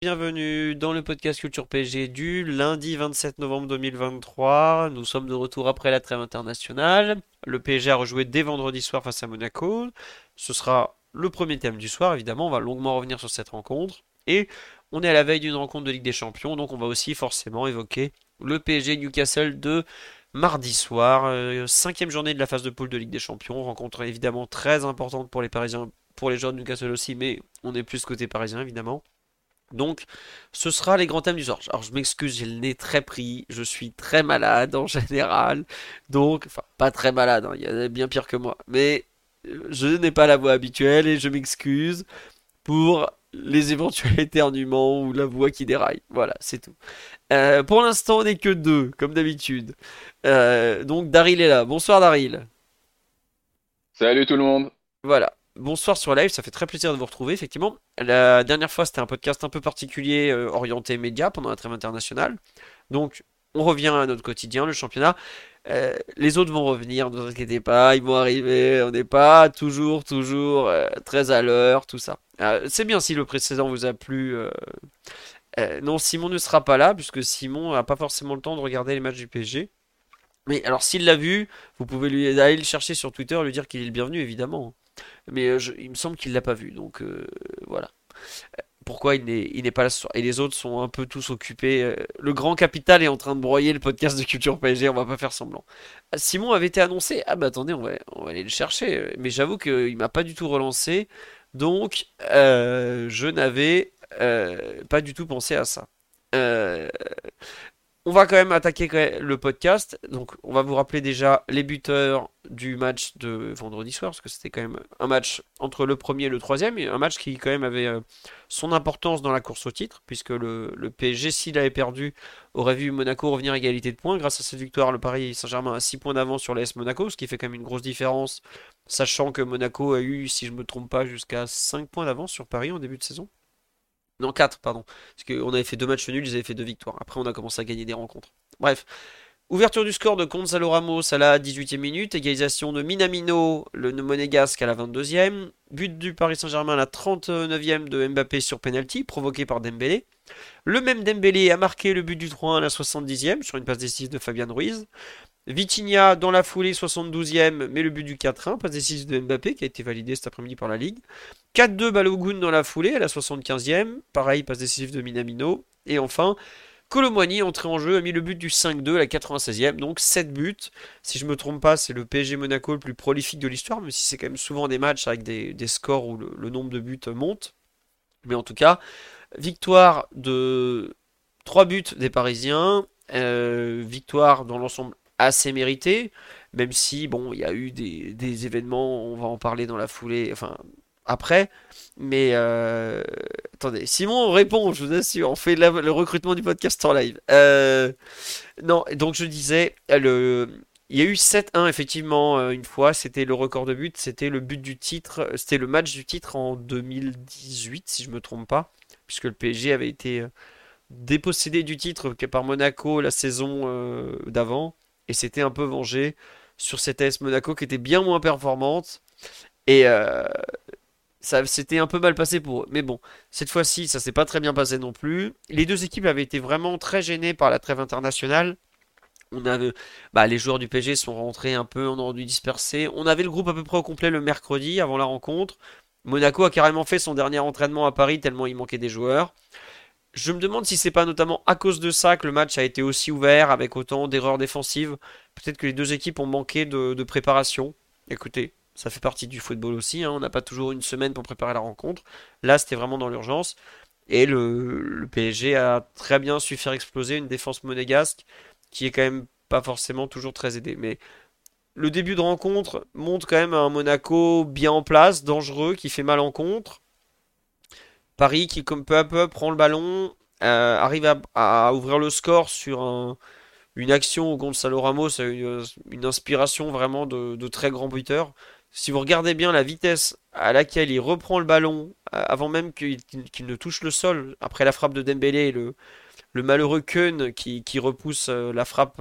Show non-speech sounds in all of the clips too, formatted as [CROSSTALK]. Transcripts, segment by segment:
Bienvenue dans le podcast Culture PG du lundi 27 novembre 2023. Nous sommes de retour après la trêve internationale. Le PSG a rejoué dès vendredi soir face à Monaco. Ce sera le premier thème du soir, évidemment. On va longuement revenir sur cette rencontre. Et on est à la veille d'une rencontre de Ligue des Champions, donc on va aussi forcément évoquer le PSG Newcastle de mardi soir, euh, cinquième journée de la phase de poule de Ligue des Champions, rencontre évidemment très importante pour les Parisiens, pour les joueurs de Newcastle aussi, mais on est plus côté parisien évidemment. Donc, ce sera les grands thèmes du soir. Alors, je m'excuse, j'ai le nez très pris, je suis très malade en [LAUGHS] général, donc, enfin, pas très malade, hein, il y a bien pire que moi, mais euh, je n'ai pas la voix habituelle et je m'excuse pour les éventuels éternuements ou la voix qui déraille. Voilà, c'est tout. Euh, pour l'instant, on n'est que deux, comme d'habitude. Euh, donc, Daryl est là. Bonsoir, Daryl. Salut tout le monde. Voilà. Bonsoir sur live, ça fait très plaisir de vous retrouver, effectivement. La dernière fois, c'était un podcast un peu particulier, euh, orienté média, pendant la trêve internationale. Donc, on revient à notre quotidien, le championnat. Euh, les autres vont revenir, ne vous inquiétez pas, ils vont arriver. On n'est pas toujours, toujours euh, très à l'heure, tout ça. C'est bien si le précédent vous a plu. non, Simon ne sera pas là, puisque Simon n'a pas forcément le temps de regarder les matchs du PSG. Mais alors, s'il l'a vu, vous pouvez lui aller le chercher sur Twitter, lui dire qu'il est le bienvenu, évidemment. Mais il me semble qu'il l'a pas vu, donc voilà pourquoi il n'est pas là ce soir? Et les autres sont un peu tous occupés. Euh, le grand capital est en train de broyer le podcast de Culture PSG, on va pas faire semblant. Simon avait été annoncé. Ah bah attendez, on va, aller le chercher. Mais j'avoue qu'il m'a pas du tout relancé. Donc, euh, je n'avais euh, pas du tout pensé à ça. On va quand même attaquer le podcast. Donc, on va vous rappeler déjà les buteurs du match de vendredi soir, parce que c'était quand même un match entre le premier et le troisième, et un match qui quand même avait euh, son importance dans la course au titre, puisque le, PSG, s'il avait perdu, aurait vu Monaco revenir à égalité de points. Grâce à cette victoire, le Paris Saint-Germain a 6 points d'avance sur l'AS Monaco, ce qui fait quand même une grosse différence, sachant que Monaco a eu, si je ne me trompe pas, jusqu'à 5 points d'avance sur Paris en début de saison. Non, 4, pardon. Parce qu'on avait fait deux matchs nuls, ils avaient fait deux victoires. Après, on a commencé à gagner des rencontres. Bref. Ouverture du score de Gonzalo Ramos à la 18e minute. Égalisation de Minamino, le monégasque, à la 22e. But du Paris Saint-Germain à la 39e de Mbappé sur penalty, provoqué par Dembélé. Le même Dembélé a marqué le but du 3 à la 70e sur une passe décisive de Fabian Ruiz. Vitinha dans la foulée 72e, mais le but du 4-1, passe décisive de Mbappé qui a été validé cet après-midi par la Ligue. 4-2 Balogun dans la foulée à la 75e, pareil, passe décisive de Minamino. Et enfin, Colomboigny, entré en jeu, a mis le but du 5-2 à la 96e, donc 7 buts. Si je me trompe pas, c'est le PSG Monaco le plus prolifique de l'histoire, même si c'est quand même souvent des matchs avec des, scores où le, nombre de buts monte. Mais en tout cas, victoire de 3 buts des Parisiens, euh, victoire dans l'ensemble assez mérité, même si, bon, il y a eu des, événements, on va en parler dans la foulée, enfin, après. Mais euh, attendez, Simon répond, je vous assure, on fait le recrutement du podcast en live. Euh, non, donc je disais, le, il y a eu 7-1 effectivement euh, une fois, c'était le record de but, c'était le but du titre, c'était le match du titre en 2018 si je me trompe pas, puisque le PSG avait été dépossédé du titre par Monaco la saison d'avant et c'était un peu vengé sur cette AS Monaco qui était bien moins performante et euh, ça s'était un peu mal passé pour eux. Mais bon, cette fois-ci, ça s'est pas très bien passé non plus. Les deux équipes avaient été vraiment très gênées par la trêve internationale. On avait, bah, les joueurs du PSG sont rentrés un peu, on a dû disperser. On avait le groupe à peu près au complet le mercredi avant la rencontre. Monaco a carrément fait son dernier entraînement à Paris tellement il manquait des joueurs. Je me demande si c'est pas notamment à cause de ça que le match a été aussi ouvert avec autant d'erreurs défensives. Peut-être que les deux équipes ont manqué de, préparation. Écoutez, ça fait partie du football aussi. Hein. On n'a pas toujours une semaine pour préparer la rencontre. Là, c'était vraiment dans l'urgence. Et le, PSG a très bien su faire exploser une défense monégasque qui est quand même pas forcément toujours très aidée. Mais le début de rencontre montre quand même un Monaco bien en place, dangereux, qui fait mal en contre. Paris qui, comme peu à peu, prend le ballon, euh, arrive à, ouvrir le score sur une action où Gonzalo Ramos a une, une inspiration vraiment de, très grand buteur. Si vous regardez bien la vitesse à laquelle il reprend le ballon, euh, avant même qu'il ne touche le sol, après la frappe de Dembélé et le, malheureux Keun qui, repousse euh, la frappe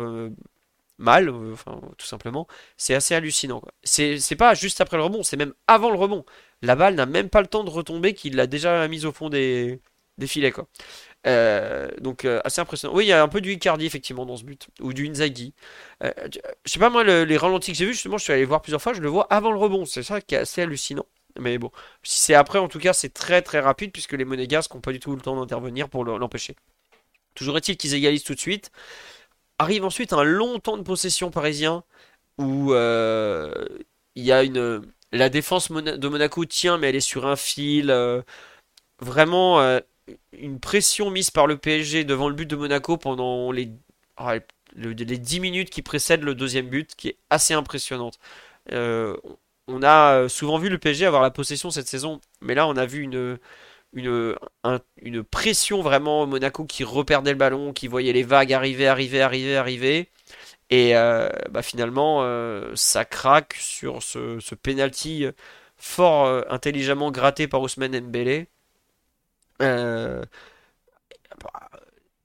mal, enfin, tout simplement, c'est assez hallucinant. C'est pas juste après le rebond, c'est même avant le rebond. La balle n'a même pas le temps de retomber qu'il l'a déjà mise au fond des, des filets. Euh, donc euh, assez impressionnant. Oui, il y a un peu du Icardi effectivement dans ce but, ou du Inzaghi. Euh, je sais pas moi, les ralentis que j'ai vus, justement, je suis allé voir plusieurs fois, je le vois avant le rebond. C'est ça qui est assez hallucinant. Mais bon, si c'est après, en tout cas, c'est très très rapide puisque les Monégasques n'ont pas du tout le temps d'intervenir pour l'empêcher. Toujours est-il qu'ils égalisent tout de suite. Arrive ensuite un long temps de possession parisien où il y a une la défense de Monaco tient, mais elle est sur un fil. vraiment une pression mise par le PSG devant le but de Monaco pendant les, ah, les 10 minutes qui précèdent le deuxième but, qui est assez impressionnante. Euh, on a souvent vu le PSG avoir la possession cette saison, mais là on a vu une, pression vraiment Monaco qui reperdait le ballon, qui voyait les vagues arriver, arriver, arriver, arriver. Et euh, bah, finalement, euh, ça craque sur ce, ce penalty fort intelligemment gratté par Ousmane Mbele. Euh,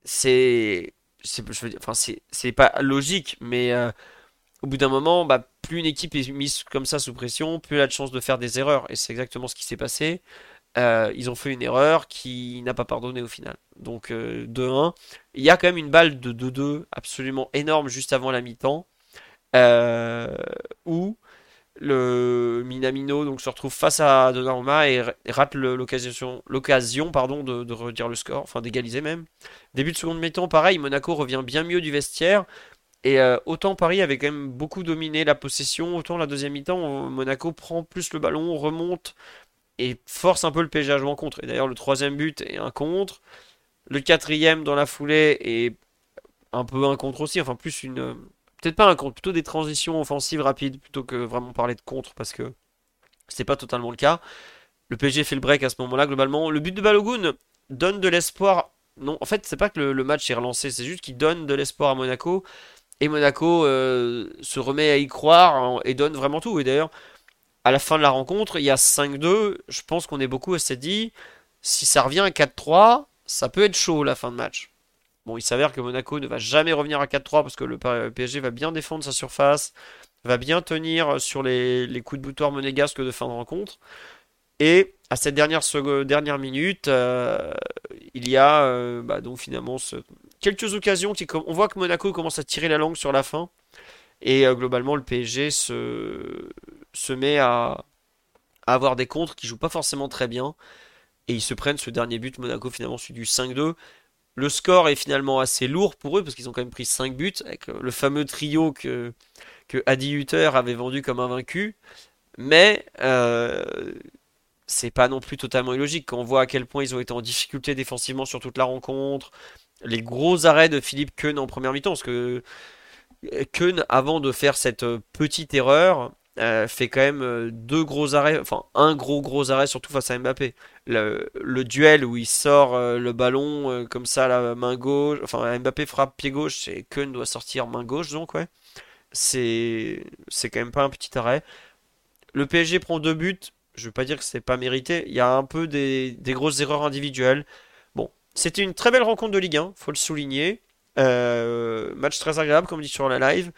c'est c'est pas logique mais euh, au bout d'un moment bah, plus une équipe est mise comme ça sous pression plus elle a de chance de faire des erreurs. Et c'est exactement ce qui s'est passé. Euh, ils ont fait une erreur qui n'a pas pardonné au final. Donc 2-1 il y a quand même une balle de 2-2 absolument énorme juste avant la mi-temps où le Minamino donc se retrouve face à Donnarumma et rate l'occasion pardon de, de, redire le score, enfin d'égaliser même. Début de seconde mi-temps, pareil, Monaco revient bien mieux du vestiaire. Et euh, autant Paris avait quand même beaucoup dominé la possession, autant la deuxième mi-temps, Monaco prend plus le ballon, remonte et force un peu le PSG à jouer en contre. Et d'ailleurs, le troisième but est un contre. Le quatrième dans la foulée est un peu un contre aussi, enfin plus une, peut-être pas un contre, plutôt des transitions offensives rapides plutôt que vraiment parler de contre parce que c'est pas totalement le cas. Le PSG fait le break à ce moment-là globalement. Le but de Balogun donne de l'espoir. Non, en fait, c'est pas que le, match est relancé, c'est juste qu'il donne de l'espoir à Monaco et Monaco euh, se remet à y croire et donne vraiment tout. Et d'ailleurs, à la fin de la rencontre, il y a 5-2. Je pense qu'on est beaucoup à dit si ça revient à 4-3, ça peut être chaud la fin de match. Bon, il s'avère que Monaco ne va jamais revenir à 4-3 parce que le PSG va bien défendre sa surface, va bien tenir sur les, coups de boutoir monégasques de fin de rencontre. Et à cette dernière, minute, euh, il y a euh, bah, donc finalement quelques occasions qui, on voit que Monaco commence à tirer la langue sur la fin. Et euh, globalement, le PSG se, se met à, avoir des contres qui jouent pas forcément très bien. Et ils se prennent ce dernier but. Monaco finalement suit du 5-2. Le score est finalement assez lourd pour eux parce qu'ils ont quand même pris 5 buts avec le fameux trio que, que Adi Hutter avait vendu comme un vaincu. Mais euh, c'est pas non plus totalement illogique quand on voit à quel point ils ont été en difficulté défensivement sur toute la rencontre. Les gros arrêts de Philippe Keun en première mi-temps parce que Keun avant de faire cette petite erreur euh, fait quand même euh, deux gros arrêts, enfin un gros gros arrêt surtout face à Mbappé. Le, duel où il sort euh, le ballon comme ça la main gauche, enfin Mbappé frappe pied gauche et Keun doit sortir main gauche donc ouais. C'est c'est quand même pas un petit arrêt. Le PSG prend deux buts, je veux pas dire que c'est pas mérité, il y a un peu des, des grosses erreurs individuelles. Bon, c'était une très belle rencontre de Ligue 1, faut le souligner. match très agréable comme dit sur la live.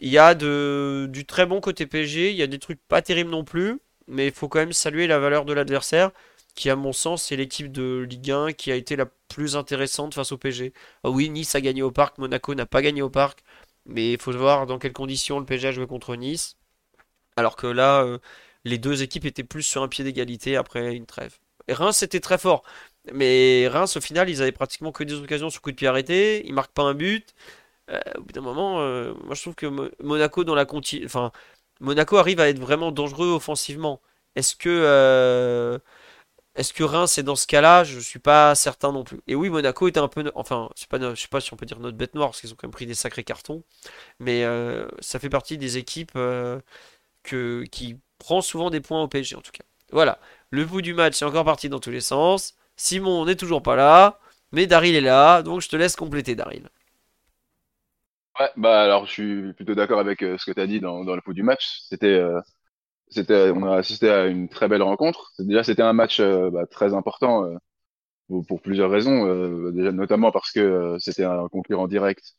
Il y a du très bon côté PSG, il y a des trucs pas terribles non plus, mais il faut quand même saluer la valeur de l'adversaire, qui à mon sens c'est l'équipe de Ligue 1 qui a été la plus intéressante face au PSG. Ah oui, Nice a gagné au parc, Monaco n'a pas gagné au parc, mais il faut voir dans quelles conditions le PSG a joué contre Nice. Alors que là, euh, les deux équipes étaient plus sur un pied d'égalité après une trêve. Reims était très fort. Mais Reims, au final, ils avaient pratiquement que des occasions sur coup de pied arrêté. Ils marquent pas un but. Euh, au bout d'un moment, euh, moi je trouve que Monaco dans la enfin Monaco arrive à être vraiment dangereux offensivement. Est-ce que euh, est-ce que Reims est dans ce cas-là? Je suis pas certain non plus. Et oui, Monaco était un peu, enfin, sais pas, je sais pas si on peut dire notre bête noire parce qu'ils ont quand même pris des sacrés cartons, mais ça fait partie des équipes que qui prend souvent des points au PSG en tout cas. Voilà, le bout du match est encore parti dans tous les sens. Simon n'est toujours pas là, mais Daryl est là, donc je te laisse compléter, Daryl. Ouais, bah alors je suis plutôt d'accord avec euh, ce que tu as dit dans, dans le coup du match. C'était, euh, c'était, on a assisté à une très belle rencontre. Déjà, c'était un match euh, bah, très important euh, pour, pour plusieurs raisons. déjà, notamment parce que c'était un concurrent direct.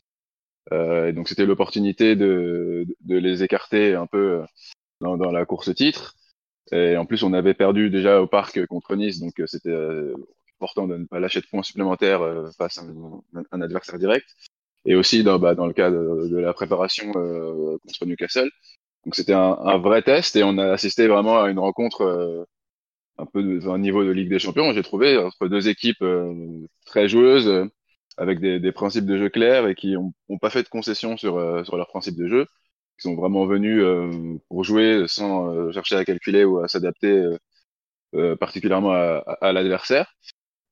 Et donc, c'était l'opportunité de, de les écarter un peu dans, dans la course titre. Et en plus, on avait perdu déjà au parc contre Nice, donc c'était important de ne pas lâcher de points supplémentaires face à un adversaire direct et aussi dans, bah, dans le cas de, la préparation euh, contre Newcastle. Donc c'était un, un, vrai test et on a assisté vraiment à une rencontre euh, un peu de, un niveau de Ligue des Champions, j'ai trouvé, entre deux équipes euh, très joueuses, euh, avec des, des, principes de jeu clairs et qui n'ont pas fait de concessions sur, euh, sur leurs principes de jeu, qui sont vraiment venus euh, pour jouer sans chercher à calculer ou à s'adapter particulièrement à, à l'adversaire.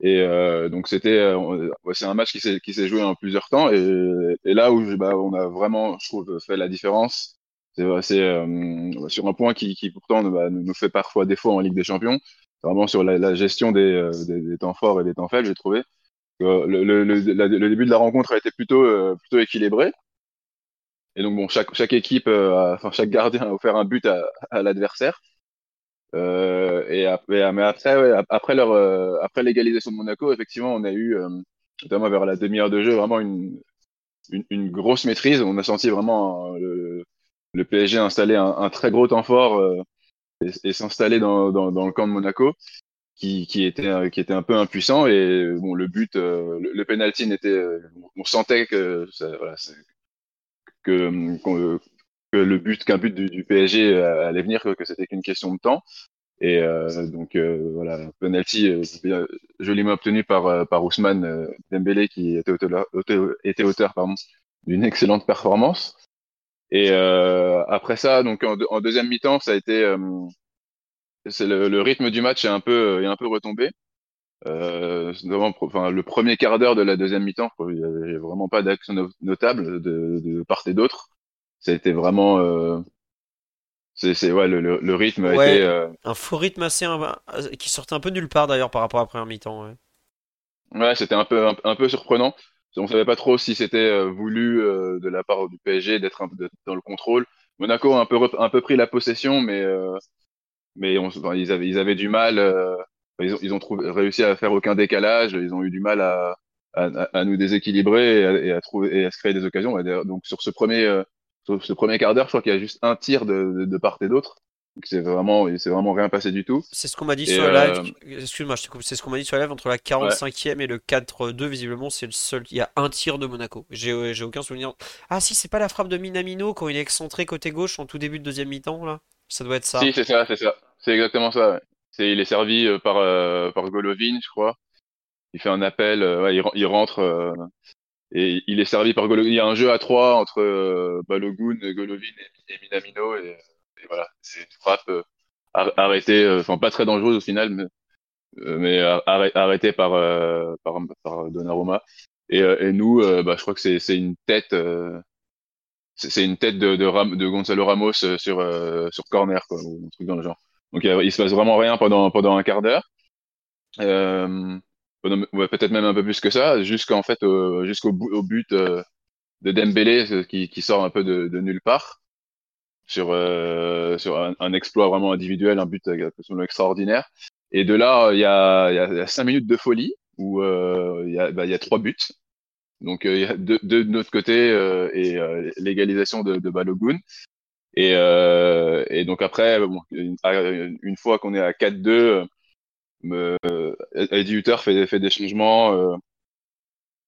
Et euh, donc c'était, euh, c'est un match qui s'est qui s'est joué en plusieurs temps. Et, et là où bah, on a vraiment, je trouve, fait la différence, c'est euh, sur un point qui, qui pourtant bah, nous fait parfois défaut en Ligue des Champions. Vraiment sur la, la gestion des, euh, des, des, temps forts et des temps faibles, j'ai trouvé le, le, le, le, début de la rencontre a été plutôt euh, plutôt équilibré. Et donc bon, chaque chaque équipe, euh, enfin chaque gardien a offert un but à, à l'adversaire. Euh, et après, mais après, après leur, euh, après l'égalisation de Monaco, effectivement, on a eu, euh, notamment vers la demi-heure de jeu, vraiment une, une, une, grosse maîtrise. On a senti vraiment le, le PSG installer un, un, très gros temps fort euh, et, et s'installer dans, dans, dans, le camp de Monaco, qui, qui était, qui était un peu impuissant. Et bon, le but, le, le penalty n'était, on sentait que, ça, voilà, que, que le but qu'un but du, du, PSG allait venir, que, c'était qu'une question de temps. Et euh, donc euh, voilà, penalty euh, joliment obtenu par euh, par Ousmane euh, Dembélé qui était auteur, était auteur pardon d'une excellente performance. Et euh, après ça, donc en, deuxième mi-temps, ça a été c'est le, le, rythme du match est un peu est un peu retombé. Euh, notamment, enfin, le premier quart d'heure de la deuxième mi-temps, il n'y avait vraiment pas d'action notable de, de part et d'autre ça a été vraiment euh... c'est ouais le, le, le, rythme a ouais, été euh... un faux rythme assez qui sortait un peu nulle part d'ailleurs par rapport à la première mi-temps ouais, ouais c'était un peu un, un, peu surprenant. On savait pas trop si c'était euh, voulu euh, de la part du PSG d'être dans le contrôle. Monaco a un peu un peu pris la possession mais euh, mais on, enfin, ils avaient ils avaient du mal ils ont ils ont trouvé, réussi à faire aucun décalage. Ils ont eu du mal à à, à nous déséquilibrer et à, et à, trouver et à se créer des occasions. Donc sur ce premier ce premier quart d'heure, je crois qu'il y a juste un tir de, de, de part et d'autre. C'est vraiment, c'est vraiment rien passé du tout. C'est ce qu'on m'a dit et sur la live. Euh... Excuse-moi, je. C'est ce qu'on m'a dit sur la live entre la 45e ouais. et le 4-2. Visiblement, c'est le seul. Il y a un tir de Monaco. J'ai, j'ai aucun souvenir. Ah si, c'est pas la frappe de Minamino quand il est excentré côté gauche en tout début de deuxième mi-temps là. Ça doit être ça. Si, c'est ça, c'est ça. C'est exactement ça. Ouais. C'est, il est servi euh, par euh, par Golovin, je crois. Il fait un appel. Euh, ouais, il, il, rentre euh, et il est servi par Golovin. Il y a un jeu à trois entre euh, Balogun, Golovin et, Minamino et, voilà, c'est une frappe euh, arrêtée, enfin pas très dangereuse au final, mais, euh, arrêtée par, euh, par, par Donnarumma. Et, nous, bah, je crois que c'est, une tête, c'est une tête de, de, Gonzalo Ramos sur, corner, quoi, ou un truc dans le genre. Donc il se passe vraiment rien pendant, pendant un quart d'heure. Euh, ouais, peut-être même un peu plus que ça, jusqu'en fait euh, jusqu'au au but euh, de Dembélé qui, qui sort un peu de, de nulle part sur euh, sur un, un, exploit vraiment individuel, un but absolument extraordinaire. Et de là, il y a, y a cinq minutes de folie où il y, a, bah, y a trois buts. Donc il y a deux, deux de notre côté et l'égalisation de, de Balogun. Et, et donc après, bon, une fois qu'on est à 4-2 me, Eddie Hutter fait, fait des changements, euh,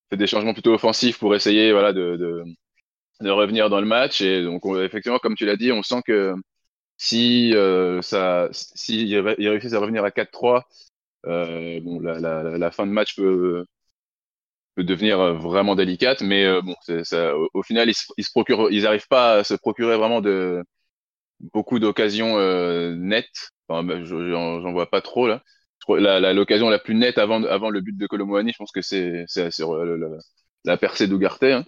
fait des changements plutôt offensifs pour essayer voilà de, de, de revenir dans le match. Et donc on, effectivement, comme tu l'as dit, on sent que si euh, ça, si il réussit à revenir à 4-3, euh, bon la, la, la, fin de match peut peut devenir vraiment délicate. Mais euh, bon, ça, au, au, final, ils, ils procurent, ils n'arrivent pas à se procurer vraiment de beaucoup d'occasions euh, nettes. Enfin, j'en vois pas trop là l'occasion la, la, plus nette avant, avant le but de Colomboani, je pense que c'est sur la, la, la, percée d'Ougarté. Hein.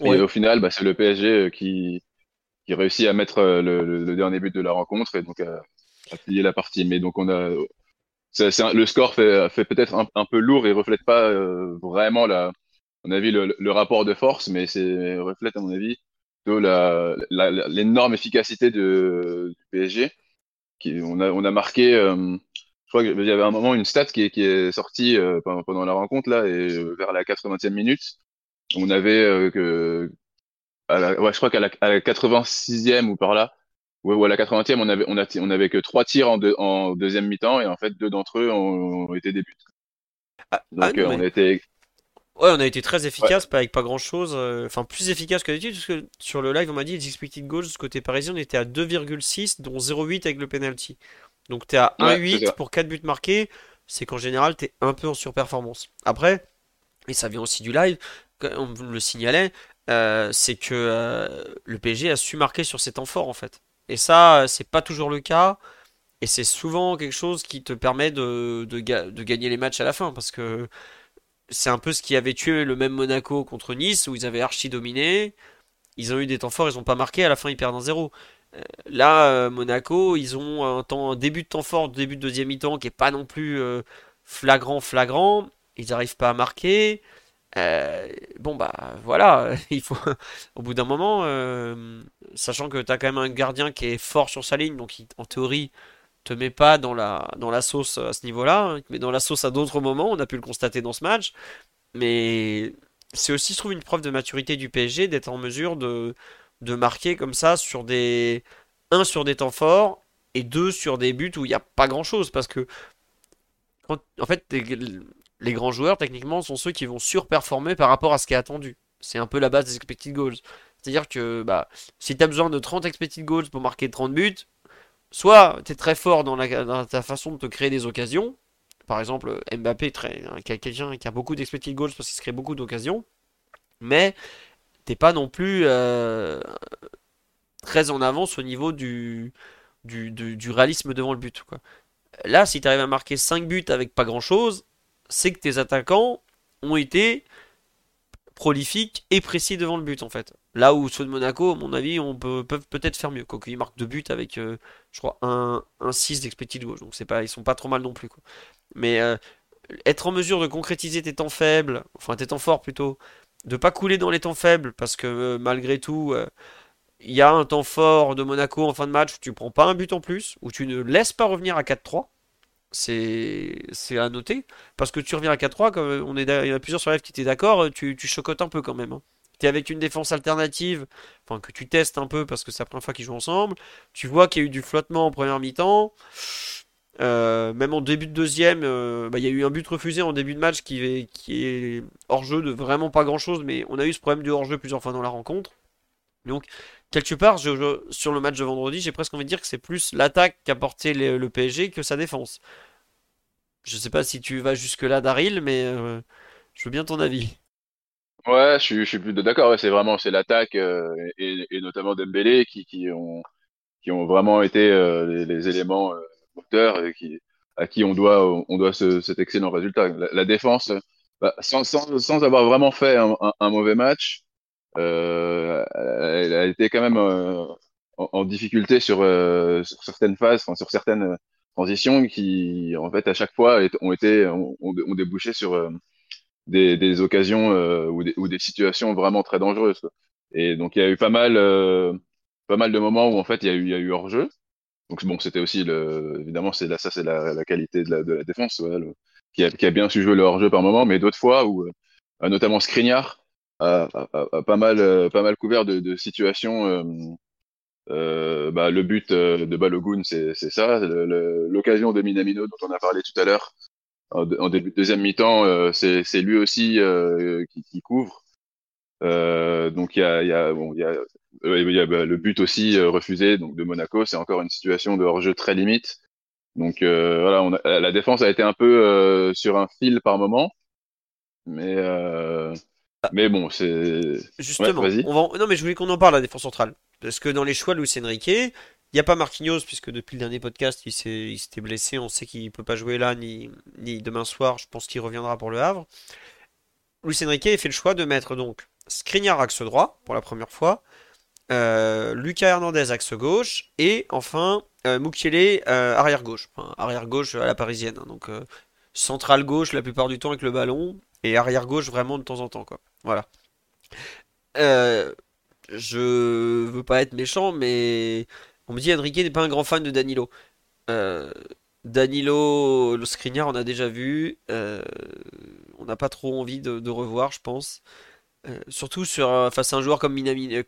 Ouais. Et au final, bah, c'est le PSG qui, qui réussit à mettre le, le, le, dernier but de la rencontre et donc à, à plier la partie. Mais donc on a le score fait, fait peut-être un, peu lourd et reflète pas vraiment la, à mon avis, le, le, rapport de force, mais c'est reflète à mon avis l'énorme efficacité de, du PSG. Qui, on, a, on a marqué, je crois qu'il y avait un moment une stat qui est, qui est sortie pendant, pendant, la rencontre là et vers la 80e minute, on avait que ouais, je crois qu'à la, à la 86e ou par là, ouais, ou à la 80e, on avait, on, a, on avait que trois tirs en, en deuxième mi-temps et en fait, deux d'entre eux ont, été des buts. Ah, Donc, ah, euh, on était. Ouais, on a été très efficace, pas avec pas grand chose. Euh, enfin, plus efficace que d'habitude, parce que sur le live, on m'a dit les expected goals côté parisien, on était à 2,6, dont 0,8 avec le penalty. Donc, t'es à 1,8 pour 4 buts marqués. C'est qu'en général, t'es un peu en surperformance. Après, et ça vient aussi du live, on le signalait, euh, c'est que euh, le PSG a su marquer sur ses temps forts en fait. Et ça, c'est pas toujours le cas. Et c'est souvent quelque chose qui te permet de, de, gagner les matchs à la fin. Parce que c'est un peu ce qui avait tué le même Monaco contre Nice, où ils avaient archi dominé. Ils ont eu des temps forts, ils ont pas marqué, à la fin ils perdent un 0. Euh, là, Monaco, ils ont un, temps, début de temps fort, début de deuxième mi-temps qui est pas non plus flagrant, flagrant. Ils n'arrivent pas à marquer. Euh, bon bah voilà, [LAUGHS] il faut au bout d'un moment, euh, sachant que tu as quand même un gardien qui est fort sur sa ligne, donc en théorie te met pas dans la, dans la sauce à ce niveau-là, mais dans la sauce à d'autres moments, on a pu le constater dans ce match, mais c'est aussi je trouve une preuve de maturité du PSG d'être en mesure de, de marquer comme ça sur des un sur des temps forts et deux sur des buts où il n'y a pas grand-chose parce que en fait les grands joueurs, techniquement, sont ceux qui vont surperformer par rapport à ce qui est attendu. C'est un peu la base des expected goals. C'est-à-dire que bah, si tu as besoin de 30 expected goals pour marquer 30 buts, soit tu es très fort dans, la, ta façon de te créer des occasions. Par exemple, Mbappé, très, quelqu'un qui a beaucoup d'expected goals parce qu'il se crée beaucoup d'occasions. Mais t'es pas non plus euh, très en avance au niveau du, du, du, réalisme devant le but. Quoi. Là, si tu arrives à marquer 5 buts avec pas grand chose, c'est que tes attaquants ont été prolifiques et précis devant le but en fait. Là où ceux de Monaco, à mon avis, on peut, peuvent peut-être faire mieux. Quoique ils marquent deux buts avec, euh, je crois, un, 6 d'expected goals. Donc pas, ils sont pas trop mal non plus. Quoi. Mais euh, être en mesure de concrétiser tes temps faibles, enfin tes temps forts plutôt, de pas couler dans les temps faibles parce que euh, malgré tout, il y a un temps fort de Monaco en fin de match tu prends pas un but en plus, où tu ne laisses pas revenir à 4-3 c'est à noter. Parce que tu reviens à 4-3, comme on est, il y en a plusieurs sur qui étaient d'accord, tu, tu chocottes un peu quand même. Hein. Tu es avec une défense alternative, enfin que tu testes un peu parce que c'est la première fois qu'ils jouent ensemble. Tu vois qu'il y a eu du flottement en première mi-temps. Euh, même en début de deuxième, euh, bah, il y a eu un but refusé en début de match qui est, hors jeu de vraiment pas grand chose, mais on a eu ce problème de hors jeu plusieurs fois dans la rencontre. Donc, quelque part, sur le match de vendredi, j'ai presque envie de dire que c'est plus l'attaque qu'a porté le, PSG que sa défense. Je sais pas si tu vas jusque-là, Daryl, mais euh, je veux bien ton avis. Ouais, je suis, plus d'accord. c'est vraiment c'est l'attaque et, notamment Dembélé qui, ont vraiment été les, éléments moteurs et qui à qui on doit on doit ce, cet excellent résultat. La, défense, bah, sans, sans, sans, avoir vraiment fait un, un mauvais match, euh, elle a été quand même euh, en, difficulté sur, euh, sur certaines phases, sur certaines transitions qui, en fait, à chaque fois, ont été ont, ont débouché sur des, des, occasions ou, des, ou, des, situations vraiment très dangereuses. Et donc, il y a eu pas mal, pas mal de moments où, en fait, il y a eu, il y a eu hors-jeu. Donc, bon, c'était aussi, le, évidemment, c'est ça, c'est la, la, qualité de la, de la défense, qui, a, qui, a, bien su jouer le hors-jeu par moment, mais d'autres fois où, notamment Skriniar, a, pas mal euh, pas mal couvert de, de situations. Euh, euh, bah, le but de Balogun, c'est ça. L'occasion de Minamino dont on a parlé tout à l'heure en, de deuxième mi-temps, c'est lui aussi qui, qui, couvre. Euh, donc il y a, y a, bon, il y a, y a bah, le but aussi refusé donc de Monaco. C'est encore une situation de hors-jeu très limite. Donc euh, voilà, on a, la défense a été un peu sur un fil par moment, mais. Mais bon, c'est. Justement, on va... non, mais je voulais qu'on en parle, la défense centrale. Parce que dans les choix de Luis Enrique, il n'y a pas Marquinhos, puisque depuis le dernier podcast, il s'était blessé. On sait qu'il ne peut pas jouer là, ni, ni demain soir. Je pense qu'il reviendra pour le Havre. Luis Enrique a fait le choix de mettre donc Skriniar axe droit, pour la première fois, Lucas Hernandez axe gauche et enfin Mukiele arrière gauche, arrière gauche à la parisienne. Hein. donc centrale gauche la plupart du temps avec le ballon et arrière gauche vraiment de temps en temps quoi. Voilà. je veux pas être méchant mais on me dit Enrique n'est pas un grand fan de Danilo. Euh, Danilo, le Skriniar, on a déjà vu. Euh, on n'a pas trop envie de, revoir, je pense. Euh, surtout sur, face à un joueur comme, Minamino,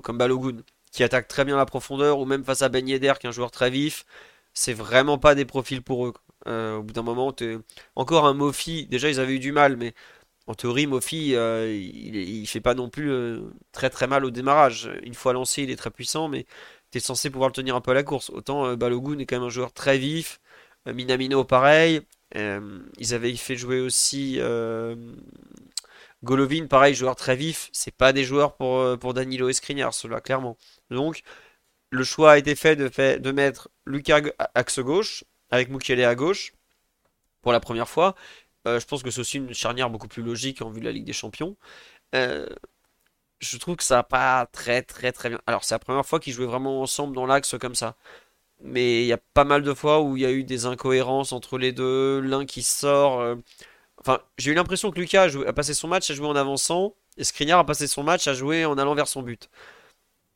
comme Balogun, qui attaque très bien la profondeur, ou même face à Ben Yedder, qui est un joueur très vif. C'est vraiment pas des profils pour eux. au bout d'un moment, encore un Mofi. Déjà, ils avaient eu du mal, mais en théorie, Mofi, il, fait pas non plus très très mal au démarrage. Une fois lancé, il est très puissant, mais t'es censé pouvoir le tenir un peu à la course. Autant euh, Balogun est quand même un joueur très vif. Euh, Minamino, pareil. Euh, ils avaient fait jouer aussi Golovin, pareil, joueur très vif. C'est pas des joueurs pour, pour Danilo et cela, clairement. Donc, le choix a été fait de, fait, de mettre Lucas axe gauche, avec Mukiele à gauche, pour la première fois. je pense que c'est aussi une charnière beaucoup plus logique en vue de la Ligue des Champions je trouve que ça va pas très très très bien. Alors c'est la première fois qu'ils jouaient vraiment ensemble dans l'axe comme ça. Mais il y a pas mal de fois où il y a eu des incohérences entre les deux, l'un qui sort. Euh, enfin, j'ai eu l'impression que Lucas a, passé son match à jouer en avançant, et Skriniar a passé son match à jouer en allant vers son but.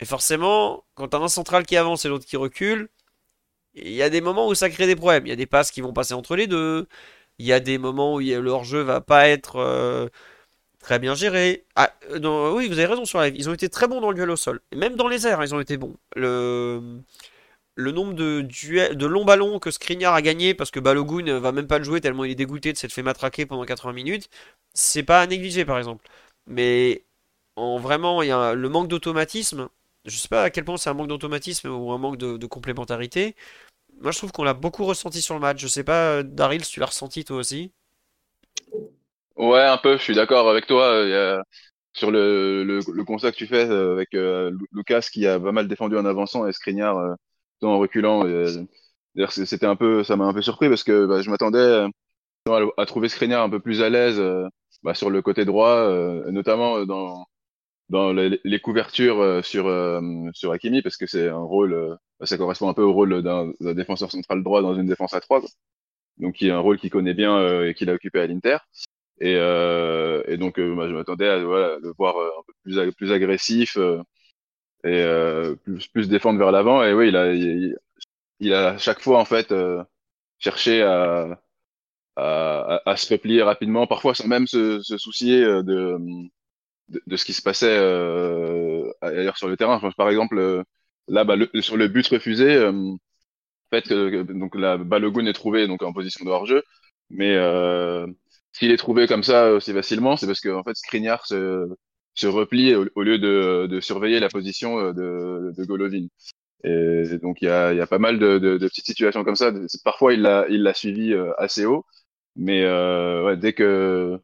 Et forcément, quand t'as un central qui avance et l'autre qui recule, il y a des moments où ça crée des problèmes. Il y a des passes qui vont passer entre les deux. Il y a des moments où leur jeu va pas être euh, Très bien géré. Ah, euh, oui, vous avez raison sur la Ils ont été très bons dans le duel au sol. Et même dans les airs, ils ont été bons. Le, le nombre de, duels, de longs ballons que Skriniar a gagné, parce que Balogun va même pas le jouer tellement il est dégoûté de s'être fait matraquer pendant 80 minutes, c'est pas à négliger par exemple. Mais en vraiment, il y a le manque d'automatisme. Je sais pas à quel point c'est un manque d'automatisme ou un manque de, complémentarité. Moi, je trouve qu'on l'a beaucoup ressenti sur le match. Je sais pas, Daryl, si tu l'as ressenti toi aussi. Ouais, un peu, je suis d'accord avec toi. Euh, sur le, constat que tu fais euh, avec euh, Lucas qui a pas mal défendu en avançant et Skriniar en reculant. D'ailleurs, c'était un peu, ça m'a un peu surpris parce que bah, je m'attendais à, trouver Skriniar un peu plus à l'aise bah, sur le côté droit, notamment dans dans les, couvertures sur sur Hakimi parce que c'est un rôle, bah, ça correspond un peu au rôle d'un défenseur central droit dans une défense à trois. Donc, qui est un rôle qu'il connaît bien et qu'il a occupé à l'Inter. Et, euh, donc, euh, je m'attendais à le voir euh, un peu plus, plus agressif et plus, plus défendre vers l'avant. Et oui, il a, il, a à chaque fois en fait cherché à, à, à, se replier rapidement, parfois sans même se, se soucier de, de, de, ce qui se passait euh, ailleurs sur le terrain. par exemple, là, bah, le, sur le but refusé, euh, en fait, donc la Balogun est trouvé donc en position de hors-jeu, mais euh, s'il est trouvé comme ça aussi facilement, c'est parce que en fait Skriniar se, se replie au, lieu de, de, surveiller la position euh, de, de Golovin. Et donc il y a, y a, pas mal de, de, de, petites situations comme ça. Parfois il l'a il l'a suivi euh, assez haut, mais euh, ouais, dès que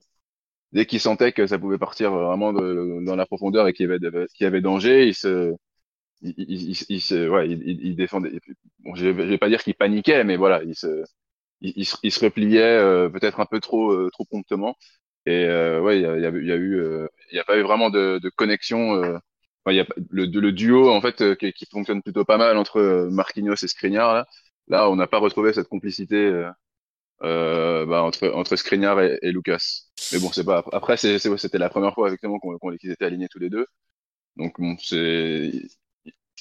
dès qu'il sentait que ça pouvait partir vraiment dans la profondeur et qu'il y avait qu'il y avait danger, il se il, il, il, se ouais il, défendait. Bon, je, vais pas dire qu'il paniquait, mais voilà, il se il, se, repliait euh, peut-être un peu trop euh, trop promptement. Et euh, ouais, il y a, y, a, y a, eu, il n'y a pas eu vraiment de, de connexion. Enfin, y a, le, le duo en fait qui, qui, fonctionne plutôt pas mal entre Marquinhos et Skriniar. Là, là on n'a pas retrouvé cette complicité euh, bah, entre entre Skriniar et, et, Lucas. Mais bon, c'est pas après c'était la première fois effectivement qu'on qu qu'ils étaient alignés tous les deux. Donc bon, c'est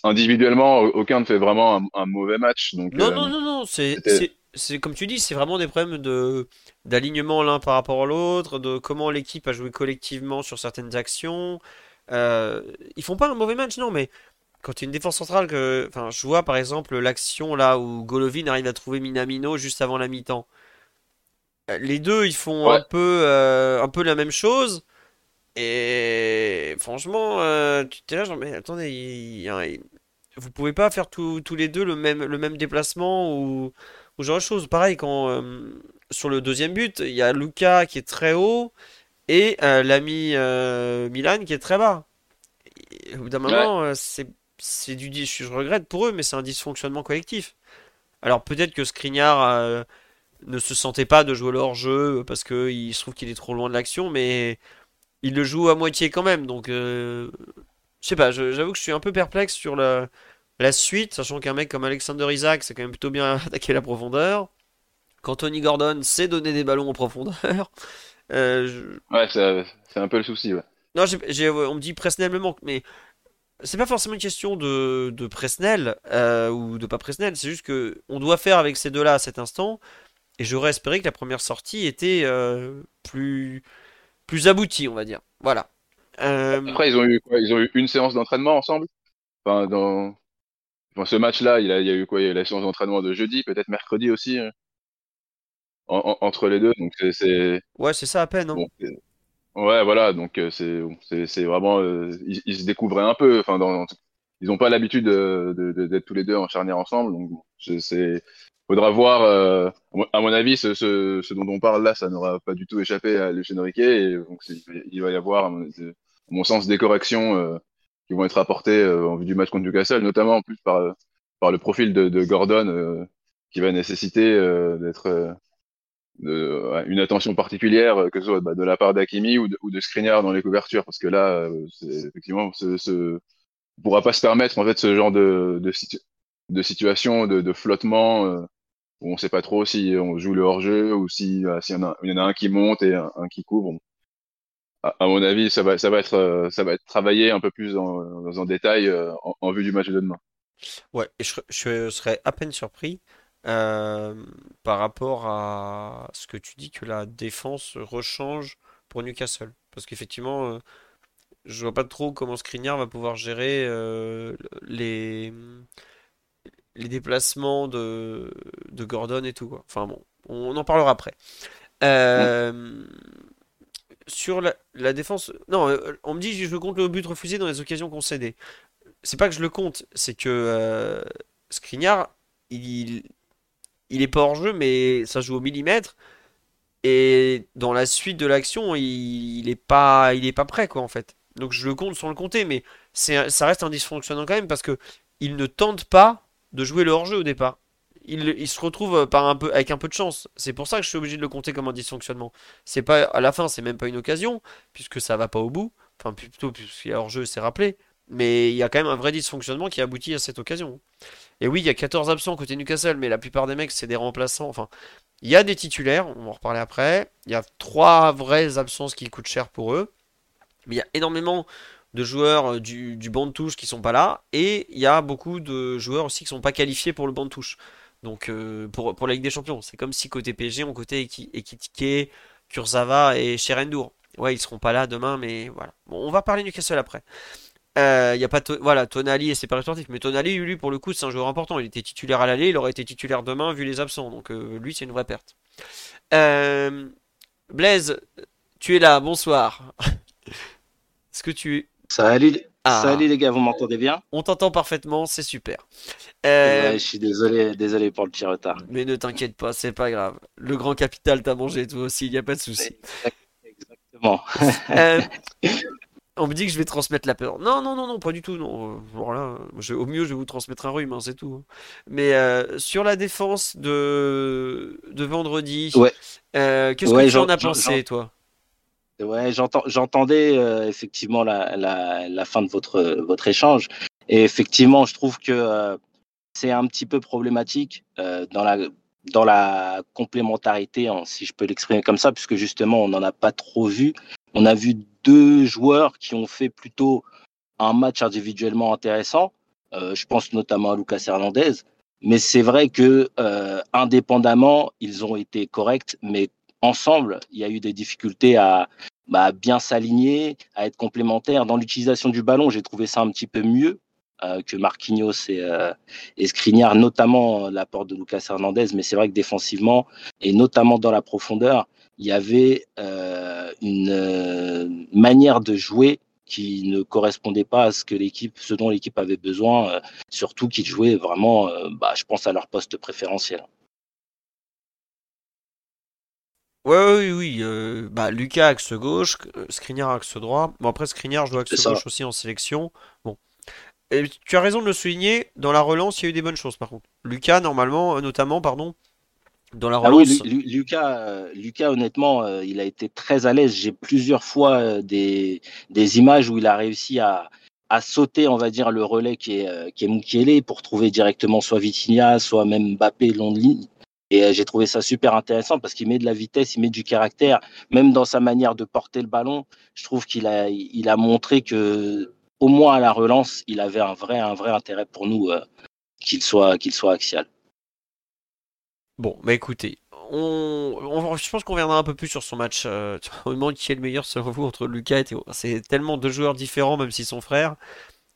individuellement aucun ne fait vraiment un, un mauvais match. Donc non non non non, c'est c'est comme tu dis, c'est vraiment des problèmes de d'alignement l'un par rapport à l'autre, de comment l'équipe a joué collectivement sur certaines actions. Euh, ils font pas un mauvais match, non, mais quand tu es une défense centrale, que, enfin, je vois par exemple l'action là où Golovin arrive à trouver Minamino juste avant la mi-temps. Euh, les deux, ils font un peu euh, un peu la même chose. Et franchement, euh, tu t'es là genre, mais attendez, il, vous pouvez pas faire tous les deux le même, le même déplacement ou ou genre de choses. Pareil, quand euh, sur le deuxième but, il y a Luca qui est très haut et euh, l'ami euh, Milan qui est très bas. au bout d'un moment, c'est, c'est du. Je regrette pour eux, mais c'est un dysfonctionnement collectif. Alors peut-être que Skriniar ne se sentait pas de jouer leur jeu parce qu'il se trouve qu'il est trop loin de l'action, mais il le joue à moitié quand même. Donc je sais pas, j'avoue que je suis un peu perplexe sur la, la suite, sachant qu'un mec comme Alexander Isaac, c'est quand même plutôt bien [LAUGHS] attaqué la profondeur. Qu'Anthony Gordon sait donner des ballons en profondeur. [LAUGHS] Euh, je- Ouais, c'est un peu le souci, ouais. Non, on me dit Presnel me manque, mais c'est pas forcément une question de, de Presnel euh, ou de pas Presnel, c'est juste que on doit faire avec ces deux-là à cet instant, et j'aurais espéré que la première sortie était euh, plus, plus aboutie, on va dire. Voilà. Après, ils ont eu quoi? Ils ont eu une séance d'entraînement ensemble? Enfin, dans enfin, ce match-là, il a, il y a eu quoi? Il y a eu la séance d'entraînement de jeudi, peut-être mercredi aussi, euh, en- en- entre les deux. Donc c'est ouais, c'est ça à peine, hein. bon. c'est- Ouais, voilà. Donc euh, c'est c'est c'est vraiment euh, ils, ils se découvraient un peu. Enfin, dans, ils n'ont pas l'habitude de, de- de- d'être tous les deux en charnière ensemble. Donc c'est faudra voir. euh, à mon avis, ce, ce, ce dont on parle là, ça n'aura pas du tout échappé à Luis Enrique. Et donc il va y avoir, à mon, à mon sens, des corrections euh, qui vont être apportées euh, en vue du match contre Newcastle, notamment en plus par par le profil de, de Gordon euh, qui va nécessiter euh, d'être euh, une attention particulière, euh, que ce soit bah, de la part d'Akimi ou de, ou de Skriniar dans les couvertures, parce que là, euh, effectivement, ce, ce, on pourra pas se permettre en fait ce genre de, de, de situation, de, de flottement, euh, où on sait pas trop si on joue le hors-jeu ou si euh, s'il y en a, il y en a un qui monte et un, qui couvre. À, à mon avis, ça va, ça va être, euh, ça va être travaillé un peu plus en, dans un détail euh, en, en vue du match de demain. Ouais, et je, je serais à peine surpris euh, par rapport à ce que tu dis que la défense rechange pour Newcastle. Parce qu'effectivement, euh, je vois pas trop comment Skriniar va pouvoir gérer euh, les, les déplacements de, de Gordon et tout, quoi. Enfin bon, on en parlera après. Euh, sur la, défense, non, euh, on me dit je compte le but refusé dans les occasions concédées. C'est pas que je le compte, c'est que euh, il, il est pas hors jeu, mais ça joue au millimètre. Et dans la suite de l'action, il, il est pas, il est pas prêt, quoi, en fait. Donc je le compte sans le compter, mais ça reste un dysfonctionnant quand même parce que il ne tente pas de jouer le hors-jeu au départ. Il, se retrouve avec un peu de chance. C'est pour ça que je suis obligé de le compter comme un dysfonctionnement. C'est pas, à la fin, c'est même pas une occasion, puisque ça va pas au bout. Enfin, plutôt, puisqu'il y a hors-jeu, c'est rappelé. Mais il y a quand même un vrai dysfonctionnement qui aboutit à cette occasion. Et oui, il y a 14 absents côté Newcastle, mais la plupart des mecs, c'est des remplaçants. Enfin, il y a des titulaires, on va en reparler après. Il y a trois vraies absences qui coûtent cher pour eux. Mais il y a énormément de joueurs euh, du, du banc de touche qui sont pas là. Et il y a beaucoup de joueurs aussi qui sont pas qualifiés pour le banc de touche. Donc euh, pour, pour la Ligue des Champions. C'est comme si côté PSG, on Eki- Ekitike, Kurzawa et Cherendour. Ouais, ils seront pas là demain, mais voilà. Bon, on va parler Newcastle après. Euh, Il y a pas voilà Tonali et c'est pas rétortif mais Tonali lui pour le coup c'est un joueur important il était titulaire à l'aller il aurait été titulaire demain vu les absents donc euh, lui c'est une vraie perte euh, Blaise tu es là bonsoir [LAUGHS] est-ce que tu Salut, ah salut les gars, vous m'entendez bien? on t'entend parfaitement c'est super Ouais, Euh, je suis désolé, désolé pour le petit retard. mais ne t'inquiète pas c'est pas grave le grand capital t'a mangé toi aussi il y a pas de souci Exactement. Euh, [LAUGHS] on me dit que je vais transmettre la peur. Non, non, non, non, pas du tout. Non. Alors là, je- au mieux, je vais vous transmettre un rhume, hein, c'est tout. Mais euh, sur la défense de, de vendredi, Ouais, qu'est-ce que tu en as pensé, toi? Ouais, j'entendais euh, effectivement la, la, la fin de votre, votre échange. Et effectivement, je trouve que euh, c'est un petit peu problématique euh, dans la, dans la complémentarité, si je peux l'exprimer comme ça, puisque justement, on n'en a pas trop vu. On a vu deux joueurs qui ont fait plutôt un match individuellement intéressant. Euh, je pense notamment à Lucas Hernandez. Mais c'est vrai que euh, indépendamment, ils ont été corrects, mais ensemble, il y a eu des difficultés à bah, bien s'aligner, à être complémentaires. Dans l'utilisation du ballon, j'ai trouvé ça un petit peu mieux euh, que Marquinhos et, euh, et Skriniar, notamment l'apport de Lucas Hernandez. Mais c'est vrai que défensivement, et notamment dans la profondeur, il y avait euh, une euh, manière de jouer qui ne correspondait pas à ce que l'équipe, ce dont l'équipe avait besoin, euh, surtout qu'ils jouaient vraiment, euh, bah, je pense à leur poste préférentiel. Ouais, oui, oui. euh, bah, Lucas axe gauche, euh, Skriniar axe droit. Bon, après, Skriniar joue C'est axe gauche aussi en sélection. Bon. Et tu as raison de le souligner, dans la relance, il y a eu des bonnes choses, par contre. Lucas, normalement, euh, notamment, pardon, dans la Ah oui, relance. Lu- Lu- Lucas, euh, Lucas, honnêtement, euh, il a été très à l'aise. J'ai plusieurs fois des, des images où il a réussi à, à sauter, on va dire, le relais qui est, qui est Mukiele pour trouver directement soit Vitinha, soit même Mbappé long de ligne. Et euh, j'ai trouvé ça super intéressant parce qu'il met de la vitesse, il met du caractère, même dans sa manière de porter le ballon. Je trouve qu'il a, il a montré que, au moins à la relance, il avait un vrai, un vrai intérêt pour nous euh, qu'il soit, qu'il soit axial. Bon, bah écoutez, on, je pense qu'on reviendra un peu plus sur son match. Euh, au moment qui est le meilleur selon vous entre Lucas et Théo. C'est tellement deux joueurs différents, même s'ils sont frères,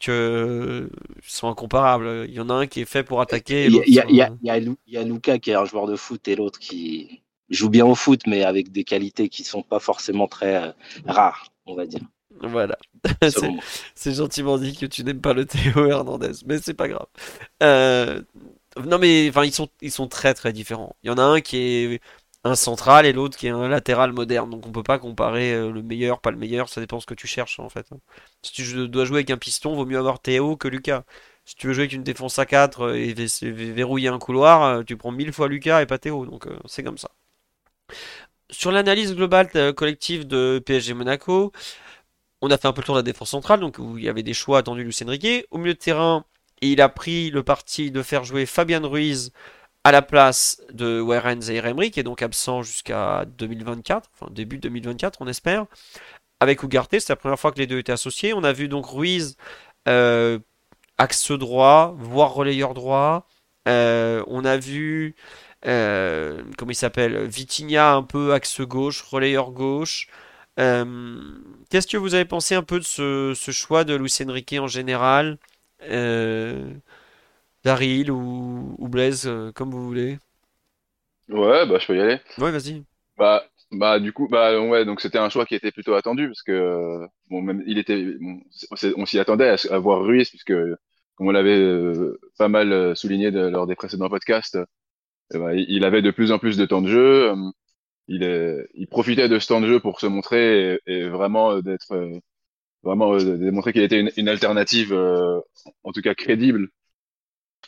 que sont incomparables. Il y en a un qui est fait pour attaquer. Il y, y, a Lucas qui est un joueur de foot et l'autre qui joue bien au foot, mais avec des qualités qui sont pas forcément très euh, rares, on va dire. Voilà. [LAUGHS] c'est gentiment dit que tu n'aimes pas le Théo Hernandez, mais c'est pas grave. Euh, non mais enfin ils sont ils sont très très différents. Il y en a un qui est un central et l'autre qui est un latéral moderne. Donc on peut pas comparer euh, le meilleur, pas le meilleur, ça dépend ce que tu cherches en fait. Si tu dois jouer avec un piston, vaut mieux avoir Théo que Lucas. Si tu veux jouer avec une défense à 4 euh, et verrouiller un couloir, euh, tu prends mille fois Lucas et pas Théo. Donc c'est comme ça. Sur l'analyse globale collective de PSG Monaco, on a fait un peu le tour de la défense centrale, donc où il y avait des choix attendus Lucien Riquet. Au milieu de terrain, il a pris le parti de faire jouer Fabien Ruiz à la place de Warren Zaire qui est donc absent jusqu'à 2024, enfin début 2024, on espère. Avec Ugarte, c'est la première fois que les deux étaient associés. On a vu donc Ruiz euh, axe droit, voire relayeur droit. Euh, on a vu, euh, comment il s'appelle, Vitinha un peu axe gauche, relayeur gauche. Qu'est-ce que vous avez pensé un peu de ce, ce choix de Luis Enrique en général? Daryl ou, ou Blaise, euh, comme vous voulez. Ouais, bah je peux y aller. Ouais, vas-y. Bah, bah du coup, bah ouais, donc c'était un choix qui était plutôt attendu parce que bon, même il était, on s'y attendait à, voir Ruiz puisque comme on l'avait euh, pas mal souligné lors des précédents podcasts, eh ben, il avait de plus en plus de temps de jeu. il, est, il profitait de ce temps de jeu pour se montrer et vraiment d'être vraiment euh, démontrer qu'il était une, une alternative, euh, en tout cas crédible,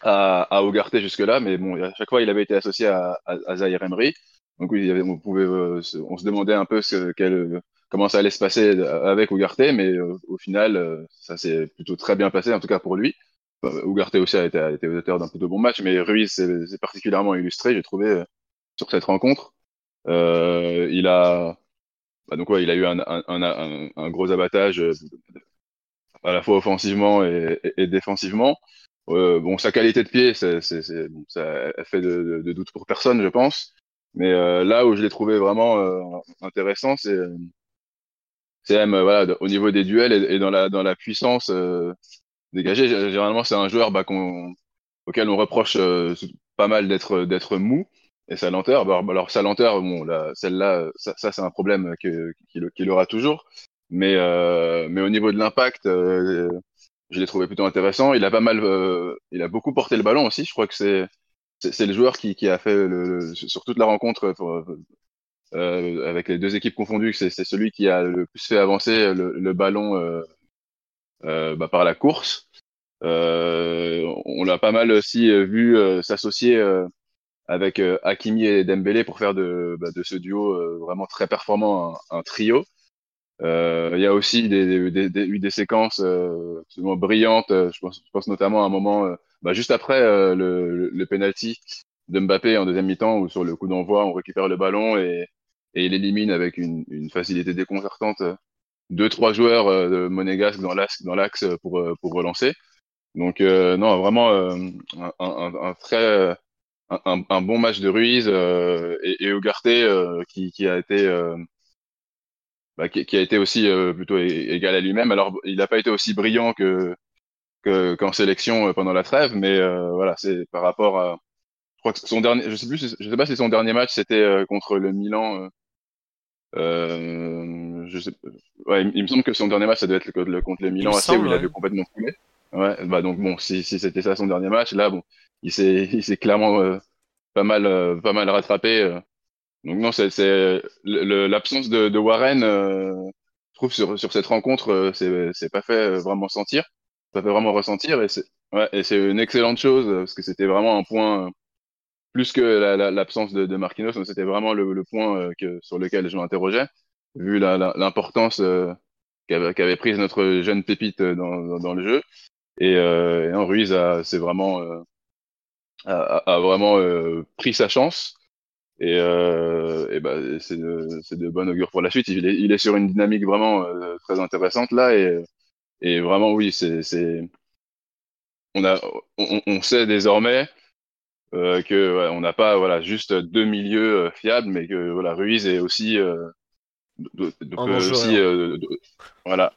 à, à Ogarte jusque-là. Mais bon, à chaque fois, il avait été associé à, à, à Zahir Emery. Donc on pouvait, euh, on se demandait un peu ce, quel, comment ça allait se passer avec Ugarte, mais au final, ça s'est plutôt très bien passé, en tout cas pour lui. Ugarte aussi a été, a été auteur d'un plutôt bon match, mais Ruiz c'est particulièrement illustré, j'ai trouvé, sur cette rencontre. Euh, il a, bah donc ouais, il a eu un, un, un, gros abattage euh, à la fois offensivement et, et, défensivement. Euh, bon, sa qualité de pied, c'est, c'est, bon, ça fait de, de, doute pour personne, je pense. Mais euh, là où je l'ai trouvé vraiment euh, intéressant, c'est c'est même voilà au niveau des duels et, et, dans la dans la puissance dégagée. Généralement, c'est un joueur bah, qu'on, auquel on reproche pas mal d'être d'être mou et sa lenteur. Bah, alors sa lenteur, bon, celle-là, ça, ça c'est un problème qu'il aura toujours. Mais, euh, mais au niveau de l'impact, euh, je l'ai trouvé plutôt intéressant. Il a pas mal, euh, il a beaucoup porté le ballon aussi. Je crois que c'est c'est le joueur qui, qui a fait le, sur toute la rencontre pour, euh, avec les deux équipes confondues, c'est celui qui a le plus fait avancer le, le ballon euh, bah, par la course. on l'a pas mal aussi vu s'associer avec euh, Hakimi et Dembélé pour faire de, bah, de ce duo euh, vraiment très performant un, trio. Euh, il y a aussi des, des, des, eu des séquences euh, absolument brillantes. Je pense, je pense notamment à un moment, bah, juste après le, le, penalty de Mbappé en deuxième mi-temps, où sur le coup d'envoi, on récupère le ballon et, et il élimine avec une, une facilité déconcertante deux trois joueurs de monégasque dans l'axe dans l'axe pour pour relancer. Donc non, vraiment un, un, un, très un, un, bon match de Ruiz euh, et, et Ugarte euh, qui, qui, a été euh, bah, qui, qui, a été aussi plutôt égal à lui-même. Alors il n'a pas été aussi brillant que qu'en sélection pendant la trêve, mais voilà, c'est par rapport à je crois que son dernier, je sais plus, je sais pas si son dernier match c'était contre le Milan. Euh, je sais, ouais, il, me semble que son dernier match ça doit être le, contre le Milan AC où il a vu complètement coulé. Ouais, bah donc bon, si, si c'était ça son dernier match, là bon, il s'est il s'est clairement euh, pas mal euh, pas mal rattrapé. Euh. Donc non, c'est l'absence de, de Warren, je trouve sur sur cette rencontre, c'est c'est pas fait vraiment sentir, ça fait vraiment ressentir et c'est ouais une excellente chose parce que c'était vraiment un point plus que l'absence de, de Marquinhos, c'était vraiment le, le point que sur lequel je m'interrogeais vu l'importance qui avait, prise notre jeune pépite dans, dans, le jeu. Et, et Ruiz c'est vraiment a, vraiment pris sa chance. Et, euh, et bah, c'est de, de bon augure pour la suite. Il est, il est sur une dynamique vraiment euh, très intéressante là. Et, et vraiment, oui, c'est, on, a, on, on, sait désormais euh, que ouais, on n'a pas voilà, juste deux milieux euh, fiables, mais que voilà, Ruiz est aussi. De, aussi voilà.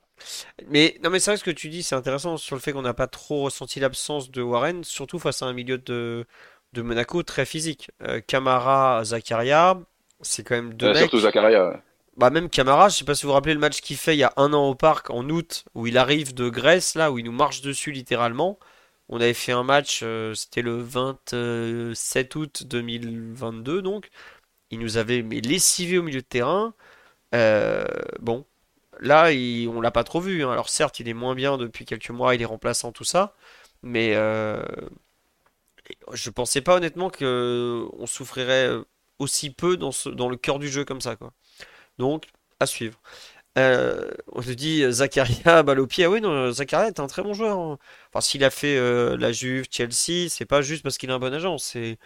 Mais non, mais c'est vrai ce que tu dis, c'est intéressant sur le fait qu'on n'a pas trop ressenti l'absence de Warren, surtout face à un milieu de de Monaco très physique. Euh, Camara, Zakaria, c'est quand même deux mecs. Surtout Zakaria. Bah même Camara, je sais pas si vous vous rappelez le match qu'il fait il y a un an au parc en août où il arrive de Grèce là où il nous marche dessus littéralement. On avait fait un match, euh, c'était le 27 août 2022 donc. Il nous avait mais lessivé au milieu de terrain. Euh, bon, là il, on l'a pas trop vu. Hein. Alors certes il est moins bien depuis quelques mois, il est remplaçant tout ça, mais je pensais pas honnêtement que on souffrirait aussi peu dans, dans le cœur du jeu comme ça, quoi. Donc, à suivre. Euh, on te dit Zakaria [LAUGHS] balle pied. Ah oui, non, Zakaria est un très bon joueur. Hein. Enfin, s'il a fait euh, la Juve, Chelsea, c'est pas juste parce qu'il a un bon agent. C'est,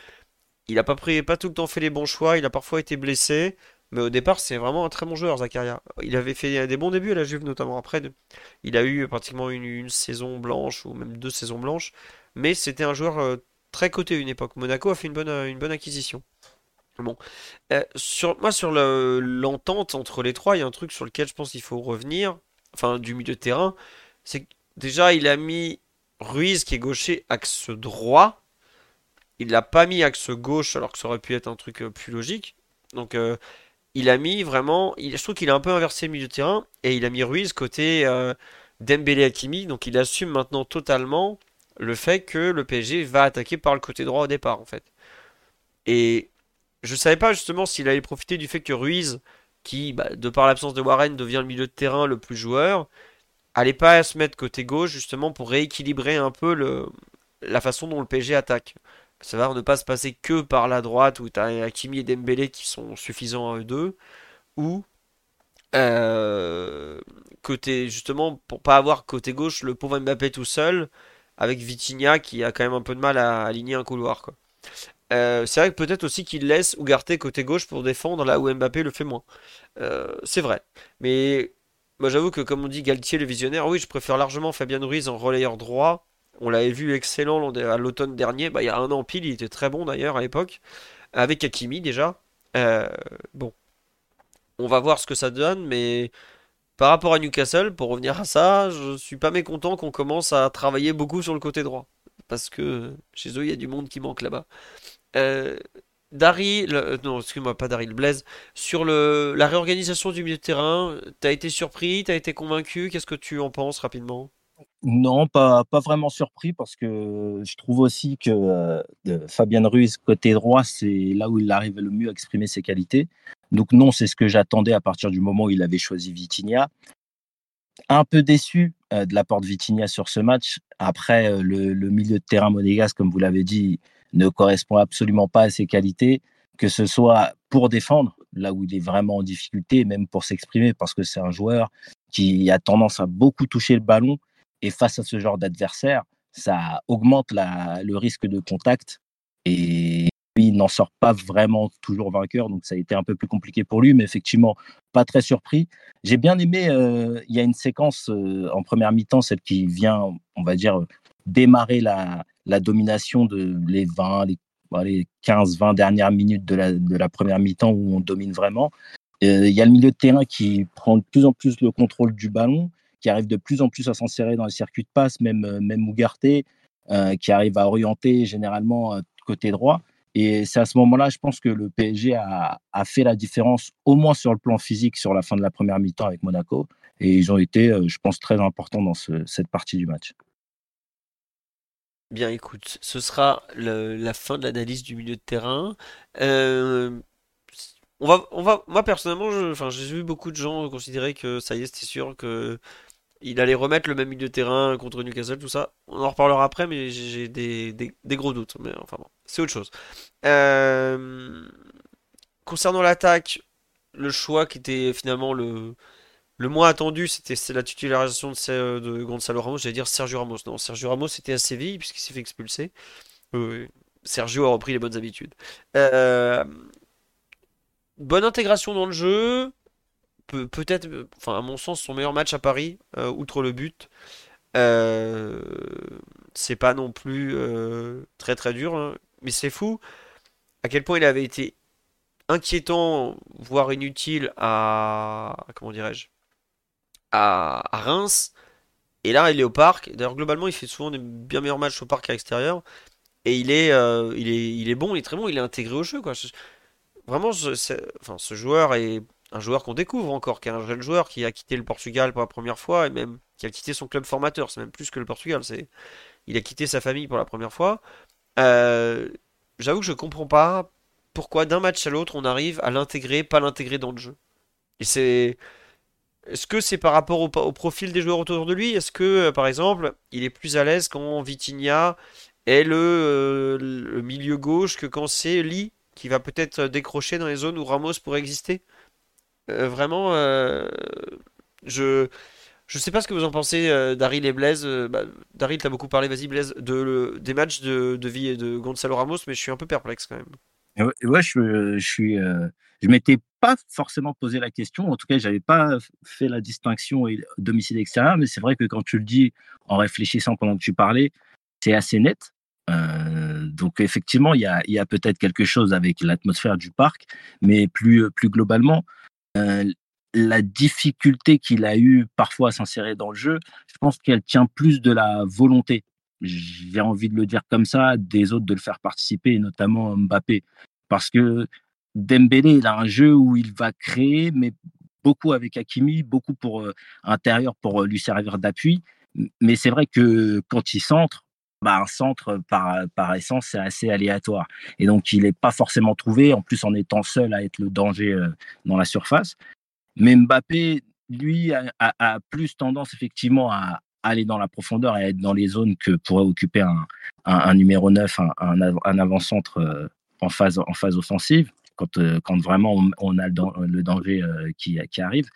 il a pas pris, pas tout le temps fait les bons choix. Il a parfois été blessé, mais au départ, c'est vraiment un très bon joueur, Zakaria. Il avait fait des bons débuts à la Juve, notamment après. Il a eu pratiquement une, saison blanche ou même deux saisons blanches, mais c'était un joueur euh, très coté une époque. Monaco a fait une bonne, une bonne acquisition. Bon. Euh, sur, moi, sur l'entente entre les trois, il y a un truc sur lequel je pense qu'il faut revenir, enfin, du milieu de terrain. C'est déjà, il a mis Ruiz qui est gaucher axe droit. Il l'a pas mis axe gauche alors que ça aurait pu être un truc euh, plus logique. Donc, euh, il a mis vraiment. Il, je trouve qu'il a un peu inversé le milieu de terrain et il a mis Ruiz côté Dembélé Hakimi. Donc, il assume maintenant totalement le fait que le PSG va attaquer par le côté droit au départ, en fait. Et je savais pas justement s'il allait profiter du fait que Ruiz, qui, bah, de par l'absence de Warren, devient le milieu de terrain le plus joueur, allait pas se mettre côté gauche justement pour rééquilibrer un peu le, la façon dont le PSG attaque. Va ne pas se passer que par la droite où tu as Hakimi et Dembélé qui sont suffisants à eux deux, ou euh, côté justement pour pas avoir côté gauche le pauvre Mbappé tout seul avec Vitinha qui a quand même un peu de mal à aligner un couloir. Euh, c'est vrai que peut-être aussi qu'il laisse Ougarté côté gauche pour défendre là où Mbappé le fait moins. Euh, c'est vrai. Mais moi j'avoue que comme on dit Galtier le visionnaire, oui je préfère largement Fabien Ruiz en relayeur droit. On l'avait vu excellent à l'automne dernier, bah, il y a un an pile, il était très bon d'ailleurs à l'époque. Avec Hakimi déjà. Euh, bon. On va voir ce que ça donne, mais par rapport à Newcastle, pour revenir à ça, je suis pas mécontent qu'on commence à travailler beaucoup sur le côté droit. Parce que chez eux, il y a du monde qui manque là-bas. Euh, Daryl, euh, non, excuse-moi, pas Daryl, Blaise, sur le, la réorganisation du milieu de terrain, t'as été surpris, t'as été convaincu, qu'est-ce que tu en penses rapidement? Non, pas, pas vraiment surpris parce que je trouve aussi que euh, Fabien Ruiz, côté droit, c'est là où il arrive le mieux à exprimer ses qualités. Donc non, c'est ce que j'attendais à partir du moment où il avait choisi Vitinha. Un peu déçu euh, de l'apport de Vitinha sur ce match. Après, euh, le, milieu de terrain monégasque, comme vous l'avez dit, ne correspond absolument pas à ses qualités, que ce soit pour défendre, là où il est vraiment en difficulté, même pour s'exprimer, parce que c'est un joueur qui a tendance à beaucoup toucher le ballon. Et face à ce genre d'adversaire, ça augmente le risque de contact. Et il n'en sort pas vraiment toujours vainqueur, donc ça a été un peu plus compliqué pour lui, mais effectivement, pas très surpris. J'ai bien aimé, euh, il y a une séquence euh, en première mi-temps, celle qui vient, on va dire, démarrer la, la domination de les 20, les, 15-20 dernières minutes de la, de la première mi-temps où on domine vraiment. Euh, il y a le milieu de terrain qui prend de plus en plus le contrôle du ballon, qui arrive de plus en plus à s'insérer dans les circuits de passe, même, même Ougarté, qui arrive à orienter généralement côté droit. Et c'est à ce moment-là, je pense que le PSG a, fait la différence, au moins sur le plan physique, sur la fin de la première mi-temps avec Monaco. Et ils ont été, euh, je pense, très importants dans cette partie du match. Bien, écoute, ce sera la fin de l'analyse du milieu de terrain. Euh, on va, on va, moi personnellement, j'ai vu beaucoup de gens considérer que ça y est, c'était sûr que il allait remettre le même milieu de terrain contre Newcastle, tout ça. On en reparlera après, mais j'ai des, gros doutes. Mais enfin bon, c'est autre chose. Euh, concernant l'attaque, le choix qui était finalement le, moins attendu, c'était la titularisation de, de Gonzalo Ramos. J'allais dire Sergio Ramos. Non, Sergio Ramos était à Séville puisqu'il s'est fait expulser. Sergio a repris les bonnes habitudes. Euh, bonne intégration dans le jeu. Peut-être, enfin, à mon sens, son meilleur match à Paris, euh, outre le but. Euh, c'est pas non plus très très dur, hein. mais c'est fou à quel point il avait été inquiétant, voire inutile à comment dirais-je à, Reims. Et là, il est au parc. D'ailleurs, globalement, il fait souvent des bien meilleurs matchs au parc qu'à l'extérieur. Et il est, euh, il, est, il est bon, il est très bon, il est intégré au jeu. Quoi. Vraiment, enfin, ce joueur est un joueur qu'on découvre encore, qui est un jeune joueur qui a quitté le Portugal pour la première fois et même qui a quitté son club formateur. C'est même plus que le Portugal. C'est, il a quitté sa famille pour la première fois. Euh, j'avoue que je comprends pas pourquoi d'un match à l'autre on arrive à l'intégrer, pas l'intégrer dans le jeu. Et c'est. Est-ce que c'est par rapport au, profil des joueurs autour de lui? Est-ce que, euh, par exemple, il est plus à l'aise quand Vitinha est le, le milieu gauche que quand c'est Lee qui va peut-être décrocher dans les zones où Ramos pourrait exister? euh, Vraiment, euh, je je sais pas ce que vous en pensez, Daryl et Blaise. Bah, Daryl, t'as beaucoup parlé, vas-y Blaise, de, des matchs de, de vie de Gonzalo Ramos, mais je suis un peu perplexe quand même. Ouais, je, je suis, euh, je m'étais pas forcément posé la question. En tout cas, j'avais pas fait la distinction domicile extérieur, mais c'est vrai que quand tu le dis en réfléchissant pendant que tu parlais, c'est assez net. Euh, donc effectivement, il y a, y a peut-être quelque chose avec l'atmosphère du parc, mais plus, plus globalement, euh, la difficulté qu'il a eu parfois à s'insérer dans le jeu, je pense qu'elle tient plus de la volonté j'ai envie de le dire comme ça, des autres de le faire participer, notamment Mbappé. Parce que Dembélé, il a un jeu où il va créer, mais beaucoup avec Hakimi, beaucoup pour euh, intérieur pour euh, lui servir d'appui. Mais c'est vrai que quand il centre, bah, un centre par, essence, c'est assez aléatoire. Et donc, il n'est pas forcément trouvé, en plus en étant seul à être le danger euh, dans la surface. Mais Mbappé, lui, a, plus tendance effectivement à, aller dans la profondeur et être dans les zones que pourrait occuper un, numéro 9, un, avant-centre euh, en phase, en phase offensive, quand, euh, vraiment on, a le, danger qui, arrive.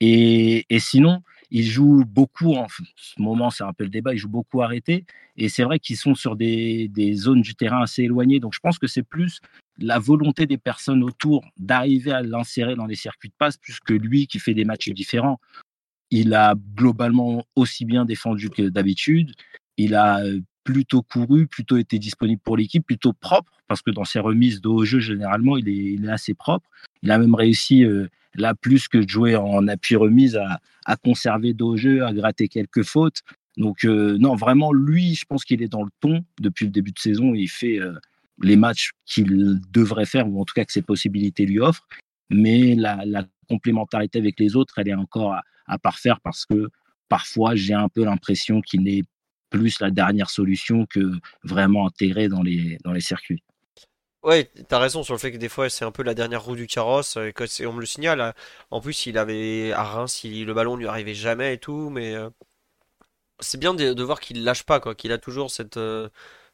Et, sinon, ils jouent beaucoup, en ce moment c'est un peu le débat, ils jouent beaucoup arrêté. Et c'est vrai qu'ils sont sur des, des, zones du terrain assez éloignées. Donc je pense que c'est plus la volonté des personnes autour d'arriver à l'insérer dans les circuits de passe, plus que lui qui fait des matchs différents. Il a globalement aussi bien défendu que d'habitude. Il a plutôt couru, plutôt été disponible pour l'équipe, plutôt propre, parce que dans ses remises de haut jeu, généralement, il est, assez propre. Il a même réussi, là, plus que de jouer en appui remise, à, conserver haut jeu, à gratter quelques fautes. Donc, non, vraiment, lui, je pense qu'il est dans le ton depuis le début de saison. Il fait les matchs qu'il devrait faire, ou en tout cas que ses possibilités lui offrent. Mais la, complémentarité avec les autres, elle est encore à, parfaire parce que parfois j'ai un peu l'impression qu'il n'est plus la dernière solution que vraiment intégré dans les circuits. Ouais, t'as raison sur le fait que des fois c'est un peu la dernière roue du carrosse, et que on me le signale. Hein. En plus, il avait à Reims, le ballon lui arrivait jamais et tout, mais euh, c'est bien de, voir qu'il lâche pas, quoi, qu'il a toujours cette, euh,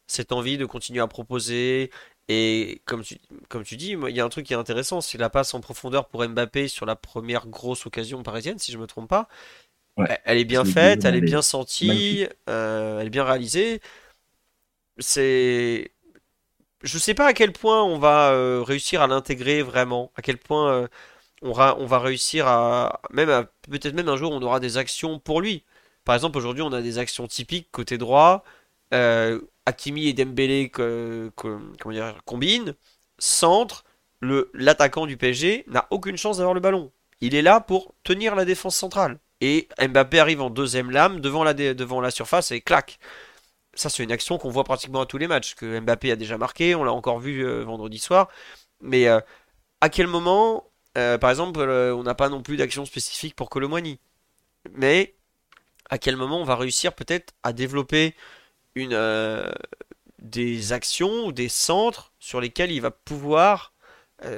cette envie de continuer à proposer. Et comme tu, comme tu dis, il y a un truc qui est intéressant, c'est la passe en profondeur pour Mbappé sur la première grosse occasion parisienne, si je me trompe pas. Elle est bien faite, elle est bien sentie, euh, elle est bien réalisée. C'est, je sais pas à quel point on va euh, réussir à l'intégrer vraiment, à quel point euh, on, va, réussir à, même peut-être même un jour on aura des actions pour lui. Par exemple, aujourd'hui on a des actions typiques côté droit. Hakimi et Dembélé combinent, centre, le, l'attaquant du PSG n'a aucune chance d'avoir le ballon. Il est là pour tenir la défense centrale. Et Mbappé arrive en deuxième lame devant la, devant la surface et clac. Ça, c'est une action qu'on voit pratiquement à tous les matchs, que Mbappé a déjà marqué, on l'a encore vu euh, vendredi soir. Mais euh, à quel moment, euh, par exemple, on n'a pas non plus d'action spécifique pour Colomwani? Mais à quel moment on va réussir peut-être à développer une, des actions ou des centres sur lesquels il va pouvoir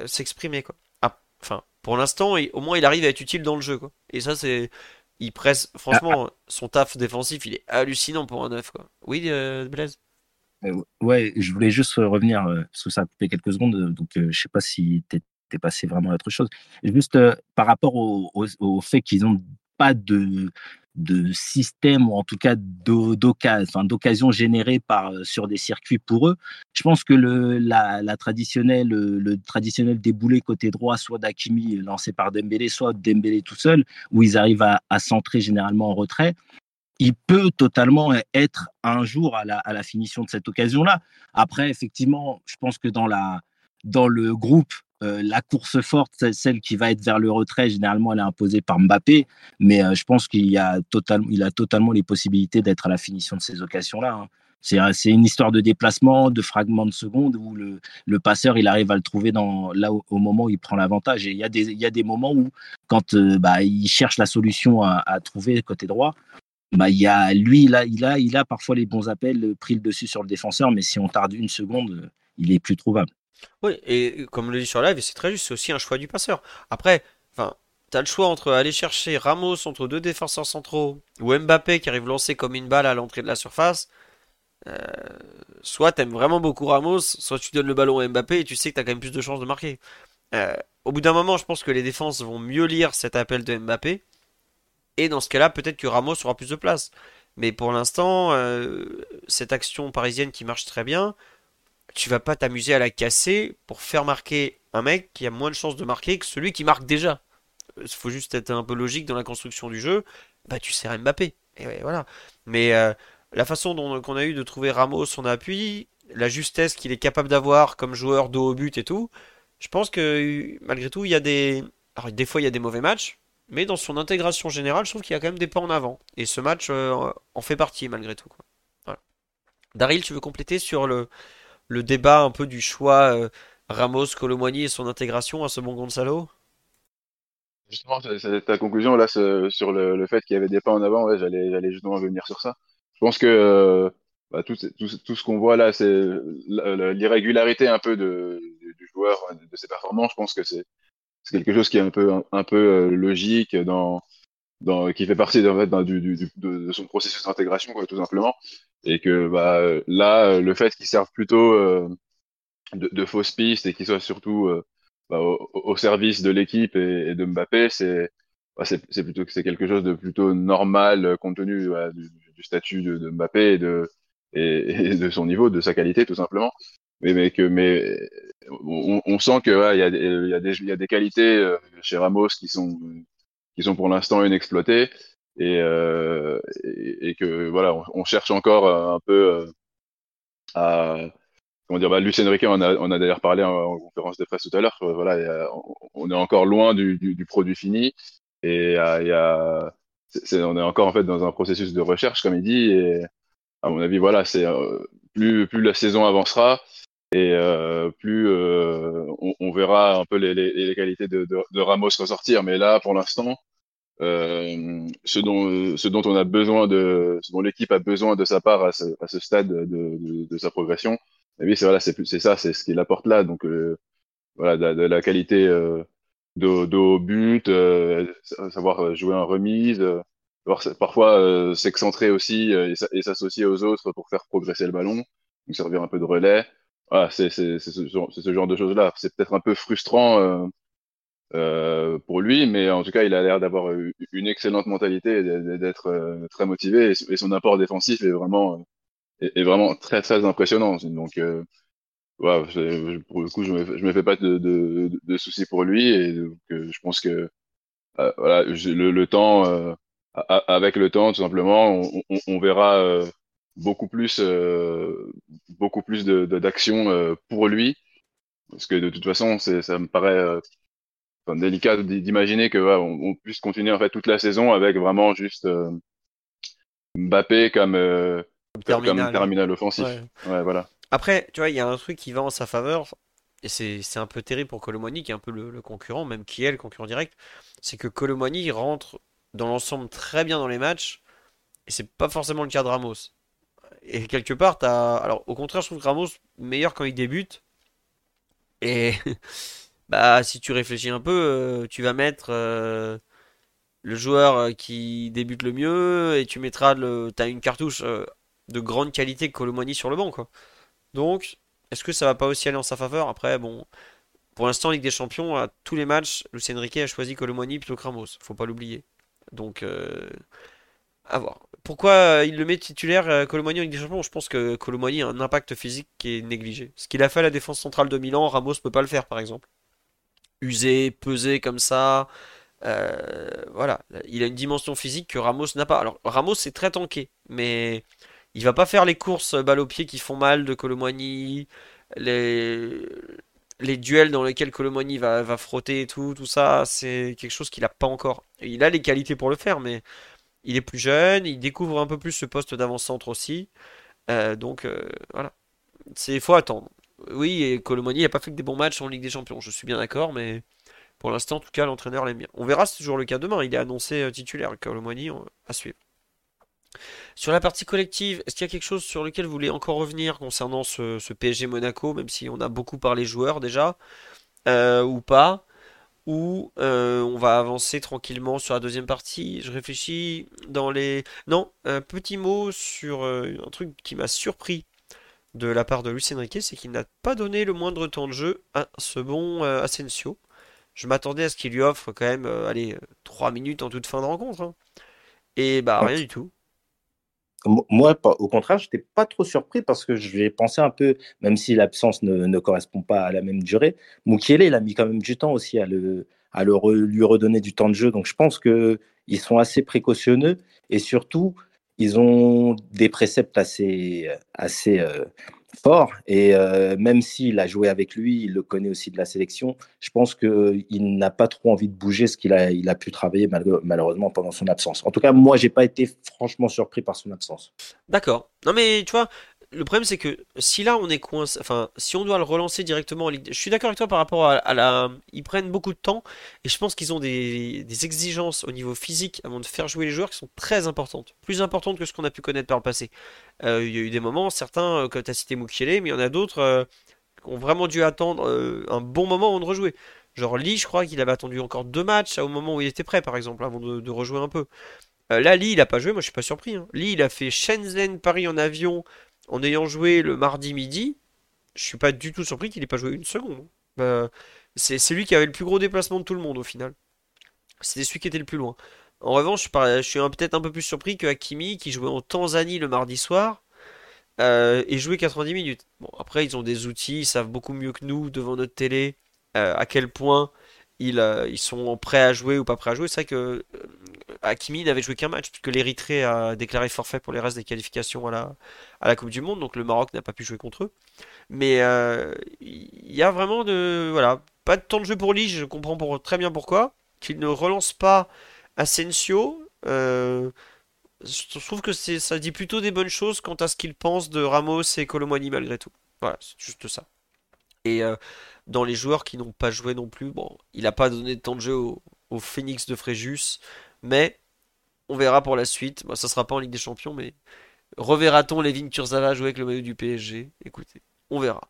s'exprimer. Ah, enfin, pour l'instant, au moins il arrive à être utile dans le jeu. Quoi. Et ça, c'est. Il presse. Franchement, ah, ah. son taf défensif, il est hallucinant pour un neuf. Quoi. Oui, euh, Blaise? Ouais, je voulais juste revenir, parce que ça a coupé quelques secondes, donc je sais pas si tu t'es passé vraiment à autre chose. Juste par rapport au, fait qu'ils n'ont pas de, de système ou en tout cas d'occasion générée par, sur des circuits pour eux. Je pense que le, la, traditionnelle, le traditionnel déboulé côté droit, soit d'Akimi lancé par Dembélé, soit Dembélé tout seul, où ils arrivent à, à centrer généralement en retrait il peut totalement être un jour à la, à la finition de cette occasion-là. Après, effectivement, je pense que dans, la, dans le groupe, euh, la course forte, celle qui va être vers le retrait, généralement, elle est imposée par Mbappé. Mais euh, je pense qu'il a, il a totalement les possibilités d'être à la finition de ces occasions-là. Hein. C'est une histoire de déplacement, de fragments de secondes où le, passeur, il arrive à le trouver là au, moment où il prend l'avantage. Et il y, a des, moments où, quand euh, bah, il cherche la solution à, trouver côté droit, bah, il a, lui, il a, il, a, parfois les bons appels, euh, pris le dessus sur le défenseur, mais si on tarde une seconde, euh, il est plus trouvable. Oui, et comme le dit sur live, c'est très juste, c'est aussi un choix du passeur. Après, enfin, tu as le choix entre aller chercher Ramos entre deux défenseurs centraux ou Mbappé qui arrive lancé comme une balle à l'entrée de la surface. Euh, soit tu aimes vraiment beaucoup Ramos, soit tu donnes le ballon à Mbappé et tu sais que tu as quand même plus de chances de marquer. au bout d'un moment, je pense que les défenses vont mieux lire cet appel de Mbappé et dans ce cas-là, peut-être que Ramos aura plus de place. Mais pour l'instant, euh, cette action parisienne qui marche très bien, tu vas pas t'amuser à la casser pour faire marquer un mec qui a moins de chances de marquer que celui qui marque déjà. Il faut juste être un peu logique dans la construction du jeu. Bah, tu sers Mbappé. Et voilà. Mais euh, la façon dont qu'on a eu de trouver Ramos son appui, la justesse qu'il est capable d'avoir comme joueur de haut but et tout, je pense que malgré tout, il y a des. Alors, des fois, il y a des mauvais matchs, mais dans son intégration générale, je trouve qu'il y a quand même des pas en avant. Et ce match euh, en fait partie malgré tout. Daryl, tu veux compléter sur le, le débat un peu du choix euh, Ramos, Colomboigny et son intégration à ce bon Gonzalo? Justement, ta conclusion là sur le, fait qu'il y avait des pas en avant. J'allais justement venir sur ça. Je pense que euh, bah, tout, ce qu'on voit là, c'est l'irrégularité un peu du joueur, de ses performances. Je pense que c'est c'est quelque chose qui est un peu un, peu euh, logique dans dans qui fait partie en fait, du, du, de, son processus d'intégration tout simplement. Et que bah là le fait qu'il serve plutôt euh, de, de, fausses pistes et qu'il soit surtout euh, bah, au, service de l'équipe et, de Mbappé c'est bah, c'est plutôt c'est quelque chose de plutôt normal compte tenu du, du, statut de, de, Mbappé et de et, de son niveau de sa qualité tout simplement. Mais mais que mais on, on sent que il y, a, y, a des, y a des qualités euh, chez Ramos qui sont qui sont pour l'instant inexploitées et, euh, et, et, que voilà on, cherche encore un peu euh, à comment dire bah, Lucien Riquet on a, a d'ailleurs parlé en, conférence de presse tout à l'heure voilà on est encore loin du, du, du produit fini et on est encore en fait dans un processus de recherche comme il dit et à mon avis voilà c'est plus plus la saison avancera et euh, plus euh, on, verra un peu les, les, qualités de, Ramos ressortir. Mais là, pour l'instant, euh, ce, dont, ce dont on a besoin de, ce dont l'équipe a besoin de sa part à ce, à ce stade de, de, de, sa progression, et oui, c'est voilà, c'est ça, c'est ce qu'il apporte là. Donc euh, voilà, de, la qualité euh, de, haut but, euh, savoir jouer en remise, parfois s'excentrer aussi et s'associer aux autres pour faire progresser le ballon, donc servir un peu de relais. Voilà, c'est ce, ce, genre de choses-là. C'est peut-être un peu frustrant euh, euh, pour lui, mais en tout cas, il a l'air d'avoir une excellente mentalité, d'être euh, très motivé, et, son apport défensif est vraiment, est, vraiment très très impressionnant. Donc, euh, pour le coup, je me, je me fais pas de, de, de soucis pour lui, et je pense que voilà, le, le temps, avec le temps, tout simplement, on, on, on verra beaucoup plus, euh, beaucoup plus de, d'action euh, pour lui. Parce que de toute façon, ça me paraît euh, délicat d'imaginer que on, puisse continuer en fait toute la saison avec vraiment juste Mbappé comme, terminal. comme terminal offensif. Ouais. voilà. Après, tu vois, il y a un truc qui va en sa faveur, et c'est, c'est un peu terrible pour Colomani, qui est un peu le, concurrent, même qui est le concurrent direct, c'est que Colomani rentre dans l'ensemble très bien dans les matchs, et c'est pas forcément le cas de Ramos. Et quelque part, as... alors au contraire, je trouve Ramos meilleur quand il débute. Et [LAUGHS] bah, si tu réfléchis un peu, euh, tu vas mettre euh, le joueur euh, qui débute le mieux et tu mettras le. T'as une cartouche de grande qualité Colomani sur le banc, quoi. Donc, est-ce que ça va pas aussi aller en sa faveur? Après, bon, Pour l'instant, Ligue des Champions, à tous les matchs, Lucien Riquet a choisi Colomani plutôt que Ramos. Faut pas l'oublier. Donc, à voir. Pourquoi il le met titulaire Colomani en Ligue des Champions? Je pense que Colomani a un impact physique qui est négligé. Ce qu'il a fait à la défense centrale de Milan, Ramos peut pas le faire, par exemple. Usé, pesé comme ça. voilà, il a une dimension physique que Ramos n'a pas. Alors Ramos c'est très tanké, mais il va pas faire les courses balle au pied qui font mal de Colomani, les les duels dans lesquels Colomani va, va frotter et tout, tout ça, c'est quelque chose qu'il n'a pas encore. Il a les qualités pour le faire, mais il est plus jeune, il découvre un peu plus ce poste d'avant-centre aussi. Euh, donc euh, voilà, c'est faut attendre. Oui, et Colomani n'a pas fait que des bons matchs en Ligue des Champions, je suis bien d'accord, mais pour l'instant, en tout cas, l'entraîneur l'aime bien. On verra c'est toujours le cas demain. Il est annoncé euh, titulaire, Colomani, à suivre. Sur la partie collective, est-ce qu'il y a quelque chose sur lequel vous voulez encore revenir concernant ce, PSG Monaco, même si on a beaucoup parlé joueurs déjà, euh, ou pas Ou euh, on va avancer tranquillement sur la deuxième partie Je réfléchis dans les... Non, un petit mot sur un truc qui m'a surpris de la part de Lucien Riquet, c'est qu'il n'a pas donné le moindre temps de jeu à ce bon Asensio. Je m'attendais à ce qu'il lui offre quand même, allez, 3 minutes en toute fin de rencontre. Hein. Et bah rien du tout. Moi, au contraire, je n'étais pas trop surpris parce que je vais penser un peu, même si l'absence ne, correspond pas à la même durée, Mukiele, il a mis quand même du temps aussi à, le, à le lui redonner du temps de jeu. Donc je pense qu'ils sont assez précautionneux et surtout, ils ont des préceptes assez, assez euh, fort. Et euh, même s'il a joué avec lui, il le connaît aussi de la sélection, je pense qu'il n'a pas trop envie de bouger ce qu'il a, il a pu travailler malheureusement pendant son absence. En tout cas, moi, j'ai pas été franchement surpris par son absence. D'accord. Non, mais tu vois, le problème, c'est que si là on est coincé, enfin, si on doit le relancer directement en Ligue, je suis d'accord avec toi par rapport à, la, ils prennent beaucoup de temps et je pense qu'ils ont des, exigences au niveau physique avant de faire jouer les joueurs qui sont très importantes, plus importantes que ce qu'on a pu connaître par le passé. Euh, il y a eu des moments, certains, euh, comme tu as cité Mukiele, mais il y en a d'autres euh, qui ont vraiment dû attendre un bon moment avant de rejouer. Genre Lee, je crois qu'il avait attendu encore deux matchs au moment où il était prêt, par exemple, avant de, rejouer un peu. là, Lee, il a pas joué, moi je suis pas surpris. Hein. Lee, il a fait Shenzhen, Paris en avion en ayant joué le mardi midi, je suis pas du tout surpris qu'il ait pas joué une seconde. Bah, c'est lui qui avait le plus gros déplacement de tout le monde au final. C'était celui qui était le plus loin. En revanche, je suis peut-être un peu plus surpris que Hakimi qui jouait en Tanzanie le mardi soir euh, et jouait 90 minutes. Bon, après, ils ont des outils, ils savent beaucoup mieux que nous devant notre télé euh, à quel point ils, euh, ils, sont prêts à jouer ou pas prêts à jouer. C'est vrai que Hakimi n'avait joué qu'un match, puisque l'Érythrée a déclaré forfait pour les restes des qualifications à la, à la Coupe du Monde, donc le Maroc n'a pas pu jouer contre eux. Mais euh, il y a vraiment de. Voilà, pas de temps de jeu pour Lige, je comprends pour, très bien pourquoi. Qu'il ne relance pas Asensio. Euh, je trouve que ça dit plutôt des bonnes choses quant à ce qu'il pense de Ramos et Colomani malgré tout. Voilà, c'est juste ça. Et euh, dans les joueurs qui n'ont pas joué non plus, bon, il n'a pas donné de temps de jeu au, au Phoenix de Fréjus. Mais on verra pour la suite. Bon, ça sera pas en Ligue des Champions, mais reverra-t-on Levin Kurzawa jouer avec le maillot du PSG Écoutez, on verra.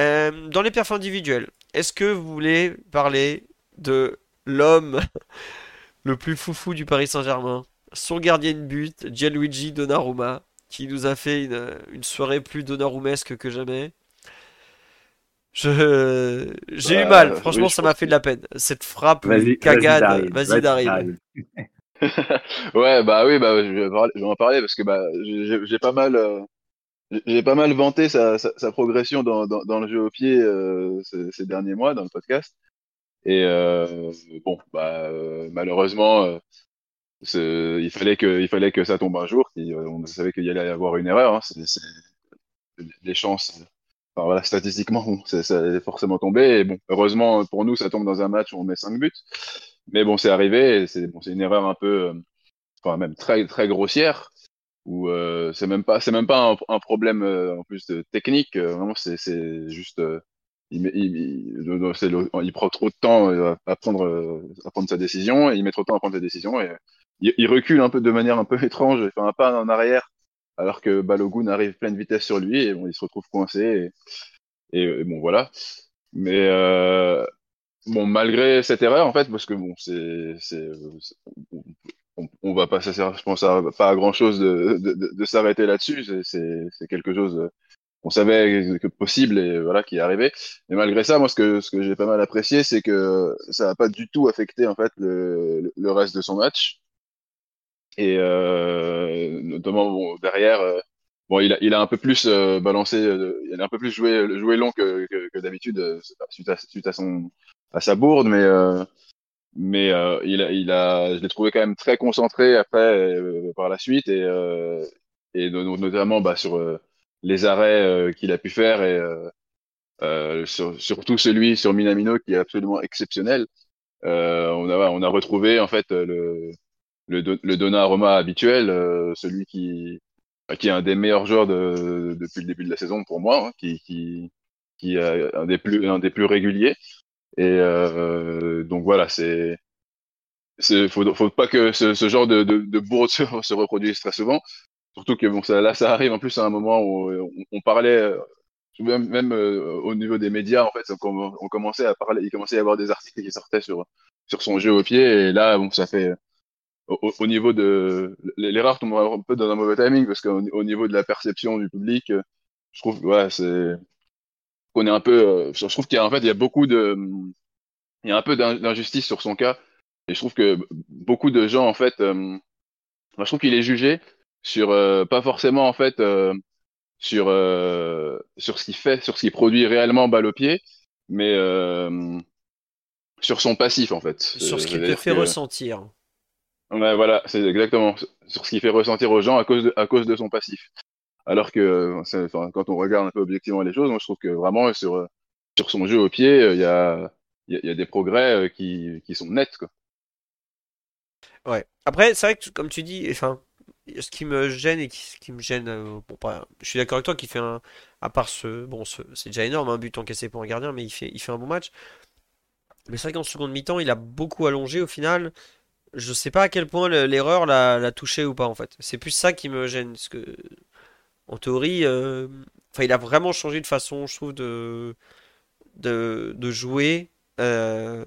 Euh, dans les perfs individuels, est-ce que vous voulez parler de l'homme [LAUGHS] le plus foufou du Paris Saint-Germain? Son gardien de but, Gianluigi Donnarumma, qui nous a fait une, soirée plus Donnarumesque que jamais. Je j'ai eu mal, franchement ça m'a fait de la peine. Cette frappe cagade, vas-y Daryl. [LAUGHS] ouais bah oui bah je vais, en parler parce que bah j'ai pas mal euh, j'ai pas mal vanté sa, sa, progression dans, dans, dans, le jeu au pied euh, ces, derniers mois dans le podcast et euh, bon bah malheureusement il fallait que il fallait que ça tombe un jour on savait qu'il y allait y avoir une erreur hein. c'est les chances Enfin, voilà, statistiquement, ça, est forcément tombé. Bon, heureusement pour nous, ça tombe dans un match où on met 5 buts. Mais bon, c'est arrivé. C'est bon, une erreur un peu, euh, enfin même très très grossière. Où euh, c'est même pas, c'est même pas un, problème euh, en plus de technique. vraiment, c'est juste, il, il, il, prend trop de temps à prendre à prendre sa décision et il met trop de temps à prendre sa décision et il, recule un peu de manière un peu [LAUGHS] étrange. Il fait un pas en arrière alors que Balogun arrive pleine vitesse sur lui et bon, il se retrouve coincé. Et, bon, voilà. Mais euh, bon, malgré cette erreur, en fait, parce que bon, c'est, on, on, va pas, ça je pense, pas à grand chose de, de, de, s'arrêter là-dessus. C'est, quelque chose on savait que possible et voilà qui est arrivé. Mais malgré ça, moi ce que ce que j'ai pas mal apprécié, c'est que ça n'a pas du tout affecté en fait le, le reste de son match. Et euh, notamment bon, derrière, euh, bon il a il a un peu plus euh, balancé, euh, il a un peu plus joué joué long que que, que d'habitude suite à suite à son à sa bourde, mais mais il a il a je l'ai trouvé quand même très concentré après par la suite et et notamment bah, sur les arrêts euh, qu'il a pu faire et euh, euh, sur, surtout celui sur Minamino qui est absolument exceptionnel. on a on a retrouvé en fait le le, le Donnarumma habituel, celui qui qui est un des meilleurs joueurs de, depuis le début de la saison pour moi, hein, qui, qui, qui est un des plus, un des plus réguliers. Et euh, donc voilà, c'est, faut, faut pas que ce, ce genre de, de, de bourde [LAUGHS] se, se, reproduise très souvent. Surtout que bon, ça, là, ça arrive en plus à un moment où on, on parlait, euh, même, même euh, au niveau des médias, en fait, on, on, commençait à parler, il commençait à y avoir des articles qui sortaient sur, sur son jeu au pied, et là, bon, ça fait, au, au niveau de, l'erreur tombe un peu dans un mauvais timing, parce qu'au au niveau de la perception du public, je trouve, ouais, c'est, qu'on est un peu, je trouve qu'il y a, en fait, il y a beaucoup de, il y a un peu d'injustice sur son cas, et je trouve que beaucoup de gens, en fait, euh, je trouve qu'il est jugé sur euh, pas forcément en fait euh, sur euh, sur ce qu'il fait, sur ce qu'il produit réellement balle au pied, mais sur son passif en fait. Sur ce qu'il te fait ressentir. Voilà, c'est exactement sur ce qu'il fait ressentir aux gens à cause de, à cause de son passif. Alors que enfin, quand on regarde un peu objectivement les choses, je trouve que vraiment sur sur son jeu au pied, il y a y, y, a des progrès qui, qui sont nets quoi. Ouais. Après, c'est vrai que comme tu dis, enfin, ce qui me gêne et qui, qui me gêne, euh, bon, pas, je suis d'accord avec toi qu'il fait un, à part ce, bon, ce, c'est déjà énorme, un but encaissé pour un gardien, mais il fait, il fait un bon match. Mais c'est vrai qu'en seconde mi-temps, il a beaucoup allongé au final. Je sais pas à quel point l'erreur l'a touché ou pas en fait. C'est plus ça qui me gêne, parce que en théorie, euh, il a vraiment changé de façon, je trouve, de, de, jouer. Euh,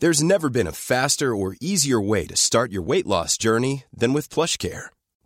There's never been a faster or easier way to start your weight loss journey than with PlushCare.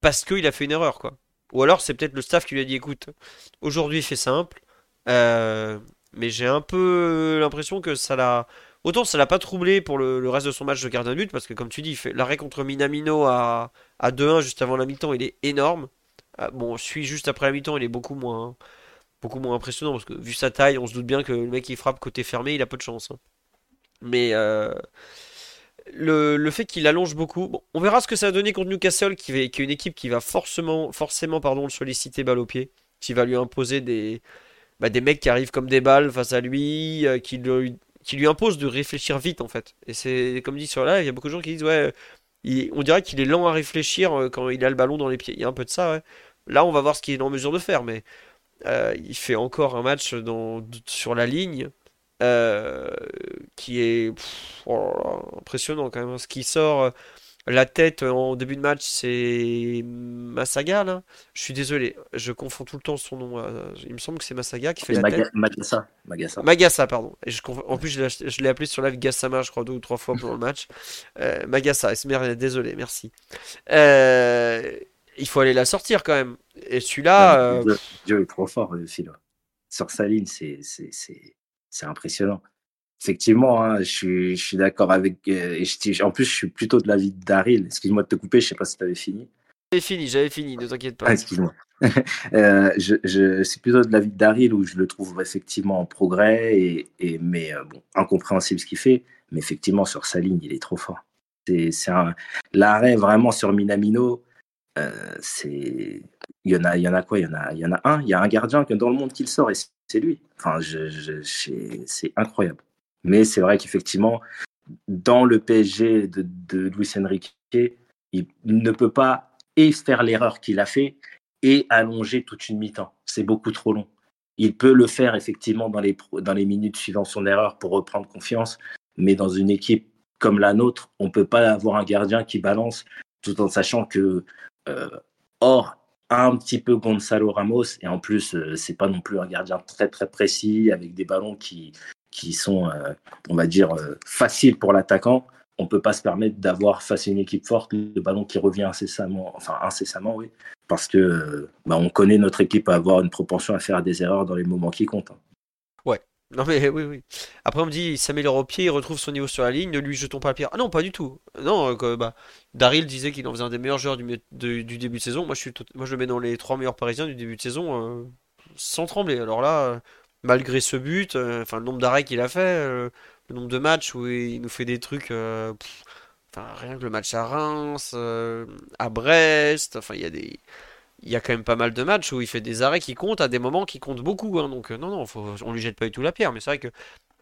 Parce qu'il a fait une erreur, quoi. Ou alors c'est peut-être le staff qui lui a dit écoute, aujourd'hui fait simple, euh, mais j'ai un peu l'impression que ça l'a. Autant ça l'a pas troublé pour le, reste de son match de gardien de but, parce que comme tu dis, l'arrêt contre Minamino à, à 2-1 juste avant la mi-temps, il est énorme. Ah, bon, suis juste après la mi-temps, il est beaucoup moins beaucoup moins impressionnant parce que vu sa taille, on se doute bien que le mec qui frappe côté fermé, il a peu de chance. Hein. Mais euh, le, le, fait qu'il allonge beaucoup, bon, on verra ce que ça va donner contre Newcastle, qui, qui est une équipe qui va forcément, forcément pardon, le solliciter balle au pied, qui va lui imposer des, bah, des mecs qui arrivent comme des balles face à lui, euh, qui, lui, qui lui imposent de réfléchir vite en fait. Et c'est comme dit sur là, il y a beaucoup de gens qui disent ouais, on dirait qu'il est lent à réfléchir euh, quand il a le ballon dans les pieds. Il y a un peu de ça. Ouais. Là, on va voir ce qu'il est en mesure de faire, mais euh, il fait encore un match dans, sur la ligne euh, qui est oh impressionnant quand même. Ce qui sort euh, la tête en début de match, c'est Massaga là. Je suis désolé, je confonds tout le temps son nom. Il me semble que c'est Massaga qui fait la tête. Magassa. Magassa. Magassa, pardon. Et je En plus, je l'ai appelé sur live Gassama, je crois, deux ou trois fois pendant le match. Euh, Magassa, désolé, merci. Euh, il faut aller la sortir quand même. Et celui-là. Euh... Dieu est trop fort, Philo. Sur sa ligne, c'est impressionnant. Effectivement, hein, je suis, je suis d'accord avec. Euh, et je, en plus, je suis plutôt de l'avis de Daryl. Excuse-moi de te couper, je sais pas si tu avais fini. j'avais fini, j'avais fini, ne t'inquiète pas. Ah, excuse-moi. [LAUGHS] Euh, je, je, c'est plutôt de l'avis de Daryl où je le trouve effectivement en progrès, et, et mais euh, bon, incompréhensible ce qu'il fait. Mais effectivement, sur sa ligne, il est trop fort. C'est, c'est. L'arrêt vraiment sur Minamino, euh, c'est... Il y, en a, il y en a quoi? Il y en a, il y en a un. Il y a un gardien que dans le monde qui le sort et c'est lui. Enfin, je, je, c'est incroyable. Mais c'est vrai qu'effectivement, dans le PSG de, de Luis Enrique, il ne peut pas et faire l'erreur qu'il a fait et allonger toute une mi-temps. C'est beaucoup trop long. Il peut le faire effectivement dans les, dans les minutes suivant son erreur pour reprendre confiance, mais dans une équipe comme la nôtre, on ne peut pas avoir un gardien qui balance tout en sachant que, euh, or, un petit peu Gonzalo Ramos, et en plus, euh, c'est pas non plus un gardien très très précis, avec des ballons qui, sont, euh, on va dire, euh, faciles pour l'attaquant on peut pas se permettre d'avoir face à une équipe forte le ballon qui revient incessamment, enfin incessamment, oui, parce que bah, on connaît notre équipe à avoir une propension à faire des erreurs dans les moments qui comptent. Hein. Non mais oui, oui. Après on me dit, il s'améliore au pied, il retrouve son niveau sur la ligne, ne lui jetons pas la pierre. Ah non, pas du tout. Non, euh, bah, Daryl disait qu'il en faisait un des meilleurs joueurs du, début de saison. Moi je, le mets dans les trois meilleurs parisiens du début de saison, euh, sans trembler. Alors là, euh, malgré ce but, enfin le nombre d'arrêts qu'il a fait, le nombre de matchs où il nous fait des trucs. Euh, rien que le match à Reims, euh, à Brest. Enfin, il y a des. Il y a quand même pas mal de matchs où il fait des arrêts qui comptent à des moments qui comptent beaucoup. Hein. donc, euh, non, non, faut, on lui jette pas du tout la pierre. Mais c'est vrai que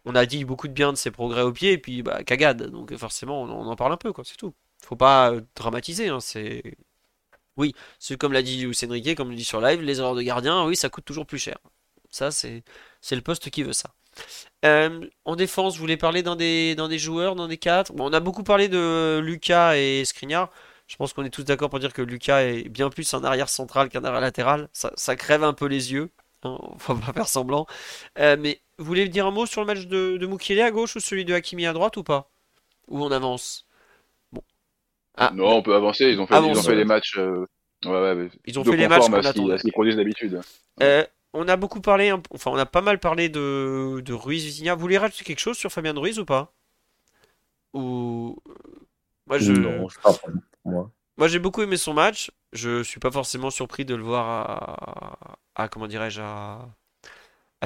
on a dit beaucoup de bien de ses progrès au pied, et puis bah, cagade. Donc, forcément, on, en parle un peu, quoi. C'est tout. Faut pas dramatiser. Hein, c'est. Oui, c'est comme l'a dit Lucien Riquet, comme le dit sur live, les erreurs de gardien, oui, ça coûte toujours plus cher. Ça, c'est le poste qui veut ça. Euh, en défense, vous voulez parler d'un des, des joueurs, d'un des quatre? Bon, On a beaucoup parlé de Lucas et Skriniar. Je pense qu'on est tous d'accord pour dire que Lucas est bien plus un arrière central qu'un arrière latéral. Ça, crève un peu les yeux. Hein, on va pas faire semblant. Euh, mais vous voulez dire un mot sur le match de, de Mukele à gauche ou celui de Hakimi à droite ou pas? Ou on avance? Bon. Ah, non, on peut avancer. Ils ont fait, ils ont fait les matchs. Euh, ouais, ouais, ils ont fait les matchs qu'on attendait. qu'ils produisent d'habitude. Euh, on a beaucoup parlé, enfin on a pas mal parlé de, de Ruiz Vitinha. Vous voulez rajouter quelque chose sur Fabien Ruiz ou pas? Ou moi je non, pas moi. J'ai beaucoup aimé son match. Je suis pas forcément surpris de le voir à, comment dirais-je à,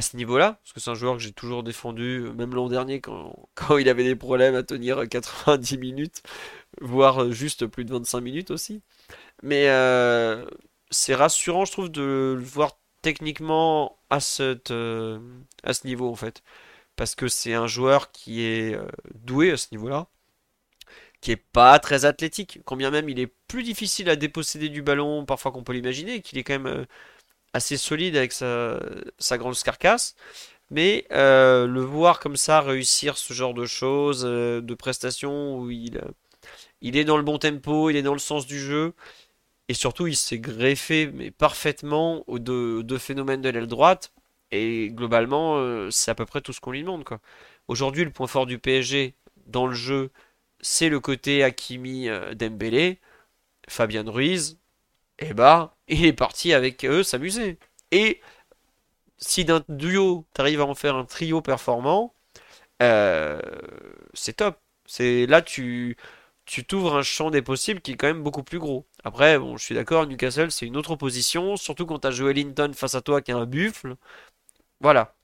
ce niveau-là, parce que c'est un joueur que j'ai toujours défendu, même l'an dernier quand, [LAUGHS] quand il avait des problèmes à tenir 90 minutes, voire juste plus de 25 minutes aussi. Mais euh, c'est rassurant, je trouve, de le voir techniquement à, cette, euh, à ce niveau en fait. Parce que c'est un joueur qui est euh, doué à ce niveau-là, qui est pas très athlétique, combien même il est plus difficile à déposséder du ballon parfois qu'on peut l'imaginer, qu'il est quand même euh, assez solide avec sa, grande carcasse. Mais le voir comme ça réussir ce genre de choses, de prestations où il, il est dans le bon tempo, il est dans le sens du jeu, et surtout, il s'est greffé mais parfaitement aux deux, phénomènes de l'aile droite. Et globalement, euh, c'est à peu près tout ce qu'on lui demande. Aujourd'hui, le point fort du PSG dans le jeu, c'est le côté Hakimi euh, Dembélé, Fabien Ruiz. Et bah, il est parti avec eux s'amuser. Et si d'un duo, tu arrives à en faire un trio performant, euh, c'est top. C'est là tu tu t'ouvres un champ des possibles qui est quand même beaucoup plus gros. Après, bon, je suis d'accord, Newcastle, c'est une autre opposition, surtout quand tu as Joel Linton face à toi qui est un buffle. Voilà.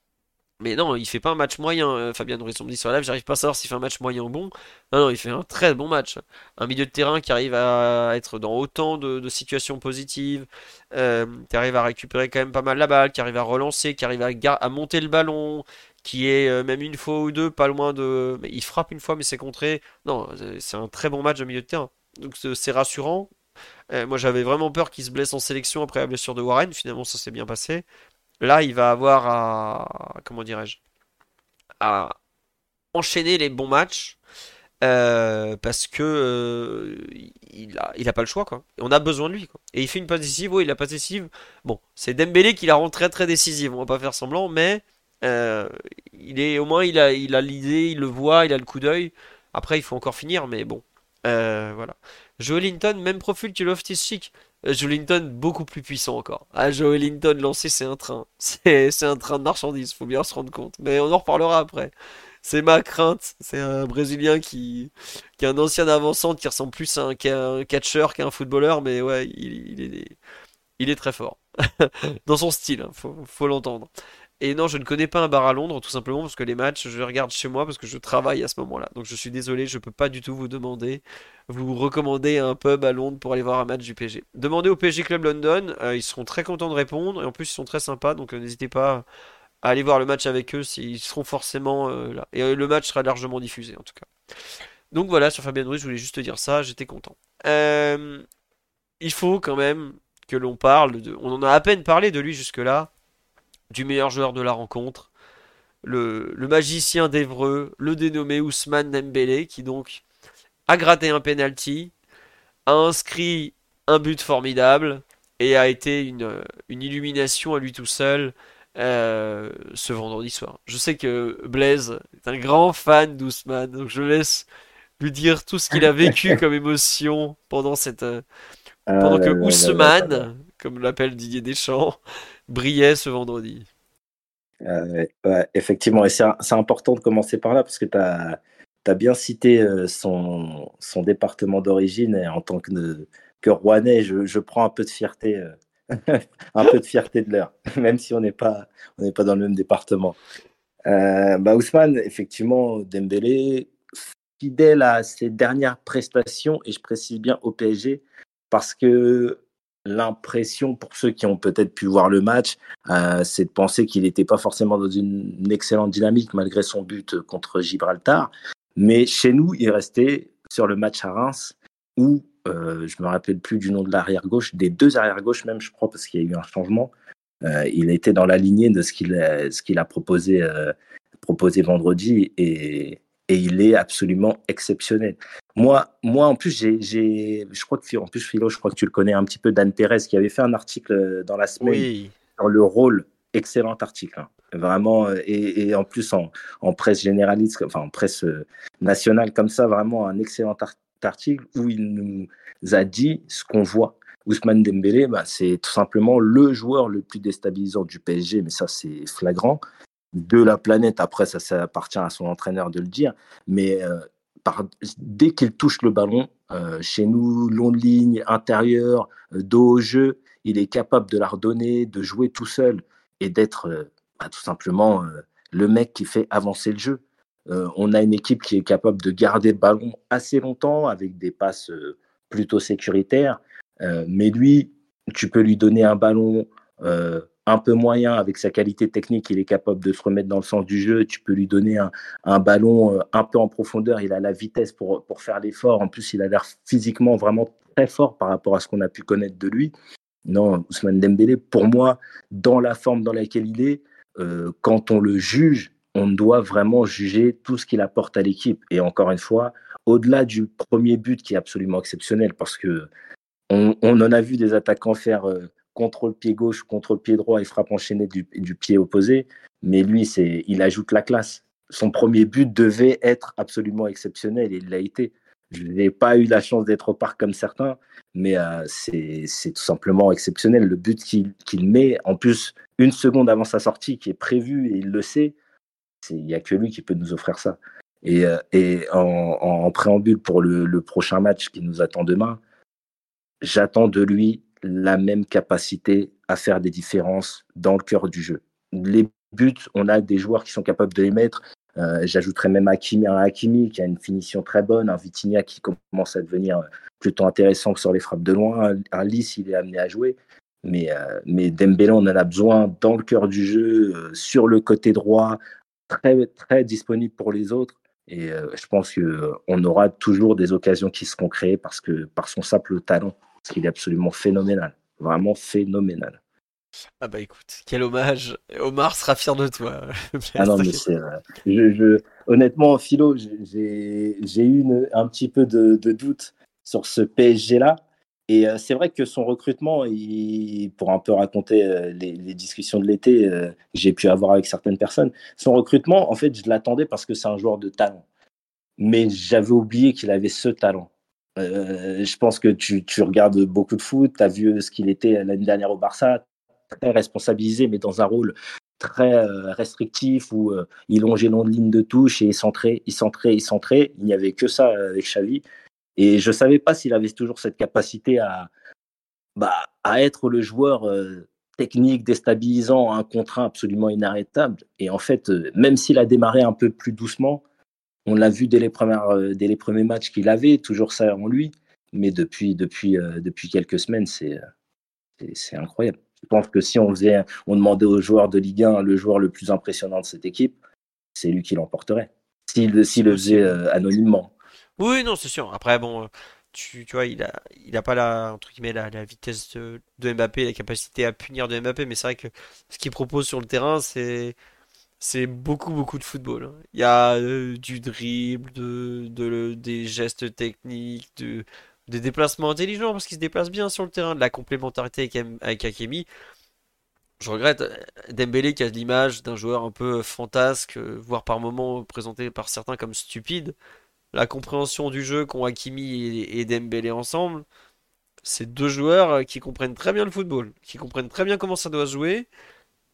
Mais non, il fait pas un match moyen, euh, Fabien Ruiz. On me dit sur live, j'arrive pas à savoir s'il fait un match moyen ou bon. Non, non, il fait un très bon match. Un milieu de terrain qui arrive à être dans autant de, situations positives, euh, qui arrive à récupérer quand même pas mal la balle, qui arrive à relancer, qui arrive à, monter le ballon, qui est euh, même une fois ou deux, pas loin de. Mais il frappe une fois, mais c'est contré. Non, c'est un très bon match de milieu de terrain. Donc c'est rassurant. Moi j'avais vraiment peur qu'il se blesse en sélection après la blessure de Warren. Finalement, ça s'est bien passé. Là, il va avoir à. Comment dirais-je À enchaîner les bons matchs. Euh, parce que il, a, il a pas le choix quoi. on a besoin de lui quoi. Et il fait une passe décisive, oui, il a passe. Bon, c'est Dembélé qui la rend très très décisive, on va pas faire semblant, mais euh, il est au moins il a l'idée, il le voit, il a le coup d'œil. Après il faut encore finir, mais bon, euh, voilà. Joelinton, même profil que Loftus Cheek. Euh, Joelinton beaucoup plus puissant encore. Ah, Joelinton lancé c'est un train, [LAUGHS] c'est un train de marchandises, faut bien se rendre compte. Mais on en reparlera après. c'est ma crainte. C'est un Brésilien qui, qui est un ancien avançant qui ressemble plus à un, catcheur qu'à un footballeur, mais ouais, il, est, il est très fort. [LAUGHS] Dans son style, hein, faut, faut l'entendre. Et non, je ne connais pas un bar à Londres, tout simplement parce que les matchs, je les regarde chez moi parce que je travaille à ce moment-là. Donc je suis désolé, je ne peux pas du tout vous demander, vous recommander un pub à Londres pour aller voir un match du PSG. Demandez au PSG Club London, euh, ils seront très contents de répondre et en plus ils sont très sympas, donc euh, n'hésitez pas à aller voir le match avec eux, s'ils seront forcément euh, là. Et le match sera largement diffusé en tout cas. Donc voilà, sur Fabien Ruiz, je voulais juste te dire ça, j'étais content. il faut quand même que l'on parle de... On en a à peine parlé de lui jusque-là du meilleur joueur de la rencontre, le, magicien d'Evreux, le dénommé Ousmane Dembélé, qui donc a gratté un penalty, a inscrit un but formidable et a été une, illumination à lui tout seul euh, ce vendredi soir. Je sais que Blaise est un grand fan d'Ousmane, donc je laisse lui dire tout ce qu'il a vécu [LAUGHS] comme émotion pendant cette euh, pendant ah que Ousmane, comme l'appelle Didier Deschamps, brillait ce vendredi. Euh, effectivement, et c'est important de commencer par là parce que tu as, bien cité euh, son, son département d'origine et en tant que, que Rouennais, je, je, prends un peu de fierté, euh, [LAUGHS] un peu de fierté de l'heure, [LAUGHS] même si on n'est pas, pas dans le même département. bah Ousmane, effectivement, Dembélé, fidèle à ses dernières prestations, et je précise bien au PSG, parce que l'impression, pour ceux qui ont peut-être pu voir le match, euh, c'est de penser qu'il n'était pas forcément dans une, excellente dynamique malgré son but contre Gibraltar. Mais chez nous, il restait sur le match à Reims où, euh, je me rappelle plus du nom de l'arrière-gauche, des deux arrière-gauches même, je crois, parce qu'il y a eu un changement. Euh, il était dans la lignée de ce qu'il a, a proposé, euh, proposé vendredi et, et il est absolument exceptionnel. Moi, moi en plus, j'ai, je crois que en plus Philo, je crois que tu le connais un petit peu, Dan Perez, qui avait fait un article euh, dans la semaine sur le rôle, excellent article, hein. vraiment, euh, et, en plus en, en, presse généraliste, enfin en presse euh, nationale comme ça, vraiment un excellent article où il nous a dit ce qu'on voit. Ousmane Dembélé, bah, c'est tout simplement le joueur le plus déstabilisant du PSG, mais ça c'est flagrant de la planète. Après, ça, ça appartient à son entraîneur de le dire. Mais euh, dès qu'il touche le ballon, euh, chez nous, long de ligne, intérieur, euh, dos au jeu, il est capable de la redonner, de jouer tout seul et d'être bah, tout simplement le mec qui fait avancer le jeu. on a une équipe qui est capable de garder le ballon assez longtemps avec des passes plutôt sécuritaires. mais lui, tu peux lui donner un ballon un peu moyen avec sa qualité technique, il est capable de se remettre dans le sens du jeu. Tu peux lui donner un, ballon euh, un peu en profondeur, il a la vitesse pour, pour faire l'effort. En plus, il a l'air physiquement vraiment très fort par rapport à ce qu'on a pu connaître de lui. Non, Ousmane Dembélé, pour moi, dans la forme dans laquelle il est, euh, quand on le juge, on doit vraiment juger tout ce qu'il apporte à l'équipe. Et encore une fois, au-delà du premier but qui est absolument exceptionnel, parce que on, en a vu des attaquants faire euh, contrôle pied gauche, contrôle pied droit et frappe enchaînée du, pied opposé. Mais lui, c'est, il ajoute la classe. Son premier but devait être absolument exceptionnel et il l'a été. Je n'ai pas eu la chance d'être au parc comme certains, mais euh, c'est, tout simplement exceptionnel. Le but qu'il, met, en plus, une seconde avant sa sortie, qui est prévu et il le sait, il n'y a que lui qui peut nous offrir ça. Et, euh, et en, préambule pour le prochain match qui nous attend demain, j'attends de lui la même capacité à faire des différences dans le cœur du jeu. Les buts, on a des joueurs qui sont capables de les mettre. Euh, j'ajouterais même Hakimi, un Hakimi qui a une finition très bonne, un Vitinha qui commence à devenir plutôt intéressant sur les frappes de loin, un Lys, il est amené à jouer. Mais, euh, Dembélé, on en a besoin dans le cœur du jeu, euh, sur le côté droit, très, très disponible pour les autres. Et je pense qu'on aura toujours des occasions qui seront créées parce que, par son simple talent parce qu'il est absolument phénoménal, vraiment phénoménal. Ah bah écoute, quel hommage. Omar sera fier de toi. [LAUGHS] ah non, mais c'est. je, honnêtement, Philo, j'ai eu un petit peu de, doute sur ce PSG-là. Et euh, c'est vrai que son recrutement, il, pour un peu raconter euh, les, discussions de l'été euh, j'ai pu avoir avec certaines personnes, son recrutement, en fait, je l'attendais parce que c'est un joueur de talent. Mais j'avais oublié qu'il avait ce talent. Euh, je pense que tu, regardes beaucoup de foot, tu as vu ce qu'il était l'année dernière au Barça, très responsabilisé, mais dans un rôle très euh, restrictif où euh, il longeait long de ligne de touche et il centrait, il centrait, il centrait. Il n'y avait que ça avec Xavi. Et je ne savais pas s'il avait toujours cette capacité à, bah, être le joueur technique, déstabilisant, un contre un absolument inarrêtable. Et en fait, même s'il a démarré un peu plus doucement, on l'a vu dès les, premières, dès les premiers matchs qu'il avait, toujours ça en lui. Mais depuis, depuis, depuis quelques semaines, c'est c'est incroyable. Je pense que si on faisait, on demandait aux joueurs de Ligue 1 le joueur le plus impressionnant de cette équipe, c'est lui qui l'emporterait. S'il le faisait euh, anonymement. Oui, non, c'est sûr. Après, bon, euh, tu, tu, vois, il a, il a pas la, entre guillemets, la, la vitesse de, de, Mbappé, la capacité à punir de Mbappé, mais c'est vrai que ce qu'il propose sur le terrain, c'est, c'est beaucoup, beaucoup de football. Hein. Il y a euh, du dribble, de, de, des gestes techniques, de, des déplacements intelligents parce qu'il se déplace bien sur le terrain, de la complémentarité avec, Akemi. Je regrette euh, Dembélé qui a l'image d'un joueur un peu fantasque, euh, voire par moments présenté par certains comme stupide. La compréhension du jeu qu'ont Hakimi et, Dembélé ensemble, c'est deux joueurs qui comprennent très bien le football, qui comprennent très bien comment ça doit jouer.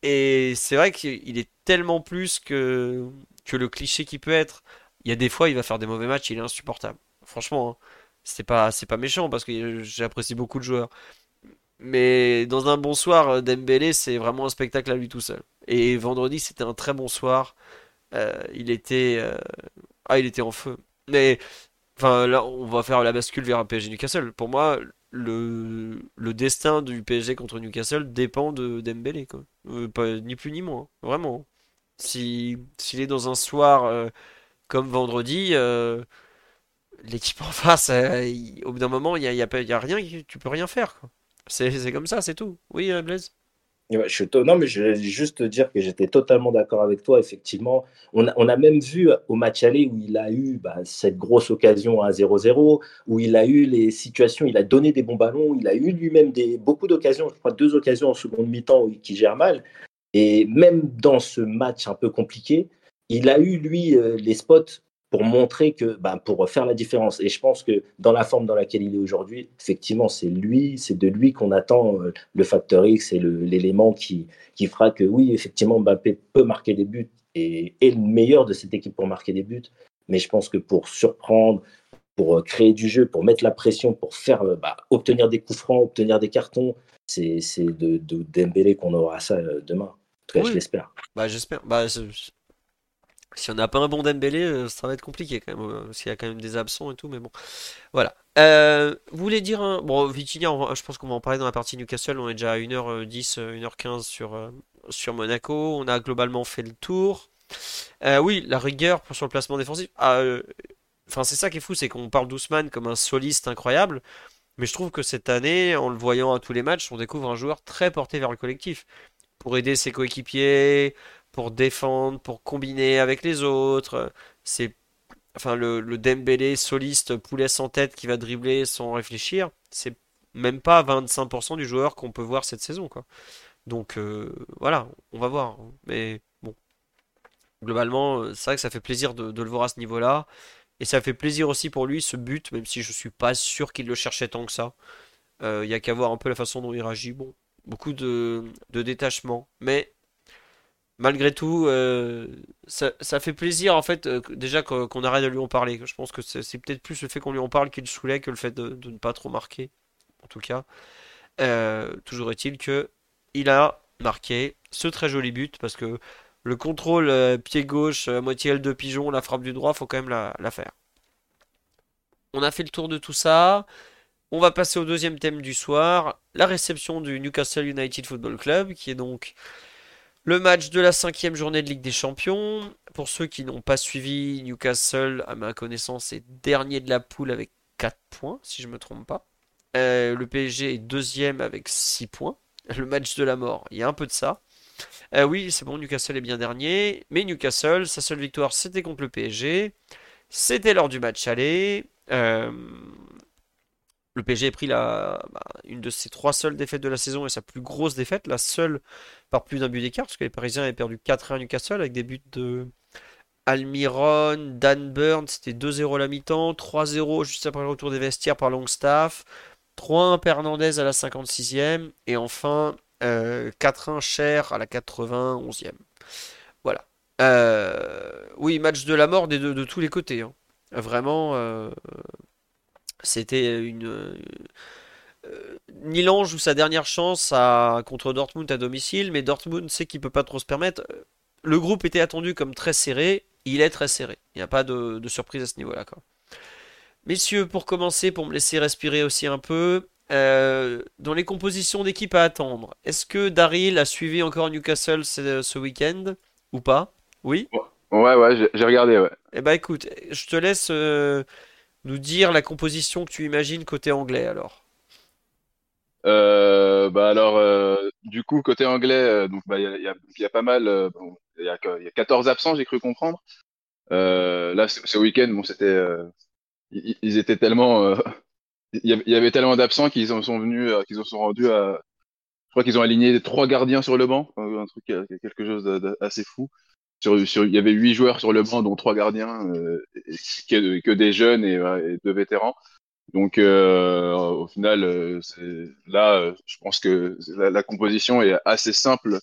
Et c'est vrai qu'il est tellement plus que, le cliché qui peut être. Il y a des fois, il va faire des mauvais matchs, il est insupportable. Franchement, hein c'est pas c'est méchant parce que j'apprécie beaucoup de joueurs. Mais dans un bon soir, Dembélé, c'est vraiment un spectacle à lui tout seul. Et vendredi, c'était un très bon soir. Euh, il était euh, ah, il était en feu. Mais enfin là, on va faire la bascule vers un PSG Newcastle. Pour moi, le, le destin du PSG contre Newcastle dépend de Dembélé quoi. Euh, ni plus ni moins, vraiment. Si s'il est dans un soir comme vendredi, l'équipe en face, euh, au bout d'un moment, il n'y a, y a, rien, tu peux rien faire. C'est comme ça, c'est tout. Oui, euh, Blaise? Je non, mais je vais juste te dire que j'étais totalement d'accord avec toi. Effectivement, on a, on a, même vu au match aller où il a eu bah, cette grosse occasion à 0-0, où il a eu les situations, il a donné des bons ballons, il a eu lui-même des, beaucoup d'occasions, je crois deux occasions en seconde mi-temps qui gère mal. Et même dans ce match un peu compliqué, il a eu, lui, euh, les spots pour montrer que, bah, pour faire la différence. Et je pense que dans la forme dans laquelle il est aujourd'hui, effectivement, c'est lui, c'est de lui qu'on attend euh, le facteur X et l'élément qui, qui fera que oui, effectivement, Mbappé peut marquer des buts et est le meilleur de cette équipe pour marquer des buts. Mais je pense que pour surprendre, pour euh, créer du jeu, pour mettre la pression, pour faire euh, bah, obtenir des coups francs, obtenir des cartons, c'est de, de Dembélé qu'on aura ça demain. En tout cas, je l'espère. Bah, j'espère. Bah, si on n'a pas un bon Dembélé, euh, ça va être compliqué quand même, euh, parce qu'il y a quand même des absents et tout, mais bon. Voilà. Euh, vous voulez dire un... Bon, Vitinha, je pense qu'on va en parler dans la partie Newcastle, on est déjà à 1h10, 1h15 sur, sur Monaco, on a globalement fait le tour. oui, la rigueur sur le placement défensif. Ah, enfin, c'est ça qui est fou, c'est qu'on parle d'Ousmane comme un soliste incroyable, mais je trouve que cette année, en le voyant à tous les matchs, on découvre un joueur très porté vers le collectif. Pour aider ses coéquipiers, pour défendre, pour combiner avec les autres. C'est enfin le, Dembélé soliste poulet sans tête qui va dribbler sans réfléchir. C'est même pas 25% du joueur qu'on peut voir cette saison. Donc euh, voilà, on va voir. Mais bon, globalement, euh, c'est vrai que ça fait plaisir de, le voir à ce niveau-là. Et ça fait plaisir aussi pour lui ce but, même si je suis pas sûr qu'il le cherchait tant que ça. Euh, il y a qu'à voir un peu la façon dont il réagit. Bon, beaucoup de, de détachement. Mais malgré tout, euh, ça, fait plaisir en fait euh, déjà qu'on arrête de lui en parler. Je pense que c'est peut-être plus le fait qu'on lui en parle qui le saoulait que le fait de, ne pas trop marquer. En tout cas, euh, toujours est-il que il a marqué ce très joli but parce que le contrôle pied gauche, moitié aile de pigeon, la frappe du droit, faut quand même la, la, faire. On a fait le tour de tout ça. On va passer au deuxième thème du soir, la réception du Newcastle United Football Club, qui est donc le match de la cinquième journée de Ligue des Champions. Pour ceux qui n'ont pas suivi, Newcastle, à ma connaissance, est dernier de la poule avec 4 points, si je ne me trompe pas. Euh, le PSG est deuxième avec 6 points. [LAUGHS] Le match de la mort, il y a un peu de ça. Euh, oui, c'est bon, Newcastle est bien dernier. Mais Newcastle, sa seule victoire, c'était contre le PSG. C'était lors du match aller. Euh, le PSG a pris bah, une de ses trois seules défaites de la saison et sa plus grosse défaite, la seule par plus d'un but d'écart, parce que les Parisiens avaient perdu 4-1 à Newcastle avec des buts de Almiron, Dan Burn, c'était 2-0 la mi-temps, 3-0 juste après le retour des vestiaires par Longstaff, 3-1 Hernandez à la 56e, et enfin 4-1 cher à la 91e. Voilà. oui, match de la mort de, tous les côtés. Hein. Vraiment, c'était une. Nilan joue sa dernière chance à, contre Dortmund à domicile, mais Dortmund sait qu'il peut pas trop se permettre. Le groupe était attendu comme très serré, il est très serré. Il n'y a pas de, surprise à ce niveau-là. Messieurs, pour commencer, pour me laisser respirer aussi un peu, euh, dans les compositions d'équipe à attendre, est-ce que Daryl a suivi encore Newcastle ce, week-end ou pas? Oui? Ouais, ouais, j'ai regardé, ouais. Eh bah écoute, je te laisse euh, nous dire la composition que tu imagines côté anglais alors. Euh, bah alors, du coup, côté anglais, donc bah, il y, a, pas mal. il y, a, 14 absents, j'ai cru comprendre. là, ce, week-end, bon, c'était, ils, étaient tellement, [LAUGHS] il y avait tellement d'absents qu'ils en sont venus, qu'ils en sont rendus à, je crois qu'ils ont aligné trois gardiens sur le banc, un truc, quelque chose d'assez fou. Sur, il y avait huit joueurs sur le banc, dont trois gardiens, que, que, des jeunes et, et deux vétérans. Donc euh, au final, euh, là, euh, je pense que la, composition est assez simple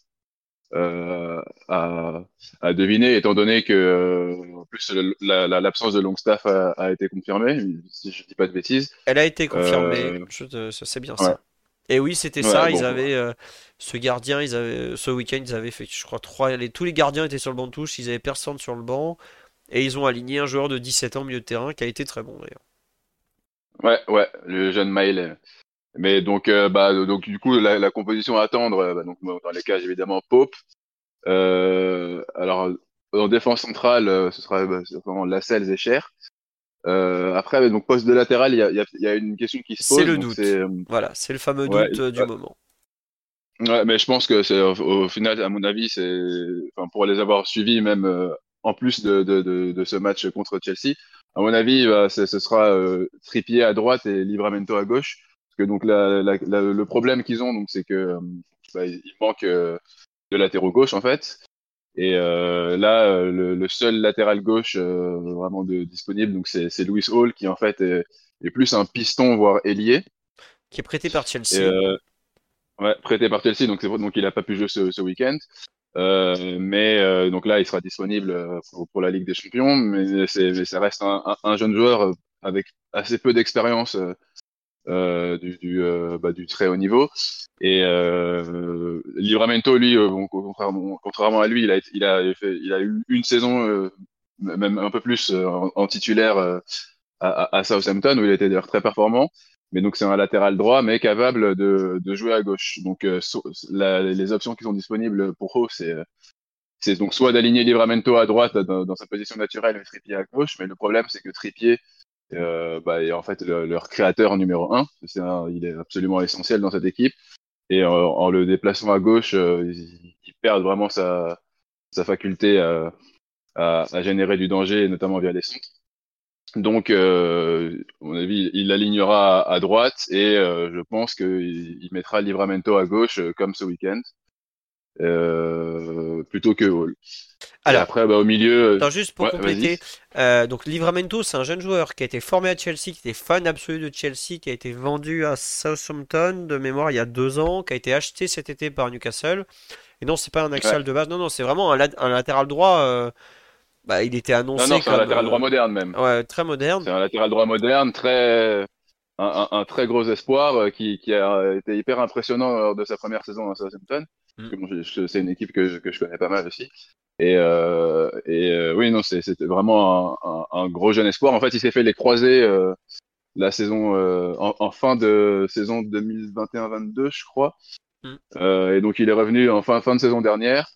à, à, deviner, étant donné que en plus l'absence de Longstaff a, a, été confirmée, si je dis pas de bêtises. Elle a été confirmée, c'est bien ça. Et oui, c'était ça. ils avaient ce gardien, ils avaient ce week-end, ils avaient fait, je crois, trois. Les, tous les gardiens étaient sur le banc de touche. Ils avaient personne sur le banc et ils ont aligné un joueur de 17 ans au milieu de terrain qui a été très bon d'ailleurs. Ouais, ouais, le jeune Mail. Mais donc, euh, bah, donc du coup, la, composition à attendre, euh, bah, donc dans les cages évidemment Pope. Euh, alors en défense centrale, ce sera bah, vraiment Lascelles et Cher. Après, donc poste de latéral, il y a, y a, une question qui se pose. C'est le doute. Voilà, c'est le fameux doute du moment. Ouais, mais je pense que c'est au, final, à mon avis, c'est, enfin, pour les avoir suivis, même en plus de, de, de, de, ce match contre Chelsea, à mon avis, bah, ce sera euh, Trippier à droite et Livramento à gauche. Parce que donc la, la, le problème qu'ils ont, donc c'est que euh, bah, il manque euh, de latéraux gauche en fait. Et euh, là, euh, le, le, seul latéral gauche vraiment de, disponible, donc c'est Louis Hall qui en fait est, est, plus un piston voire ailier. Qui est prêté par Chelsea. ouais, prêté par Chelsea, donc c'est donc il a pas pu jouer ce, ce week-end. Euh, mais euh, donc là, il sera disponible euh, pour, pour, la Ligue des Champions, mais ça reste un, un, jeune joueur avec assez peu d'expérience euh, du, du, bah, du, très haut niveau. Et Livramento, lui, bon, contrairement, contrairement, à lui, il a, il a, il a eu une saison, même un peu plus en, titulaire à, Southampton, où il était d'ailleurs très performant. Mais donc c'est un latéral droit, mais capable de, jouer à gauche. Donc euh, les options qui sont disponibles pour eux, c'est c'est donc soit d'aligner Livramento à droite dans, dans, sa position naturelle et Trippier à gauche. Mais le problème, c'est que Trippier euh, bah, est en fait leur créateur numéro un. Il est absolument essentiel dans cette équipe. Et en le déplaçant à gauche, euh, il, il perd vraiment sa, faculté à, générer du danger, notamment via les centres. Donc, euh, à mon avis, il l'alignera à, droite et euh, je pense qu'il il mettra Livramento à gauche comme ce week-end, plutôt que Hall. Alors, après, bah, au milieu. Attends, juste pour compléter, donc Livramento, c'est un jeune joueur qui a été formé à Chelsea, qui était fan absolu de Chelsea, qui a été vendu à Southampton de mémoire il y a deux ans, qui a été acheté cet été par Newcastle. Et non, c'est pas un axial de base, non, non, c'est vraiment un, un, latéral droit bah, il était annoncé. Non, non, c'est un latéral droit euh, moderne même. Ouais, très moderne. C'est un latéral droit moderne, très. Un, un, très gros espoir euh, qui, qui, a été hyper impressionnant lors de sa première saison à Southampton. Mm. c'est une équipe que, que, je connais pas mal aussi. Et, euh, et euh, oui, non, c'était vraiment un, un, gros jeune espoir. En fait, il s'est fait les croiser euh, la saison en, en, fin de saison 2021-22, je crois. Mm. et donc, il est revenu en fin, fin de saison dernière.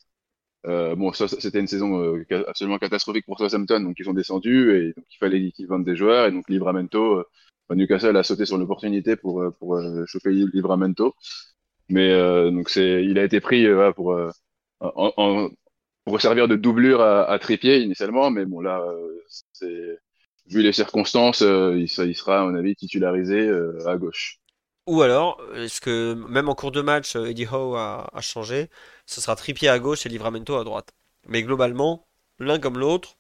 Euh, bon, c'était une saison euh, absolument catastrophique pour Southampton, donc ils ont descendu et donc il fallait qu'ils vendent des joueurs et donc Livramento, euh, Newcastle a sauté sur l'opportunité pour pour choper Livramento, mais donc c'est, il a été pris pour en, pour servir de doublure à, à initialement, mais bon là, vu les circonstances, il, sera à mon avis titularisé à gauche. Ou alors, est-ce que même en cours de match, Eddie Howe a, a changé ce sera Trippier à gauche et Livramento à droite. Mais globalement, l'un comme l'autre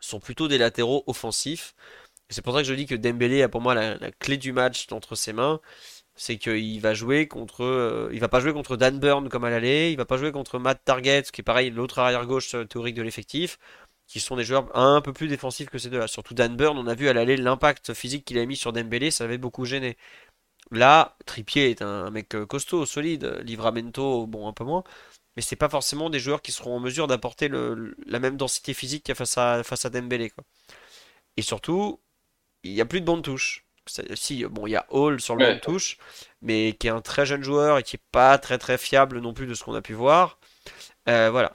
sont plutôt des latéraux offensifs. C'est pour ça que je dis que Dembélé a pour moi la, clé du match entre ses mains. C'est qu'il va jouer contre, euh, il va pas jouer contre Dan Burn comme à l'aller, il va pas jouer contre Matt Target, qui est pareil l'autre arrière gauche euh, théorique de l'effectif, qui sont des joueurs un peu plus défensifs que ces deux-là. Surtout Dan Burn, on a vu à l'aller l'impact physique qu'il a mis sur Dembélé, ça avait beaucoup gêné. Là, Trippier est un mec euh, costaud, solide, Livramento, bon un peu moins, mais c'est pas forcément des joueurs qui seront en mesure d'apporter la même densité physique face à, face à Dembélé. Et surtout, il n'y a plus de bande touche. Si, bon, il y a Hall sur le banc de touche, mais qui est un très jeune joueur et qui est pas très très fiable non plus de ce qu'on a pu voir. Euh, voilà.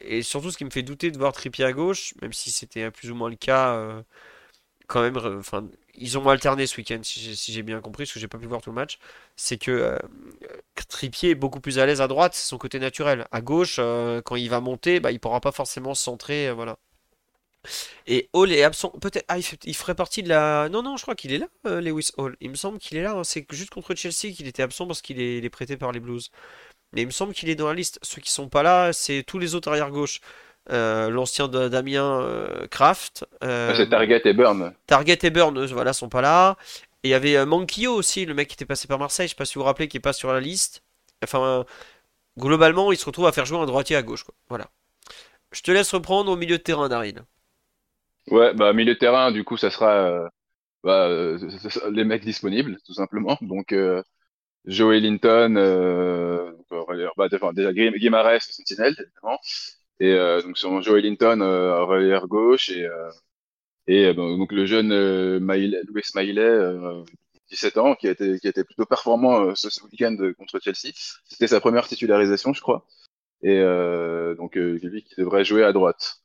Et surtout, ce qui me fait douter de voir Trippier à gauche, même si c'était plus ou moins le cas, euh, quand même, enfin, ils ont alterné ce week-end, si j'ai bien compris, parce que j'ai pas pu voir tout le match. C'est que euh, Trippier est beaucoup plus à l'aise à droite, c'est son côté naturel. À gauche, quand il va monter, bah, il pourra pas forcément se centrer, voilà. Et Hall est absent. Peut-être. Ah, il, ferait partie de la. Non, non, je crois qu'il est là, euh, Lewis Hall. Il me semble qu'il est là. Hein. C'est juste contre Chelsea qu'il était absent parce qu'il est, prêté par les Blues. Mais il me semble qu'il est dans la liste. Ceux qui sont pas là, c'est tous les autres arrière-gauche. Euh, l'ancien Damien euh, Kraft. C'est Target et Burn. Target et Burn, voilà, sont pas là. Et il y avait Mankio aussi, le mec qui était passé par Marseille. Je sais pas si vous vous rappelez, qui est pas sur la liste. Enfin, globalement, il se retrouve à faire jouer un droitier à gauche. Quoi. Voilà. Je te laisse reprendre au milieu de terrain, Daryl. Ouais, bah milieu de terrain, du coup, ça sera euh, bah, euh, [LAUGHS] les mecs disponibles, tout simplement. Donc, euh, Joey Linton, euh, bah, déjà Guimarães, Sentinelle, évidemment. Et euh, donc, sur Joey Linton, euh, relayeur gauche, et, et donc le jeune Maïle, Louis Maillet, 17 ans, qui a été, qui a été plutôt performant ce, week-end contre Chelsea. C'était sa première titularisation, je crois. Et donc, lui qui devrait jouer à droite.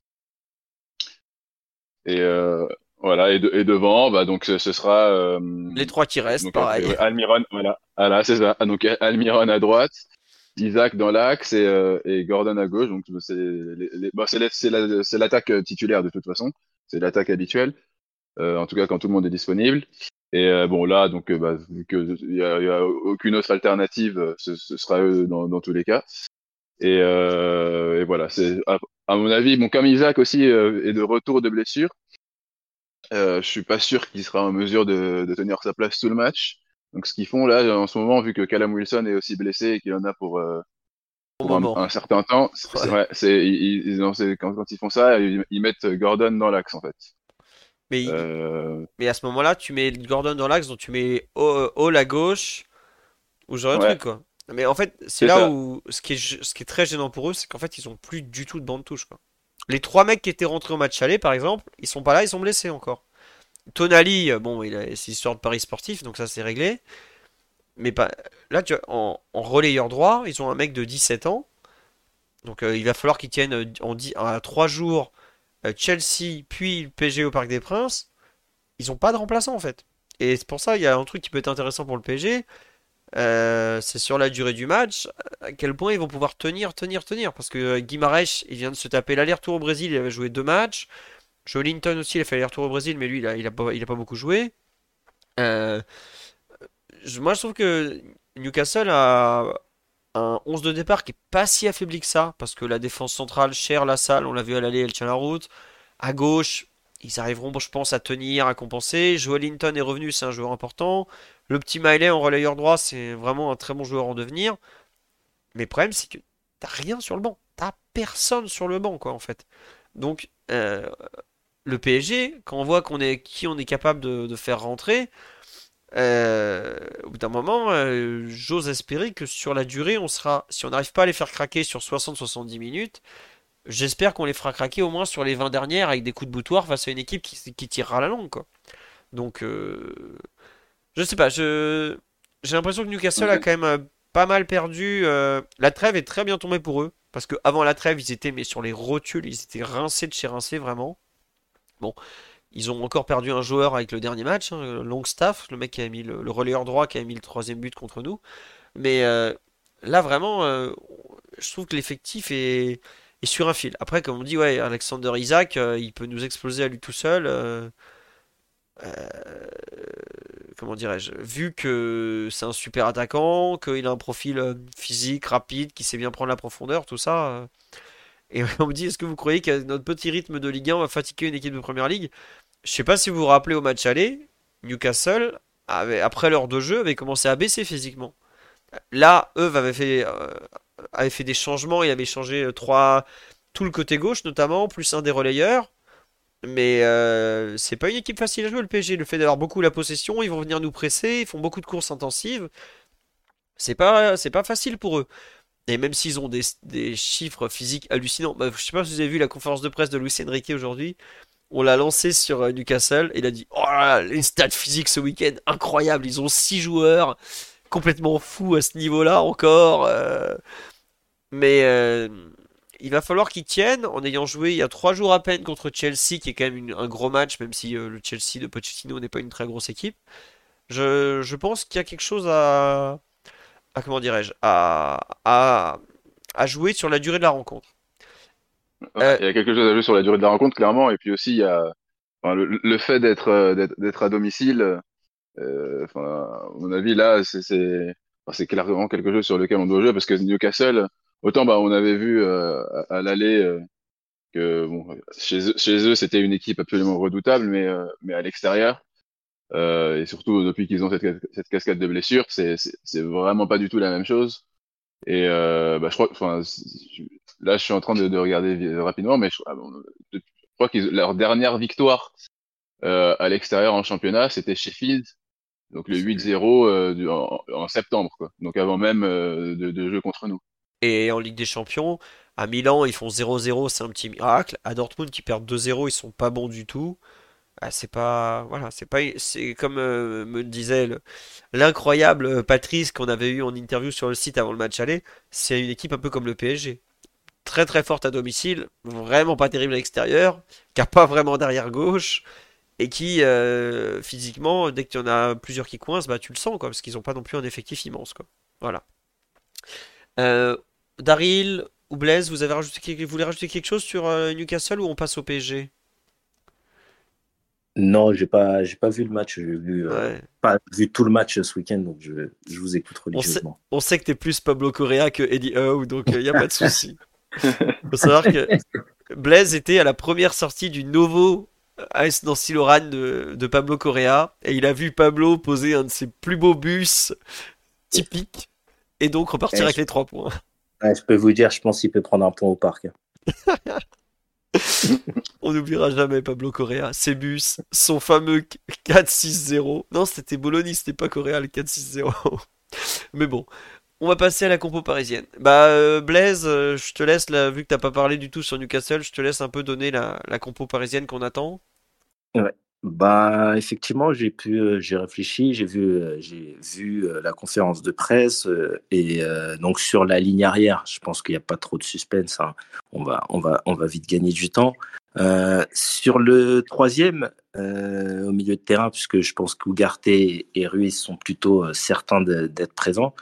Et euh, voilà, et, et, devant, bah donc ce, sera euh, les trois qui restent, pareil. Euh, Almiron, voilà, voilà c'est ça. Ah, donc Almiron à droite, Isaac dans l'axe et, euh, et, Gordon à gauche. Donc c'est c'est l'attaque titulaire de toute façon, c'est l'attaque habituelle. Euh, en tout cas quand tout le monde est disponible. Et euh, bon là, donc bah, vu qu'il n'y a, y a, aucune autre alternative, ce, ce sera eux dans, dans, tous les cas. Et, euh, et voilà, c'est à mon avis, bon, comme Isaac aussi euh, est de retour de blessure, euh, je suis pas sûr qu'il sera en mesure de, de, tenir sa place tout le match. Donc, ce qu'ils font là, en ce moment, vu que Callum Wilson est aussi blessé et qu'il en a pour, euh, pour un, un, certain temps, ouais. c'est, ils, ils, quand, quand, ils font ça, ils, ils mettent Gordon dans l'axe en fait. Mais, euh... mais à ce moment-là, tu mets Gordon dans l'axe, donc tu mets Hall à gauche, ou genre un truc quoi. Mais en fait, c'est là où ce qui, est, ce qui est très gênant pour eux, c'est qu'en fait, ils ont plus du tout de bande touche. Quoi. Les trois mecs qui étaient rentrés au match aller, par exemple, ils sont pas là, ils sont blessés encore. Tonali, euh, bon, il a ses histoires de paris sportif, donc ça c'est réglé. Mais pas là, tu vois, en, en, relayeur droit, ils ont un mec de 17 ans. Donc euh, il va falloir qu'ils tiennent euh, en, à 3 jours euh, Chelsea, puis le PSG au Parc des Princes. Ils ont pas de remplaçant en fait. Et c'est pour ça, il y a un truc qui peut être intéressant pour le PSG. Euh, c'est sur la durée du match, à quel point ils vont pouvoir tenir, tenir, tenir. Parce que euh, Guimarães, il vient de se taper l'aller-retour au Brésil, il avait joué deux matchs. Jolinton aussi, il a fait l'aller-retour au Brésil, mais lui, il a, il a, pas, beaucoup joué. Euh, moi, je trouve que Newcastle a un 11 de départ qui est pas si affaibli que ça, parce que la défense centrale, cher la salle, on l'a vu à l'aller, elle tient la route. À gauche, ils arriveront, je pense, à tenir, à compenser. Joelinton est revenu, c'est un joueur important. Le petit Miley en relayeur droit, c'est vraiment un très bon joueur en devenir. Mais le problème, c'est que t'as rien sur le banc. T'as personne sur le banc, quoi, en fait. Donc, euh, le PSG, quand on voit qui on est capable de, faire rentrer, euh, au bout d'un moment, euh, j'ose espérer que sur la durée, on sera, si on n'arrive pas à les faire craquer sur 60-70 minutes, j'espère qu'on les fera craquer au moins sur les 20 dernières avec des coups de boutoir face à une équipe qui, qui tirera la longue, quoi. Donc, je sais pas, je j'ai l'impression que Newcastle a quand même euh, pas mal perdu. Euh, la trêve est très bien tombée pour eux. Parce que avant la trêve, ils étaient mais sur les rotules, ils étaient rincés de chez rincés vraiment. Bon, ils ont encore perdu un joueur avec le dernier match, hein, Longstaff, le mec qui a mis le, relayeur droit, qui a mis le troisième but contre nous. Mais euh, là vraiment, je trouve que l'effectif est, est, sur un fil. Après, comme on dit, ouais, Alexander Isaac, il peut nous exploser à lui tout seul. Euh, comment dirais-je, vu que c'est un super attaquant, qu'il a un profil euh, physique, rapide, qui sait bien prendre la profondeur, tout ça. Euh, et [LAUGHS] on me dit, est-ce que vous croyez que notre petit rythme de Ligue 1 va fatiguer une équipe de Première Ligue? Je sais pas si vous vous rappelez au match aller, Newcastle après l'heure de jeu, avaient commencé à baisser physiquement. Là, eux avaient fait, euh, fait des changements, il avait changé trois, tout le côté gauche notamment, plus un des relayeurs. Mais euh, c'est pas une équipe facile à jouer le PSG. Le fait d'avoir beaucoup la possession, ils vont venir nous presser, ils font beaucoup de courses intensives. C'est pas, c'est pas facile pour eux. Et même s'ils ont des, chiffres physiques hallucinants, bah, je sais pas si vous avez vu la conférence de presse de Luis Enrique aujourd'hui. On l'a lancé sur euh, Newcastle et il a dit Oh là là, les stats physiques ce week-end, incroyable. Ils ont 6 joueurs complètement fous à ce niveau-là encore. Euh. mais il va falloir qu'ils tiennent en ayant joué il y a trois jours à peine contre Chelsea, qui est quand même un gros match, même si euh, le Chelsea de Pochettino n'est pas une très grosse équipe. Je, pense qu'il y a quelque chose à, comment dirais-je, à, à, jouer sur la durée de la rencontre. Euh, il y a quelque chose à jouer sur la durée de la rencontre, clairement, et puis aussi il y a le, fait d'être euh, d'être à domicile. À mon avis, là, c'est clairement quelque chose sur lequel on doit jouer parce que Newcastle, Autant bah, on avait vu euh, à, l'aller euh, que bon, chez, eux, c'était une équipe absolument redoutable, mais, euh, mais à l'extérieur, et surtout depuis qu'ils ont cette, cette, cascade de blessures, c'est vraiment pas du tout la même chose. Et bah, je crois, enfin, là, je suis en train de, de regarder rapidement, mais je, ah, crois que leur dernière victoire à l'extérieur en championnat, c'était Sheffield, donc le 8-0 en, en, septembre, quoi. Donc avant même de, de jeu contre nous. Et en Ligue des Champions, à Milan, ils font 0-0, c'est un petit miracle. À Dortmund, qui perdent 2-0, ils sont pas bons du tout. Ah, c'est pas voilà c'est pas c'est comme euh, me disait l'incroyable Patrice qu'on avait eu en interview sur le site avant le match aller c'est une équipe un peu comme le PSG très très forte à domicile vraiment pas terrible à l'extérieur qui a pas vraiment derrière gauche et qui euh, physiquement dès qu'il y en a plusieurs qui coincent bah tu le sens quoi parce qu'ils ont pas non plus un effectif immense quoi voilà euh, Daryl ou Blaise, vous avez rajouté, vous voulez rajouter quelque chose sur euh, Newcastle ou on passe au PSG Non, j'ai pas, j'ai pas vu le match. J'ai vu, euh, pas vu tout le match ce week-end, donc je, je vous écoute religieusement. On sait, que tu es plus Pablo Correa que Eddie Howe, donc il n'y a pas de [LAUGHS] souci. faut savoir que Blaise était à la première sortie du nouveau AS Nancy Lorraine de, de Pablo Correa et il a vu Pablo poser un de ses plus beaux bus typiques et donc repartir avec les trois points je peux vous dire, je pense qu'il peut prendre un point au parc. [LAUGHS] On n'oubliera jamais Pablo Correa, ses bus, son fameux 4-6-0. Non, c'était Bologna, c'était pas Correa le 4-6-0. [LAUGHS] Mais bon, on va passer à la compo parisienne. Bah, euh, Blaise, euh, je te laisse, là, vu que t'as pas parlé du tout sur Newcastle, je te laisse un peu donner la, compo parisienne qu'on attend. Ouais. Bah, effectivement, j'ai pu, euh, j'ai réfléchi, j'ai vu, vu la conférence de presse et donc sur la ligne arrière, je pense qu'il n'y a pas trop de suspense. Hein. On va, on va, on va vite gagner du temps. sur le troisième, au milieu de terrain, puisque je pense qu'Ougarté et Ruiz sont plutôt certains d'être présents,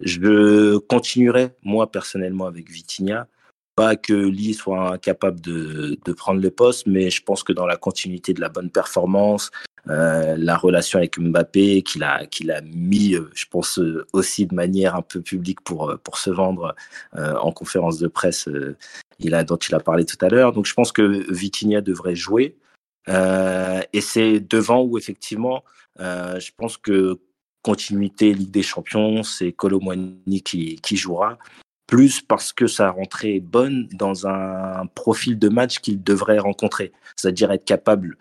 je continuerai moi personnellement avec Vitinha pas que Lee soit incapable de, de, prendre le poste, mais je pense que dans la continuité de la bonne performance, euh, la relation avec Mbappé, qu'il a, qu'il a mis, euh, je pense, euh, aussi de manière un peu publique pour, euh, pour se vendre en conférence de presse il a, dont il a parlé tout à l'heure. Donc je pense que Vitinha devrait jouer. et c'est devant où, effectivement, je pense que continuité Ligue des Champions, c'est Colomwani qui, qui jouera plus parce que sa rentrée est bonne dans un profil de match qu'il devrait rencontrer, c'est-à-dire être capable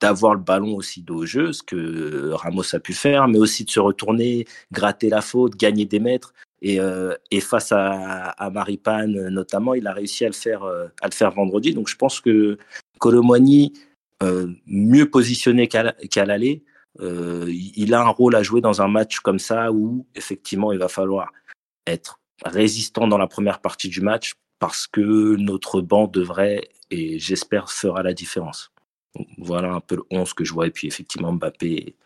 d'avoir le ballon aussi de jeu, ce que Ramos a pu faire, mais aussi de se retourner, gratter la faute, gagner des mètres. Et, euh, et face à, Maripane notamment, il a réussi à le faire, euh, à le faire vendredi. Donc je pense que Colomwani, euh, mieux positionné qu'à l'aller, il a un rôle à jouer dans un match comme ça où effectivement il va falloir être résistant dans la première partie du match parce que notre banc devrait et j'espère fera la différence. voilà un peu le 11 que je vois et puis effectivement Mbappé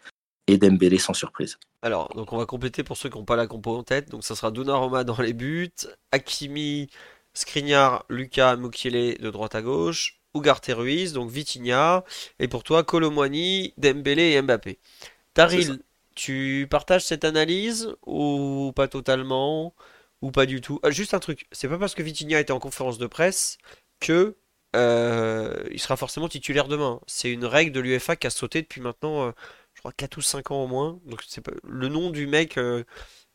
et Dembélé sans surprise. Alors, donc on va compléter pour ceux qui n'ont pas la compo en tête. Donc ça sera Donnarumma dans les buts, Hakimi, Skriniar, Lucas, Mukiele de droite à gauche, Ugarte Ruiz, donc Vitinha, et pour toi Colomwani, Dembélé et Mbappé. Taril, tu partages cette analyse ou pas totalement ou pas du tout? Ah, juste un truc, c'est pas parce que Vitinha était en conférence de presse que euh, il sera forcément titulaire demain. C'est une règle de l'UEFA qui a sauté depuis maintenant, euh, je crois 4 ou 5 ans au moins. Donc c'est pas... le nom du mec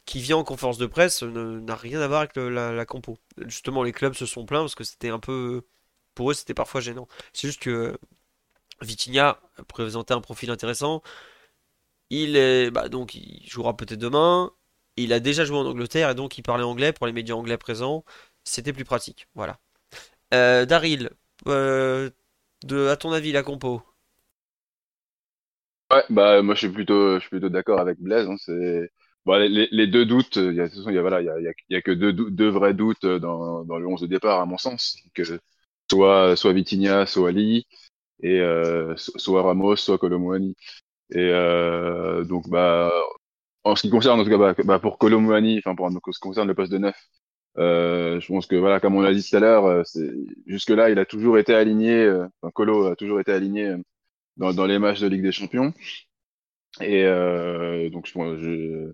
qui vient en conférence de presse n'a rien à voir avec la, compo. Justement, les clubs se sont plaints parce que c'était un peu. Pour eux, c'était parfois gênant. C'est juste que Vitinha présentait un profil intéressant. Il est. Bah, donc, il jouera peut-être demain. Il a déjà joué en Angleterre et donc il parlait anglais pour les médias anglais présents. C'était plus pratique. Voilà. Euh, Daryl, euh, à ton avis, la compo? Ouais, bah moi je suis plutôt, plutôt d'accord avec Blaise. Hein, c'est Bon, les, deux doutes, il y a, voilà, il y a, que deux, vrais doutes dans, le 11 de départ, à mon sens. Que soit, soit Vitinha, soit Ali, et euh, soit Ramos, soit Colomouani. Et euh, donc, bah, en ce qui concerne, en tout cas, bah, bah pour Colomouani, enfin, pour ce qui concerne le poste de neuf, euh, je pense que, voilà, comme on l'a dit tout à l'heure, jusque-là, il a toujours été aligné, enfin, Colo a toujours été aligné dans, dans les matchs de Ligue des Champions. Et euh, donc, je, je,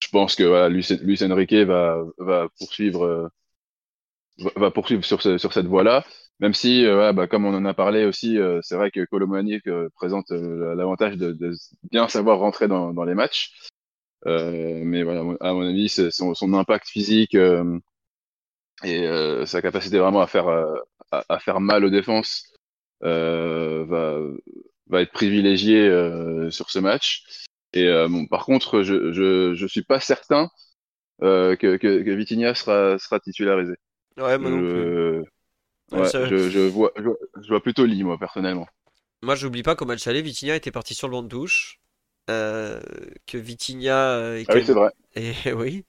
je pense que voilà, Luis, Enrique va, va poursuivre va poursuivre sur, ce, sur cette voie-là. Même si, euh, bah, comme on en a parlé aussi, euh, c'est vrai que Colomani présente l'avantage de, de, bien savoir rentrer dans, dans les matchs. mais voilà, à mon avis, son, son, impact physique et sa capacité vraiment à faire, à, à faire mal aux défenses va, va être privilégié sur ce match. Et euh, bon, par contre, je, je, je suis pas certain euh, que, que, que Vitinha sera, sera titularisé. Ouais, moi non plus. Ouais, je, je, vois, je, vois, plutôt Lee, moi, personnellement. Moi, j'oublie pas qu'au match aller, Vitinha était parti sur le banc de touche. Euh, que Vitinha. Euh, ah oui, c'est vrai. Et [LAUGHS] oui.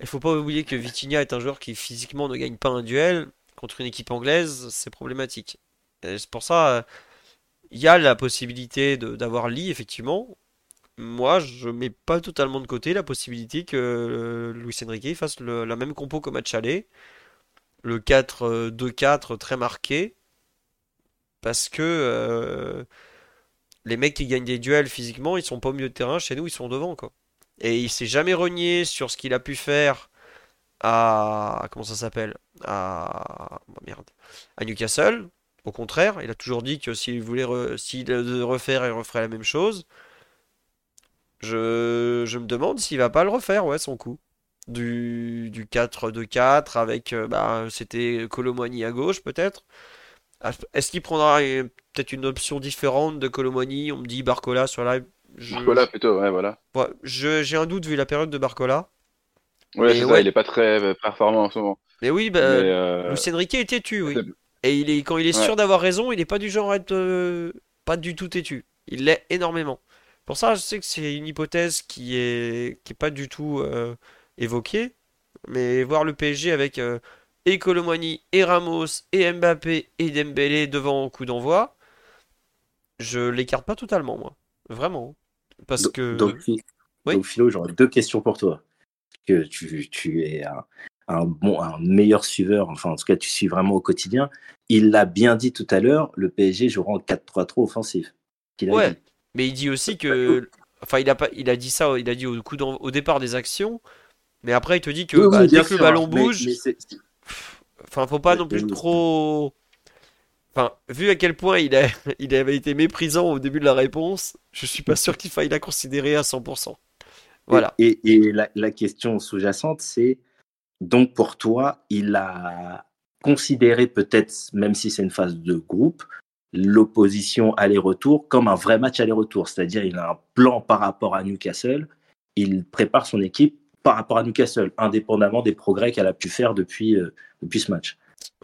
Il faut pas oublier que Vitinha est un joueur qui physiquement ne gagne pas un duel. Contre une équipe anglaise, c'est problématique. C'est pour ça, il y a la possibilité d'avoir Lee, effectivement moi, je mets pas totalement de côté la possibilité que euh, Luis Enrique fasse la même compo que match aller. Le 4-2-4 très marqué. Parce que euh, les mecs qui gagnent des duels physiquement, ils sont pas au milieu de terrain. Chez nous, ils sont devant. Quoi. Et il s'est jamais renié sur ce qu'il a pu faire à. Comment ça s'appelle à... Oh, merde. À Newcastle. Au contraire, il a toujours dit que s'il voulait s'il refaire, il referait la même chose. Je, je me demande s'il va pas le refaire, ouais, son coup. Du, du 4-2-4 avec. Euh, bah, c'était Colomani à gauche, peut-être. Ah, est-ce qu'il prendra peut-être une option différente de Colomani? On me dit Barcola sur la. Barcola plutôt, ouais, voilà. Ouais, j'ai un doute vu la période de Barcola. Ouais, c'est ça, il est pas très euh, performant en ce moment. Mais oui, bah, euh... Lucien est têtu, oui. Et il est, quand il est sûr d'avoir raison, il est pas du genre à être euh, pas du tout têtu. Il l'est énormément. Pour ça, je sais que c'est une hypothèse qui est, qui est pas du tout euh, évoquée. Mais voir le PSG avec euh, et Colomani, et Ramos, et Mbappé, et Dembélé devant au coup d'envoi, je l'écarte pas totalement, moi. Vraiment. Parce que. Donc, Philo, j'aurais deux questions pour toi. Que tu, tu es un, bon, un meilleur suiveur, enfin, en tout cas, tu suis vraiment au quotidien. Il l'a bien dit tout à l'heure, le PSG jouera en 4-3-3 offensif. Ouais. Mais il dit aussi que. Enfin, il a, pas, il a dit ça, il a dit au, coup au départ des actions. Mais après, il te dit que bah, dès que le ballon bouge. enfin, faut pas non plus trop. Enfin, vu à quel point il, a, [LAUGHS] il avait été méprisant au début de la réponse, je suis pas sûr qu'il faille la considérer à 100%. Voilà. Et, et, la, la, question sous-jacente, c'est donc pour toi, il a considéré peut-être, même si c'est une phase de groupe, l'opposition aller-retour comme un vrai match aller-retour. C'est-à-dire, il a un plan par rapport à Newcastle. Il prépare son équipe par rapport à Newcastle, indépendamment des progrès qu'elle a pu faire depuis, euh, depuis ce match.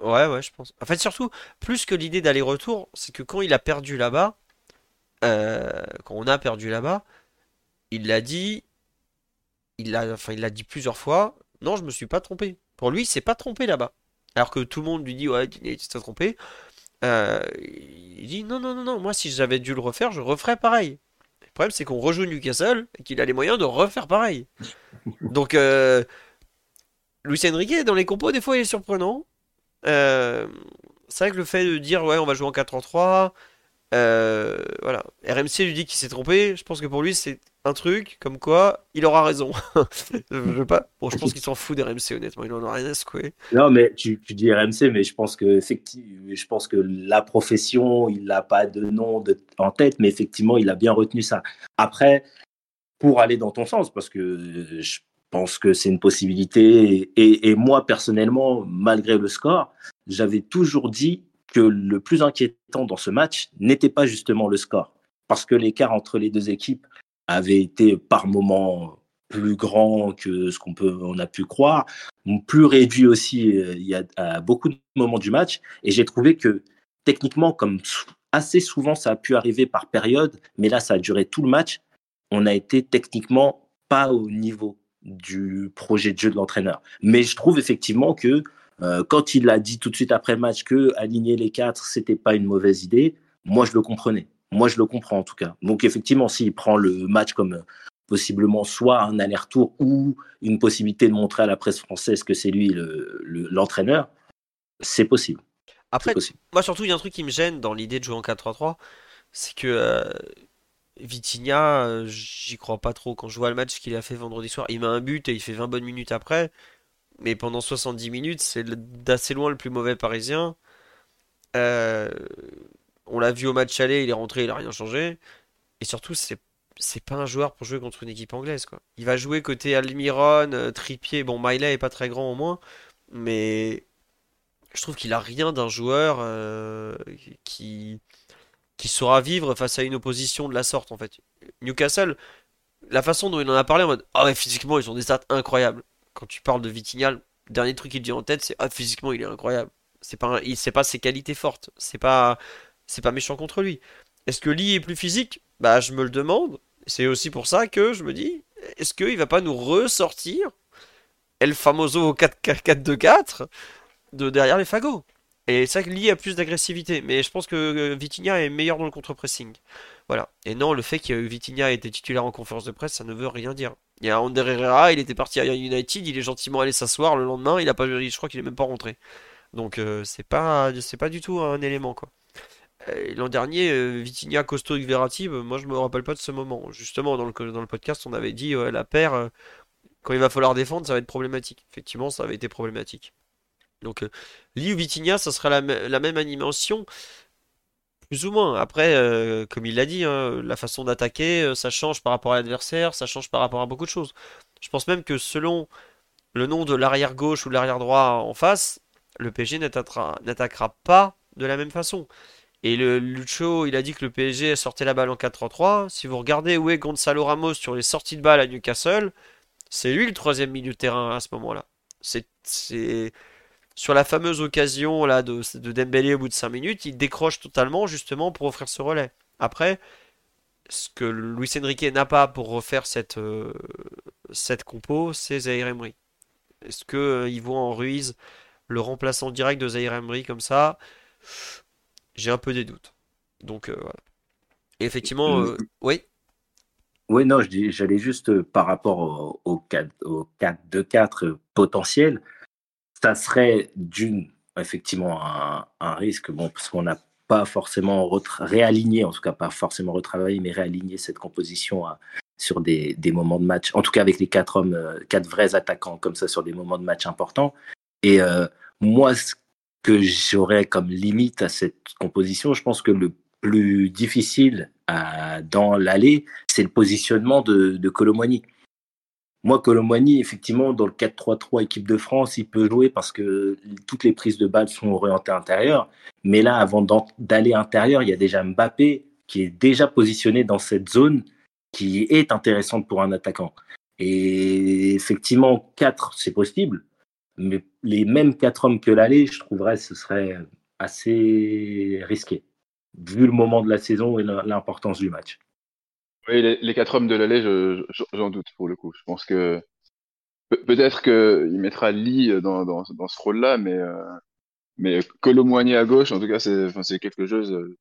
Ouais, ouais, je pense. En fait, surtout, plus que l'idée d'aller-retour, c'est que quand il a perdu là-bas, euh, quand on a perdu là-bas, il l'a dit, il l'a, enfin, il l'a dit plusieurs fois. Non, je me suis pas trompé. Pour lui, il s'est pas trompé là-bas. Alors que tout le monde lui dit ouais, tu t'es trompé. Euh, il dit non, non, non, non, moi si j'avais dû le refaire, je referais pareil. Le problème, c'est qu'on rejoue Newcastle et qu'il a les moyens de refaire pareil. Donc, euh, Luis Enrique, dans les compos, des fois, il est surprenant. Euh, c'est vrai que le fait de dire, ouais, on va jouer en 4 en 3, Euh, voilà. RMC lui dit qu'il s'est trompé. Je pense que pour lui, c'est un truc comme quoi il aura raison. [LAUGHS] je, veux pas... bon, je pense [LAUGHS] qu'il s'en fout d'RMC, honnêtement. Il en a rien à secouer. Non, mais tu, tu dis RMC, mais je pense que, je pense que la profession, il n'a pas de nom de, en tête, mais effectivement, il a bien retenu ça. Après, pour aller dans ton sens, parce que je pense que c'est une possibilité. Et, et, moi, personnellement, malgré le score, j'avais toujours dit que le plus inquiétant dans ce match n'était pas justement le score, parce que l'écart entre les deux équipes avait été par moments plus grand que ce qu'on peut, on a pu croire, plus réduit aussi euh, il y a à beaucoup de moments du match. Et j'ai trouvé que techniquement, comme assez souvent ça a pu arriver par période, mais là ça a duré tout le match, on a été techniquement pas au niveau du projet de jeu de l'entraîneur. Mais je trouve effectivement que euh, quand il a dit tout de suite après le match que aligner les quatre, c'était pas une mauvaise idée, moi je le comprenais. Moi je le comprends en tout cas. Donc effectivement, s'il prend le match comme euh, possiblement soit un aller-retour ou une possibilité de montrer à la presse française que c'est lui l'entraîneur, le, c'est possible. Après, moi surtout, il y a un truc qui me gêne dans l'idée de jouer en 4-3-3, c'est que euh, Vitinha, euh, j'y crois pas trop. Quand je vois le match qu'il a fait vendredi soir, il met un but et il fait 20 bonnes minutes après. Mais pendant 70 minutes, c'est d'assez loin le plus mauvais parisien. Euh, on l'a vu au match aller, il est rentré, il a rien changé. Et surtout, c'est c'est pas un joueur pour jouer contre une équipe anglaise quoi. Il va jouer côté Almiron, euh, Trippier, bon Miley est pas très grand au moins, mais je trouve qu'il a rien d'un joueur qui qui saura vivre face à une opposition de la sorte en fait. Newcastle, la façon dont il en a parlé en mode ah ouais physiquement ils ont des stats incroyables. Quand tu parles de Vitinal, dernier truc qu'il dit en tête c'est ah physiquement il est incroyable. C'est pas sait pas ses qualités fortes, c'est pas c'est pas méchant contre lui. Est-ce que Lee est plus physique? Bah je me le demande. C'est aussi pour ça que je me dis est-ce qu'il va pas nous ressortir El Famoso 4-4-2-4 de derrière les fagots? Et ça lié à plus d'agressivité. Mais je pense que euh, Vitinha est meilleur dans le contre-pressing. Voilà. Et non, le fait que Vitinha ait été titulaire en conférence de presse, ça ne veut rien dire. Il y a Ander Herrera, il était parti à United, il est gentiment allé s'asseoir le lendemain, il a pas, je crois qu'il est même pas rentré. Donc euh, c'est pas, c'est pas du tout un élément quoi. Euh, l'an dernier, Vitinha, Costo et Verratti, moi je me rappelle pas de ce moment. Justement, dans le, podcast, on avait dit la paire, quand il va falloir défendre, ça va être problématique. Effectivement, ça avait été problématique. Donc, euh, Liu Vitinha, ça sera la, même animation, plus ou moins. Après, euh, comme il l'a dit, hein, la façon d'attaquer, euh, ça change par rapport à l'adversaire, ça change par rapport à beaucoup de choses. Je pense même que selon le nom de l'arrière gauche ou l'arrière droit en face, le PSG n'attaquera pas de la même façon. Et le Lucho, il a dit que le PSG sortait la balle en 4-3-3. Si vous regardez où est Gonzalo Ramos sur les sorties de balle à Newcastle, c'est lui le troisième milieu de terrain à ce moment-là. C'est sur la fameuse occasion là de, de au bout de 5 minutes, il décroche totalement justement pour offrir ce relais. Après, ce que Luis Enrique n'a pas pour refaire cette, euh, cette compo, c'est Zaire Emery. Est-ce que euh, voit en Ruiz le remplaçant direct de Zaire Emery comme ça J'ai un peu des doutes. Donc euh, voilà. Et effectivement, mm. oui. Oui, non, j'allais juste par rapport au, au 4-2-4 potentiel ça serait d'une, effectivement, un, risque, bon, parce qu'on n'a pas forcément réaligné, en tout cas pas forcément retravaillé, mais réaligné cette composition sur des, moments de match, en tout cas avec les quatre hommes, euh, quatre vrais attaquants comme ça sur des moments de match importants. Et euh, moi, ce que j'aurais comme limite à cette composition, je pense que le plus difficile dans l'aller, c'est le positionnement de, de moi, Colomboigny, effectivement, dans le 4-3-3 équipe de France, il peut jouer parce que toutes les prises de balles sont orientées intérieures. Mais là, avant d'aller intérieur, il y a déjà Mbappé qui est déjà positionné dans cette zone qui est intéressante pour un attaquant. Et effectivement, 4, c'est possible. Mais les mêmes 4 hommes que l'aller, je trouverais ce serait assez risqué, vu le moment de la saison et l'importance du match. Oui, les, quatre hommes de l'allée, j'en doute pour le coup. Je pense que peut-être qu'il mettra Lee dans, dans, dans ce rôle-là, mais, euh, mais Colomboigny à gauche, en tout cas, c'est c'est quelque chose euh,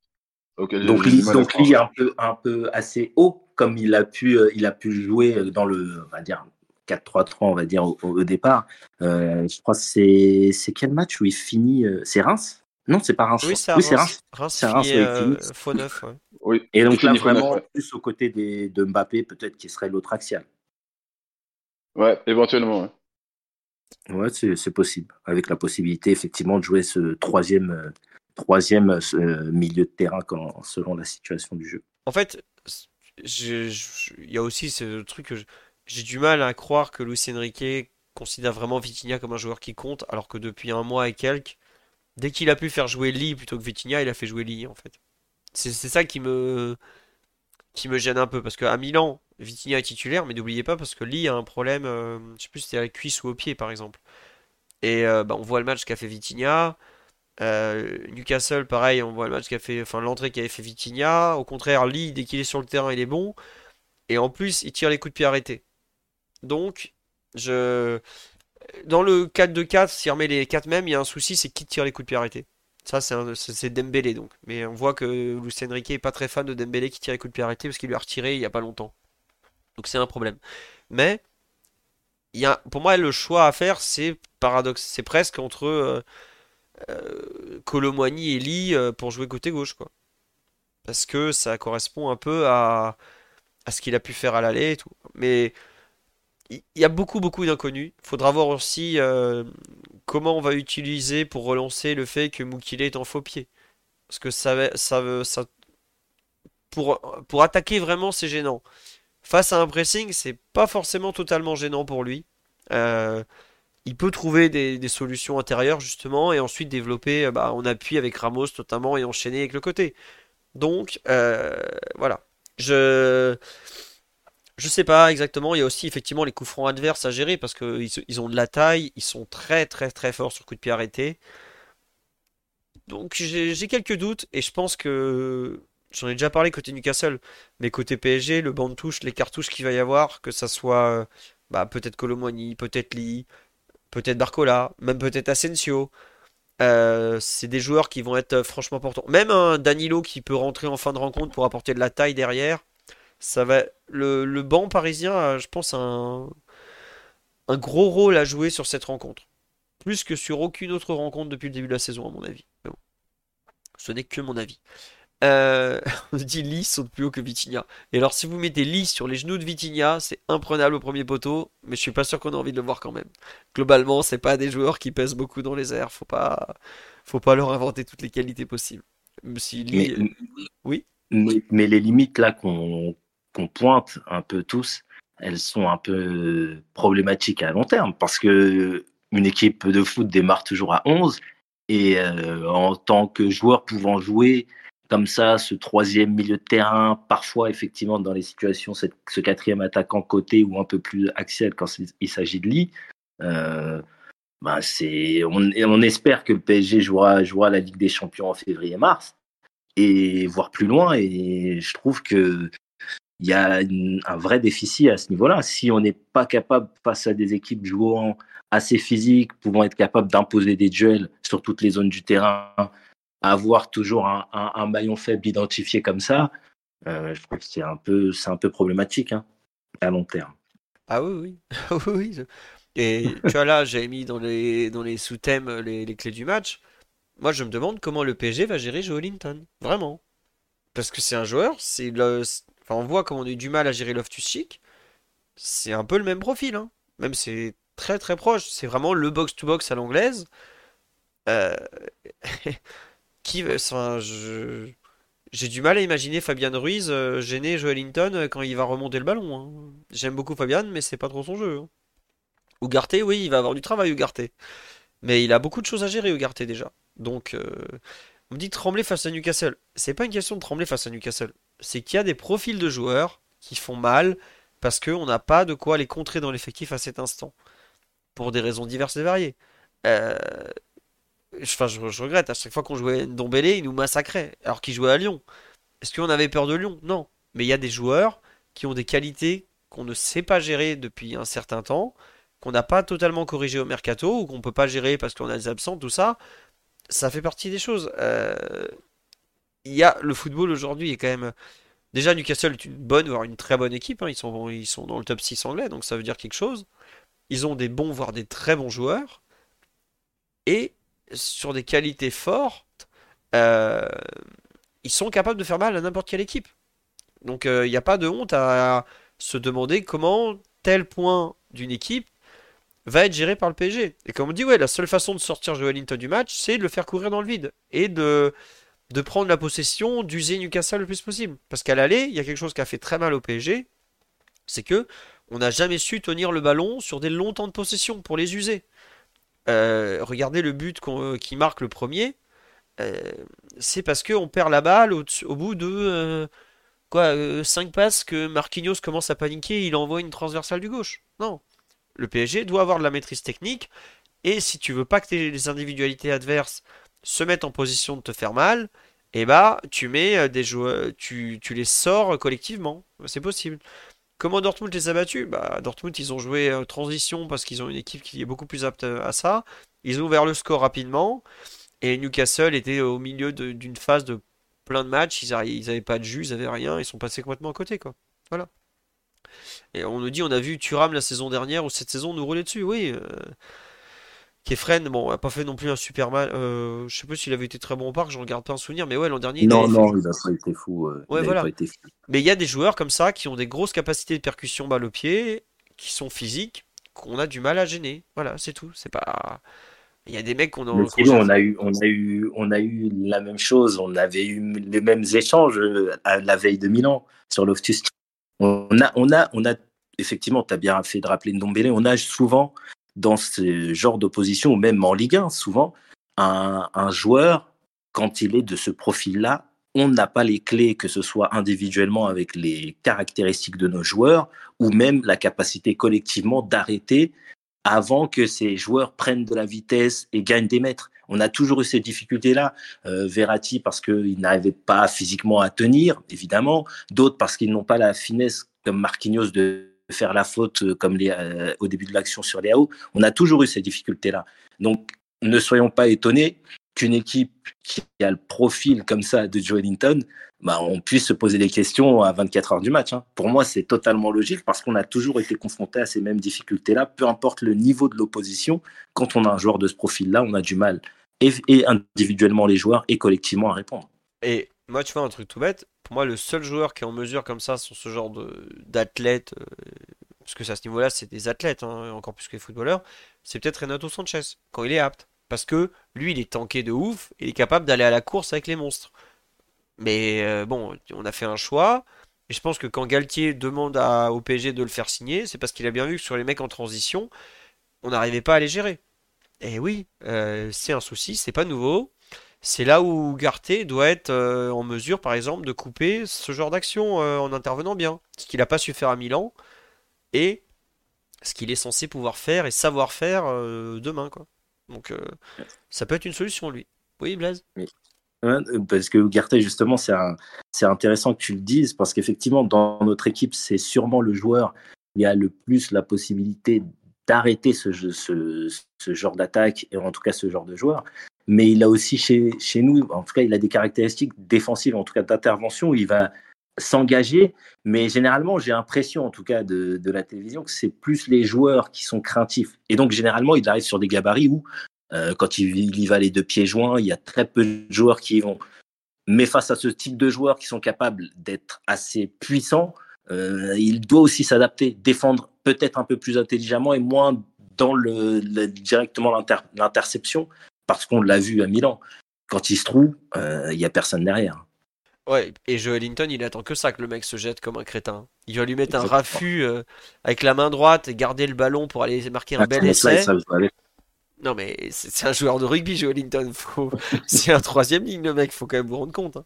auquel Donc, Lee, donc Lee un peu, un peu assez haut, comme il a pu, euh, il a pu jouer dans le, on va dire, 4-3-3, on va dire, au, départ. Euh, je crois que c'est quel match où il finit C'est Reims? Non, c'est pas Reims. Oui, c'est oui, Reims. Reims, C'est Reims avec euh, faux neuf, ouais. Oui. Et donc là, Faux neuf, vraiment, ouais. plus aux côtés des, de Mbappé, peut-être qui serait l'autre axial. Ouais, éventuellement. ouais. Ouais, c'est c'est possible. Avec la possibilité, effectivement, de jouer ce troisième, euh, troisième euh, milieu de terrain quand, selon la situation du jeu. En fait, il y a aussi ce truc que je- j'ai du mal à croire que Luis Enrique considère vraiment Vitinha comme un joueur qui compte, alors que depuis un mois et quelques, dès qu'il a pu faire jouer Lee plutôt que Vitinha, il a fait jouer Lee en fait. C'est ça qui me qui me gêne un peu parce qu'à Milan, Vitinha est titulaire, mais n'oubliez pas parce que Lee a un problème, euh, je sais plus si c'était à la cuisse ou au pied par exemple. Et euh, bah, on voit le match qu'a fait Vitinha. Euh, Newcastle, pareil, on voit le match qu'a fait, enfin l'entrée qu'avait fait Vitinha. Au contraire, Lee, dès qu'il est sur le terrain, il est bon. Et en plus, il tire les coups de pied arrêtés. Donc, je, dans le 4-2-4, s'il remet les 4 mêmes, il y a un souci, c'est qui tire les coups de pied arrêtés. Ça, c'est un- c'est Dembélé donc. Mais on voit que Luis Enrique est pas très fan de Dembélé qui tire les coups de pied arrêtés parce qu'il lui a retiré il y a pas longtemps. Donc c'est un problème. Mais pour moi, le choix à faire, c'est paradoxe, c'est presque entre euh, euh, et Lee euh, pour jouer côté gauche, quoi. Parce que ça correspond un peu à, à ce qu'il a pu faire à l'aller et tout. Mais il y a beaucoup, beaucoup d'inconnus. Faudra voir aussi euh, comment on va utiliser pour relancer le fait que Mukile est en faux pied. Parce que ça, ça, pour, pour attaquer vraiment, c'est gênant. Face à un pressing, c'est pas forcément totalement gênant pour lui. Euh, il peut trouver des, des solutions intérieures justement et ensuite développer euh, bah, en appui avec Ramos notamment et enchaîner avec le côté. Donc voilà. Je je sais pas exactement. Il y a aussi effectivement les coups francs adverses à gérer parce qu'ils ils ont de la taille, ils sont très très très forts sur coup de pied arrêté. Donc j'ai quelques doutes et je pense que j'en ai déjà parlé côté Newcastle, mais côté PSG, le banc de touche, les cartouches qu'il va y avoir, que ça soit bah, peut-être Colomwani, peut-être Lee, peut-être Barcola, même peut-être Asensio. Euh, c'est des joueurs qui vont être euh, franchement importants. Même un Danilo qui peut rentrer en fin de rencontre pour apporter de la taille derrière. Ça va. Le, le banc parisien a, je pense, un, un gros rôle à jouer sur cette rencontre. Plus que sur aucune autre rencontre depuis le début de la saison, à mon avis. Mais bon, ce n'est que mon avis. Euh, [LAUGHS] on dit Lee saute plus haut que Vitinha. Et alors, si vous mettez Lee sur les genoux de Vitinha, c'est imprenable au premier poteau, mais je suis pas sûr qu'on a envie de le voir quand même. Globalement, c'est pas des joueurs qui pèsent beaucoup dans les airs. Faut pas, faut pas leur inventer toutes les qualités possibles. Mais, oui? mais, mais les limites là qu'on qu'on pointe un peu tous, elles sont un peu problématiques à long terme parce que une équipe de foot démarre toujours à 11 et euh, en tant que joueur pouvant jouer comme ça ce troisième milieu de terrain, parfois effectivement dans les situations ce quatrième attaquant côté ou un peu plus axial quand il s'agit de Lee, euh, ben c'est on, on espère que le PSG jouera jouera la Ligue des Champions en février-mars et voir plus loin. Et je trouve que il y a un vrai déficit à ce niveau-là. Si on n'est pas capable, face à des équipes jouant assez physiques, pouvant être capable d'imposer des duels sur toutes les zones du terrain, avoir toujours un, un- maillon faible identifié comme ça, euh, je trouve que c'est un peu, un peu problématique hein, à long terme. Ah oui, oui. [LAUGHS] Ah oui, Et tu vois là, j'avais mis dans les, dans les sous-thèmes les, les clés du match. Moi, je me demande comment le PSG va gérer Joe Linton. Vraiment. Parce que c'est un joueur, c'est le... Enfin, on voit comment on a eu du mal à gérer Loftus-Cheek. C'est un peu le même profil, hein. Même c'est très très proche. C'est vraiment le box-to-box à l'anglaise. Euh, [LAUGHS] Qui... Enfin, je... J'ai du mal à imaginer Fabian Ruiz euh, gêner Joe Linton euh, quand il va remonter le ballon. hein. J'aime beaucoup Fabian, mais c'est pas trop son jeu. hein. Ugarte, oui, il va avoir du travail, Ugarte. Mais il a beaucoup de choses à gérer, Ugarte, déjà. Donc, on me dit trembler face à Newcastle. C'est pas une question de trembler face à Newcastle. C'est qu'il y a des profils de joueurs qui font mal parce qu'on n'a pas de quoi les contrer dans l'effectif à cet instant. Pour des raisons diverses et variées. Euh, je, regrette, à chaque fois qu'on jouait Ndombele, il nous massacrait, alors qu'il jouait à Lyon. Est-ce qu'on avait peur de Lyon? Non. Mais il y a des joueurs qui ont des qualités qu'on ne sait pas gérer depuis un certain temps, qu'on n'a pas totalement corrigé au mercato, ou qu'on peut pas gérer parce qu'on a des absents, tout ça. Ça fait partie des choses. Euh, Il y a le football aujourd'hui est quand même. Déjà, Newcastle est une bonne, voire une très bonne équipe. hein. Ils sont, ils sont dans le top 6 anglais, donc ça veut dire quelque chose. Ils ont des bons, voire des très bons joueurs. Et sur des qualités fortes, euh, ils sont capables de faire mal à n'importe quelle équipe. Donc il n'y a pas de honte à se demander comment tel point d'une équipe va être géré par le PSG. Et comme on dit, ouais, la seule façon de sortir Joe Wellington du match, c'est de le faire courir dans le vide et de, de prendre la possession, d'user Newcastle le plus possible. Parce qu'à l'aller, il y a quelque chose qui a fait très mal au PSG, c'est que on n'a jamais su tenir le ballon sur des longs temps de possession pour les user. Euh, regardez le but qui marque le premier. Euh, c'est parce qu'on perd la balle au, bout de euh, quoi 5 passes que Marquinhos commence à paniquer il envoie une transversale du gauche. Non. Le PSG doit avoir de la maîtrise technique et si tu veux pas que les individualités adverses se mettent en position de te faire mal, et eh bah tu mets des joueurs, tu, tu les sors collectivement. C'est possible. Comment Dortmund les a battus? Bah, Dortmund, ils ont joué euh, transition parce qu'ils ont une équipe qui est beaucoup plus apte à ça. Ils ont ouvert le score rapidement. Et Newcastle était au milieu d'une phase de plein de matchs. Ils n'avaient pas de jus, ils n'avaient rien. Ils sont passés complètement à côté. Quoi. Voilà. Et on nous dit, on a vu Thuram la saison dernière ou cette saison nous rouler dessus. Oui. Euh, Kefren, bon, a pas fait non plus un super mal. Euh, je sais pas s'il avait été très bon au parc, je regarde pas un souvenir, mais ouais, l'an dernier. Non, non, il a pas été fou. ouais, voilà. Mais il y a des joueurs comme ça qui ont des grosses capacités de percussion balle au pied, qui sont physiques, qu'on a du mal à gêner. Voilà, c'est tout. C'est pas. Il y a des mecs qu'on a. on a eu, on a eu, on a eu la même chose. On avait eu les mêmes échanges euh, à la veille de Milan sur Loftus. On a, on a, on a. Effectivement, tu as bien fait de rappeler Ndombele. On a souvent dans ce genre d'opposition, ou même en Ligue 1, souvent, un, joueur, quand il est de ce profil-là, on n'a pas les clés, que ce soit individuellement avec les caractéristiques de nos joueurs, ou même la capacité collectivement d'arrêter avant que ces joueurs prennent de la vitesse et gagnent des mètres. On a toujours eu ces difficultés-là. Euh, Verratti parce qu'il n'arrivait pas physiquement à tenir, évidemment. D'autres parce qu'ils n'ont pas la finesse comme Marquinhos de faire la faute euh, comme euh, au début de l'action sur les AO. On a toujours eu ces difficultés-là. Donc, ne soyons pas étonnés qu'une équipe qui a le profil comme ça de Joe Ellington, bah, on puisse se poser des questions à 24 heures du match. Hein. Pour moi, c'est totalement logique parce qu'on a toujours été confronté à ces mêmes difficultés-là, peu importe le niveau de l'opposition. Quand on a un joueur de ce profil-là, on a du mal, et, individuellement les joueurs, et collectivement à répondre. Moi, tu vois, un truc tout bête, pour moi, le seul joueur qui est en mesure comme ça sur ce genre d'athlète, euh, parce que à ce niveau-là, c'est des athlètes, hein, encore plus que les footballeurs, c'est peut-être Renato Sanchez, quand il est apte. Parce que lui, il est tanké de ouf, il est capable d'aller à la course avec les monstres. Mais euh, bon, on a fait un choix. Et je pense que quand Galtier demande à, au PSG de le faire signer, c'est parce qu'il a bien vu que sur les mecs en transition, on n'arrivait pas à les gérer. Et oui, euh, c'est un souci, c'est pas nouveau c'est là où Garté doit être euh, en mesure, par exemple, de couper ce genre d'action euh, en intervenant bien. Ce qu'il n'a pas su faire à Milan et ce qu'il est censé pouvoir faire et savoir faire euh, demain. Quoi. Donc ça peut être une solution, lui. Oui, Blaise? Parce que Garté, justement, c'est intéressant que tu le dises, parce qu'effectivement, dans notre équipe, c'est sûrement le joueur qui a le plus la possibilité d'arrêter ce, ce, genre d'attaque, et en tout cas ce genre de joueur mais il a aussi chez, chez nous, en tout cas, il a des caractéristiques défensives, en tout cas d'intervention, où il va s'engager, mais généralement, j'ai l'impression, en tout cas, de, de la télévision, que c'est plus les joueurs qui sont craintifs. Et donc, généralement, il arrive sur des gabarits où, euh, quand il, y va les deux pieds joints, il y a très peu de joueurs qui y vont. Mais face à ce type de joueurs qui sont capables d'être assez puissants, euh, il doit aussi s'adapter, défendre peut-être un peu plus intelligemment et moins dans le, le directement l'interception parce qu'on l'a vu à Milan. Quand il se trouve, euh, il n'y a personne derrière. Ouais, et Joe Ellington, il attend que ça, que le mec se jette comme un crétin. Il va lui mettre un raffut euh, avec la main droite et garder le ballon pour aller marquer un bel essai. non, mais c'est un joueur de rugby, Joe Ellington. Faut... [LAUGHS] c'est un troisième ligne, le mec, faut quand même vous rendre compte. Hein.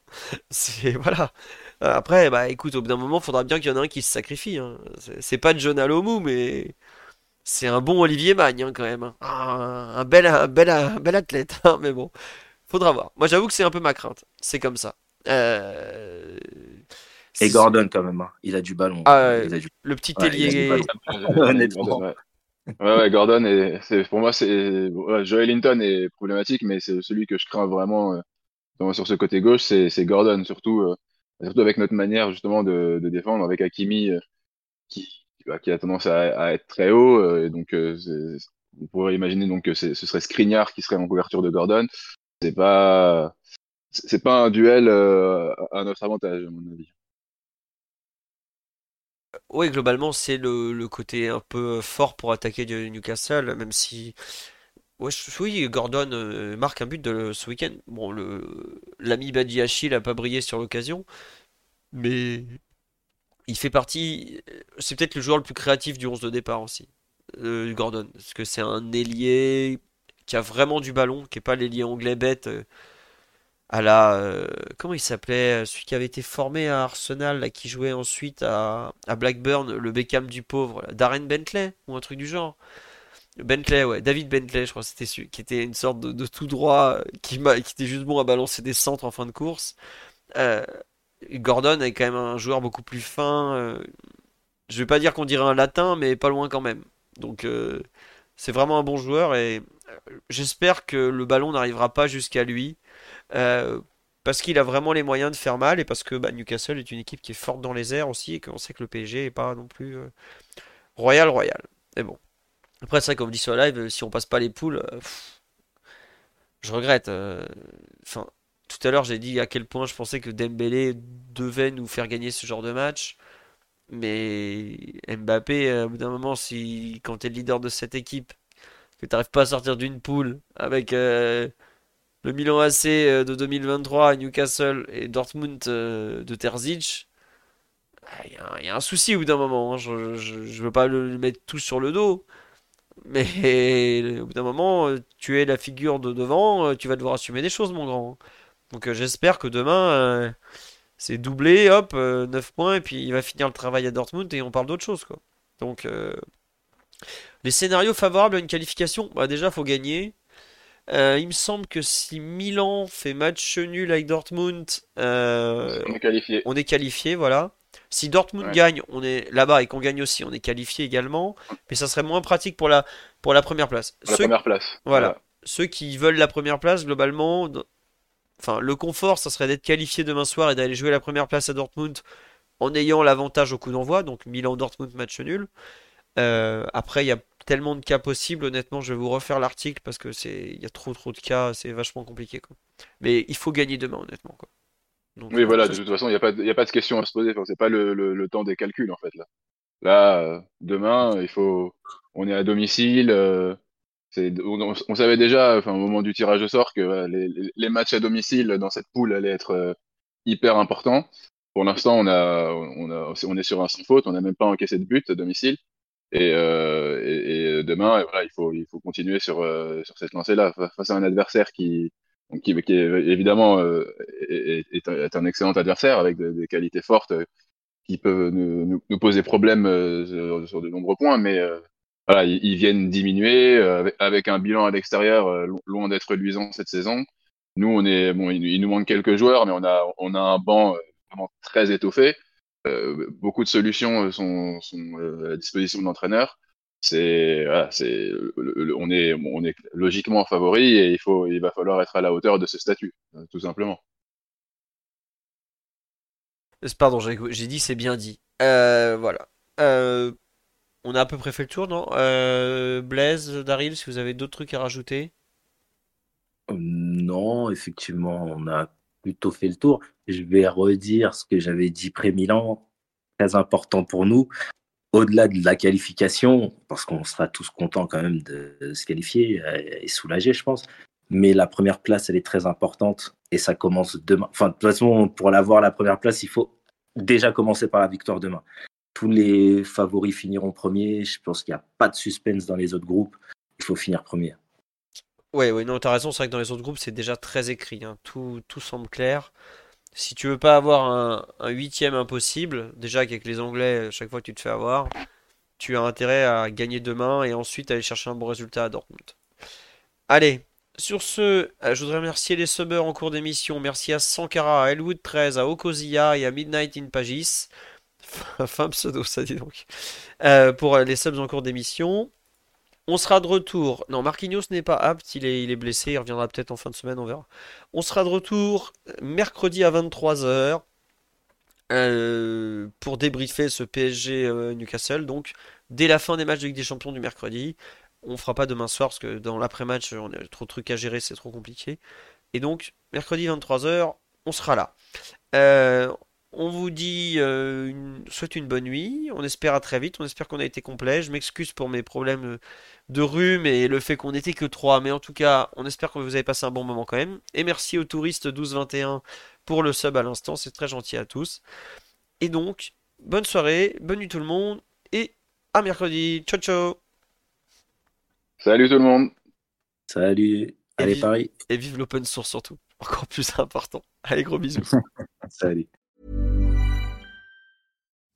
C'est voilà. Après, bah écoute, au bout d'un moment, il faudra bien qu'il y en ait un qui se sacrifie. Hein. C'est pas John Alomou, mais c'est un bon Olivier Magne hein, quand même. Hein. Ah, un, bel, un, bel, bel athlète, hein, mais bon, faudra voir. Moi j'avoue que c'est un peu ma crainte, c'est comme ça. Euh, Et Gordon quand même, il a du ballon. Ah, Le petit ailier. [LAUGHS] [LAUGHS] Honnêtement. Ouais, ouais, Gordon, et c'est, pour moi, c'est Joel Linton est problématique, mais c'est celui que je crains vraiment euh, sur ce côté gauche, c'est, Gordon, surtout, euh, surtout avec notre manière justement de, de défendre, avec Hakimi qui, qui a tendance à, être très haut. Euh, et donc, euh, on pourrait imaginer donc que ce serait Skriniar qui serait en couverture de Gordon. C'est pas, c'est pas un duel à notre avantage, à mon avis. Oui, globalement, c'est le, côté un peu fort pour attaquer Newcastle, même si. oui, Gordon euh, marque un but de, ce week-end. Bon, l'ami Badiachi n'a pas brillé sur l'occasion, mais il fait partie. C'est peut-être le joueur le plus créatif du 11 de départ aussi, euh, Gordon. Parce que c'est un ailier qui a vraiment du ballon, qui n'est pas l'ailier anglais bête. Euh, à la euh, comment il s'appelait celui qui avait été formé à Arsenal qui jouait ensuite à, Blackburn le Beckham du pauvre Darren Bentley ou un truc du genre Bentley ouais David Bentley je crois c'était celui qui était une sorte de, tout droit qui, qui était juste bon à balancer des centres en fin de course euh, Gordon est quand même un joueur beaucoup plus fin euh, je vais pas dire qu'on dirait un latin mais pas loin quand même donc c'est vraiment un bon joueur et j'espère que le ballon n'arrivera pas jusqu'à lui euh, parce qu'il a vraiment les moyens de faire mal et parce que bah, Newcastle est une équipe qui est forte dans les airs aussi et qu'on sait que le PSG est pas non plus euh, royal royal. Mais bon. Après, vrai, comme dit sur live, si on passe pas les poules, euh, je regrette. Enfin, tout à l'heure, j'ai dit à quel point je pensais que Dembélé devait nous faire gagner ce genre de match. Mais Mbappé, au bout d'un moment, si quand tu es le leader de cette équipe, que tu n'arrives pas à sortir d'une poule avec le Milan AC euh, de 2023 à Newcastle et Dortmund euh, de Terzic, il y, a un souci au bout d'un moment. Hein. Je, ne veux pas le mettre tout sur le dos. Mais [LAUGHS] au bout d'un moment, euh, tu es la figure de devant, tu vas devoir assumer des choses, mon grand. Donc j'espère que demain, c'est doublé, hop, 9 points, et puis il va finir le travail à Dortmund et on parle d'autre chose. Quoi. Donc les scénarios favorables à une qualification, bah déjà faut gagner. Euh, il me semble que si Milan fait match nul avec Dortmund, euh, on est qualifié. On est qualifié, voilà. Si Dortmund gagne, on est là-bas et qu'on gagne aussi, on est qualifié également. Mais ça serait moins pratique pour la, pour la première place. la première place. Voilà. Ceux qui veulent la première place, globalement, enfin, le confort, ça serait d'être qualifié demain soir et d'aller jouer la première place à Dortmund en ayant l'avantage au coup d'envoi. Donc Milan-Dortmund match nul. Euh, après, il y a tellement de cas possibles, honnêtement, je vais vous refaire l'article parce que c'est il y a trop trop de cas, c'est vachement compliqué quoi. Mais il faut gagner demain honnêtement quoi. oui, voilà, de toute façon, il n'y a, pas de, a pas de question à se poser, c'est pas le, temps des calculs en fait là. Là, euh, demain, il faut on est à domicile, euh, on, savait déjà au moment du tirage au sort que les, matchs à domicile dans cette poule allaient être euh, hyper importants. Pour l'instant, on est sur un sans faute, on n'a même pas encaissé de but à domicile. Et, euh, et, demain, il faut, continuer sur, euh, cette lancée-là face à un adversaire qui, est, évidemment euh, est, un excellent adversaire avec des, qualités fortes qui peuvent nous, nous, poser problème sur, de nombreux points, mais ils, viennent diminuer avec, un bilan à l'extérieur loin d'être luisant cette saison. Nous, on est bon, il, nous manque quelques joueurs, mais on a on a un banc vraiment très étoffé. Euh, beaucoup de solutions euh, sont, euh, à disposition de l'entraîneur. C'est, on est, on est logiquement favori et il faut, il va falloir être à la hauteur de ce statut, tout simplement. Pardon, j'ai dit c'est bien dit. voilà. On a à peu près fait le tour, non? Blaise, Daryl, si vous avez d'autres trucs à rajouter? Non, effectivement, on a plutôt fait le tour. Je vais redire ce que j'avais dit pré-Milan, très important pour nous. Au-delà de la qualification, parce qu'on sera tous contents quand même de se qualifier euh, et soulagés, je pense. Mais la première place, elle est très importante et ça commence demain. Enfin, de toute façon, pour l'avoir, la première place, il faut déjà commencer par la victoire demain. Tous les favoris finiront premiers. Je pense qu'il n'y a pas de suspense dans les autres groupes. Il faut finir premier. Ouais, ouais, non, t'as raison. C'est vrai que dans les autres groupes, c'est déjà très écrit. Hein. Tout, tout semble clair. Si tu veux pas avoir un, huitième impossible, déjà qu'avec les Anglais, chaque fois que tu te fais avoir, tu as intérêt à gagner demain et ensuite aller chercher un bon résultat à Dortmund. Allez, sur ce, euh, je voudrais remercier les subbers en cours d'émission. Merci à Sankara, à Elwood 13, à Okozia et à Midnight in Pagis. [LAUGHS] fin pseudo, ça dit donc. Euh, pour les subs en cours d'émission. On sera de retour. Non, Marquinhos n'est pas apte, il est, blessé, il reviendra peut-être en fin de semaine, on verra. On sera de retour mercredi à 23h euh, pour débriefer ce PSG euh, Newcastle. Donc, dès la fin des matchs de Ligue des Champions du mercredi. On fera pas demain soir parce que dans l'après-match, on a trop de trucs à gérer, c'est trop compliqué. Et donc, mercredi 23h, on sera là. Euh, on vous dit, euh, une, souhaite une bonne nuit. On espère à très vite. On espère qu'on a été complet. Je m'excuse pour mes problèmes de rhume et le fait qu'on n'était que trois. Mais en tout cas, on espère que vous avez passé un bon moment quand même. Et merci aux touristes 1221 pour le sub à l'instant. C'est très gentil à tous. Et donc, bonne soirée, bonne nuit tout le monde. Et à mercredi. Ciao, ciao. Salut tout le monde. Salut. Et Allez, vive- Paris. Et vive l'open source surtout. Encore plus important. Allez, gros bisous. [LAUGHS] Salut.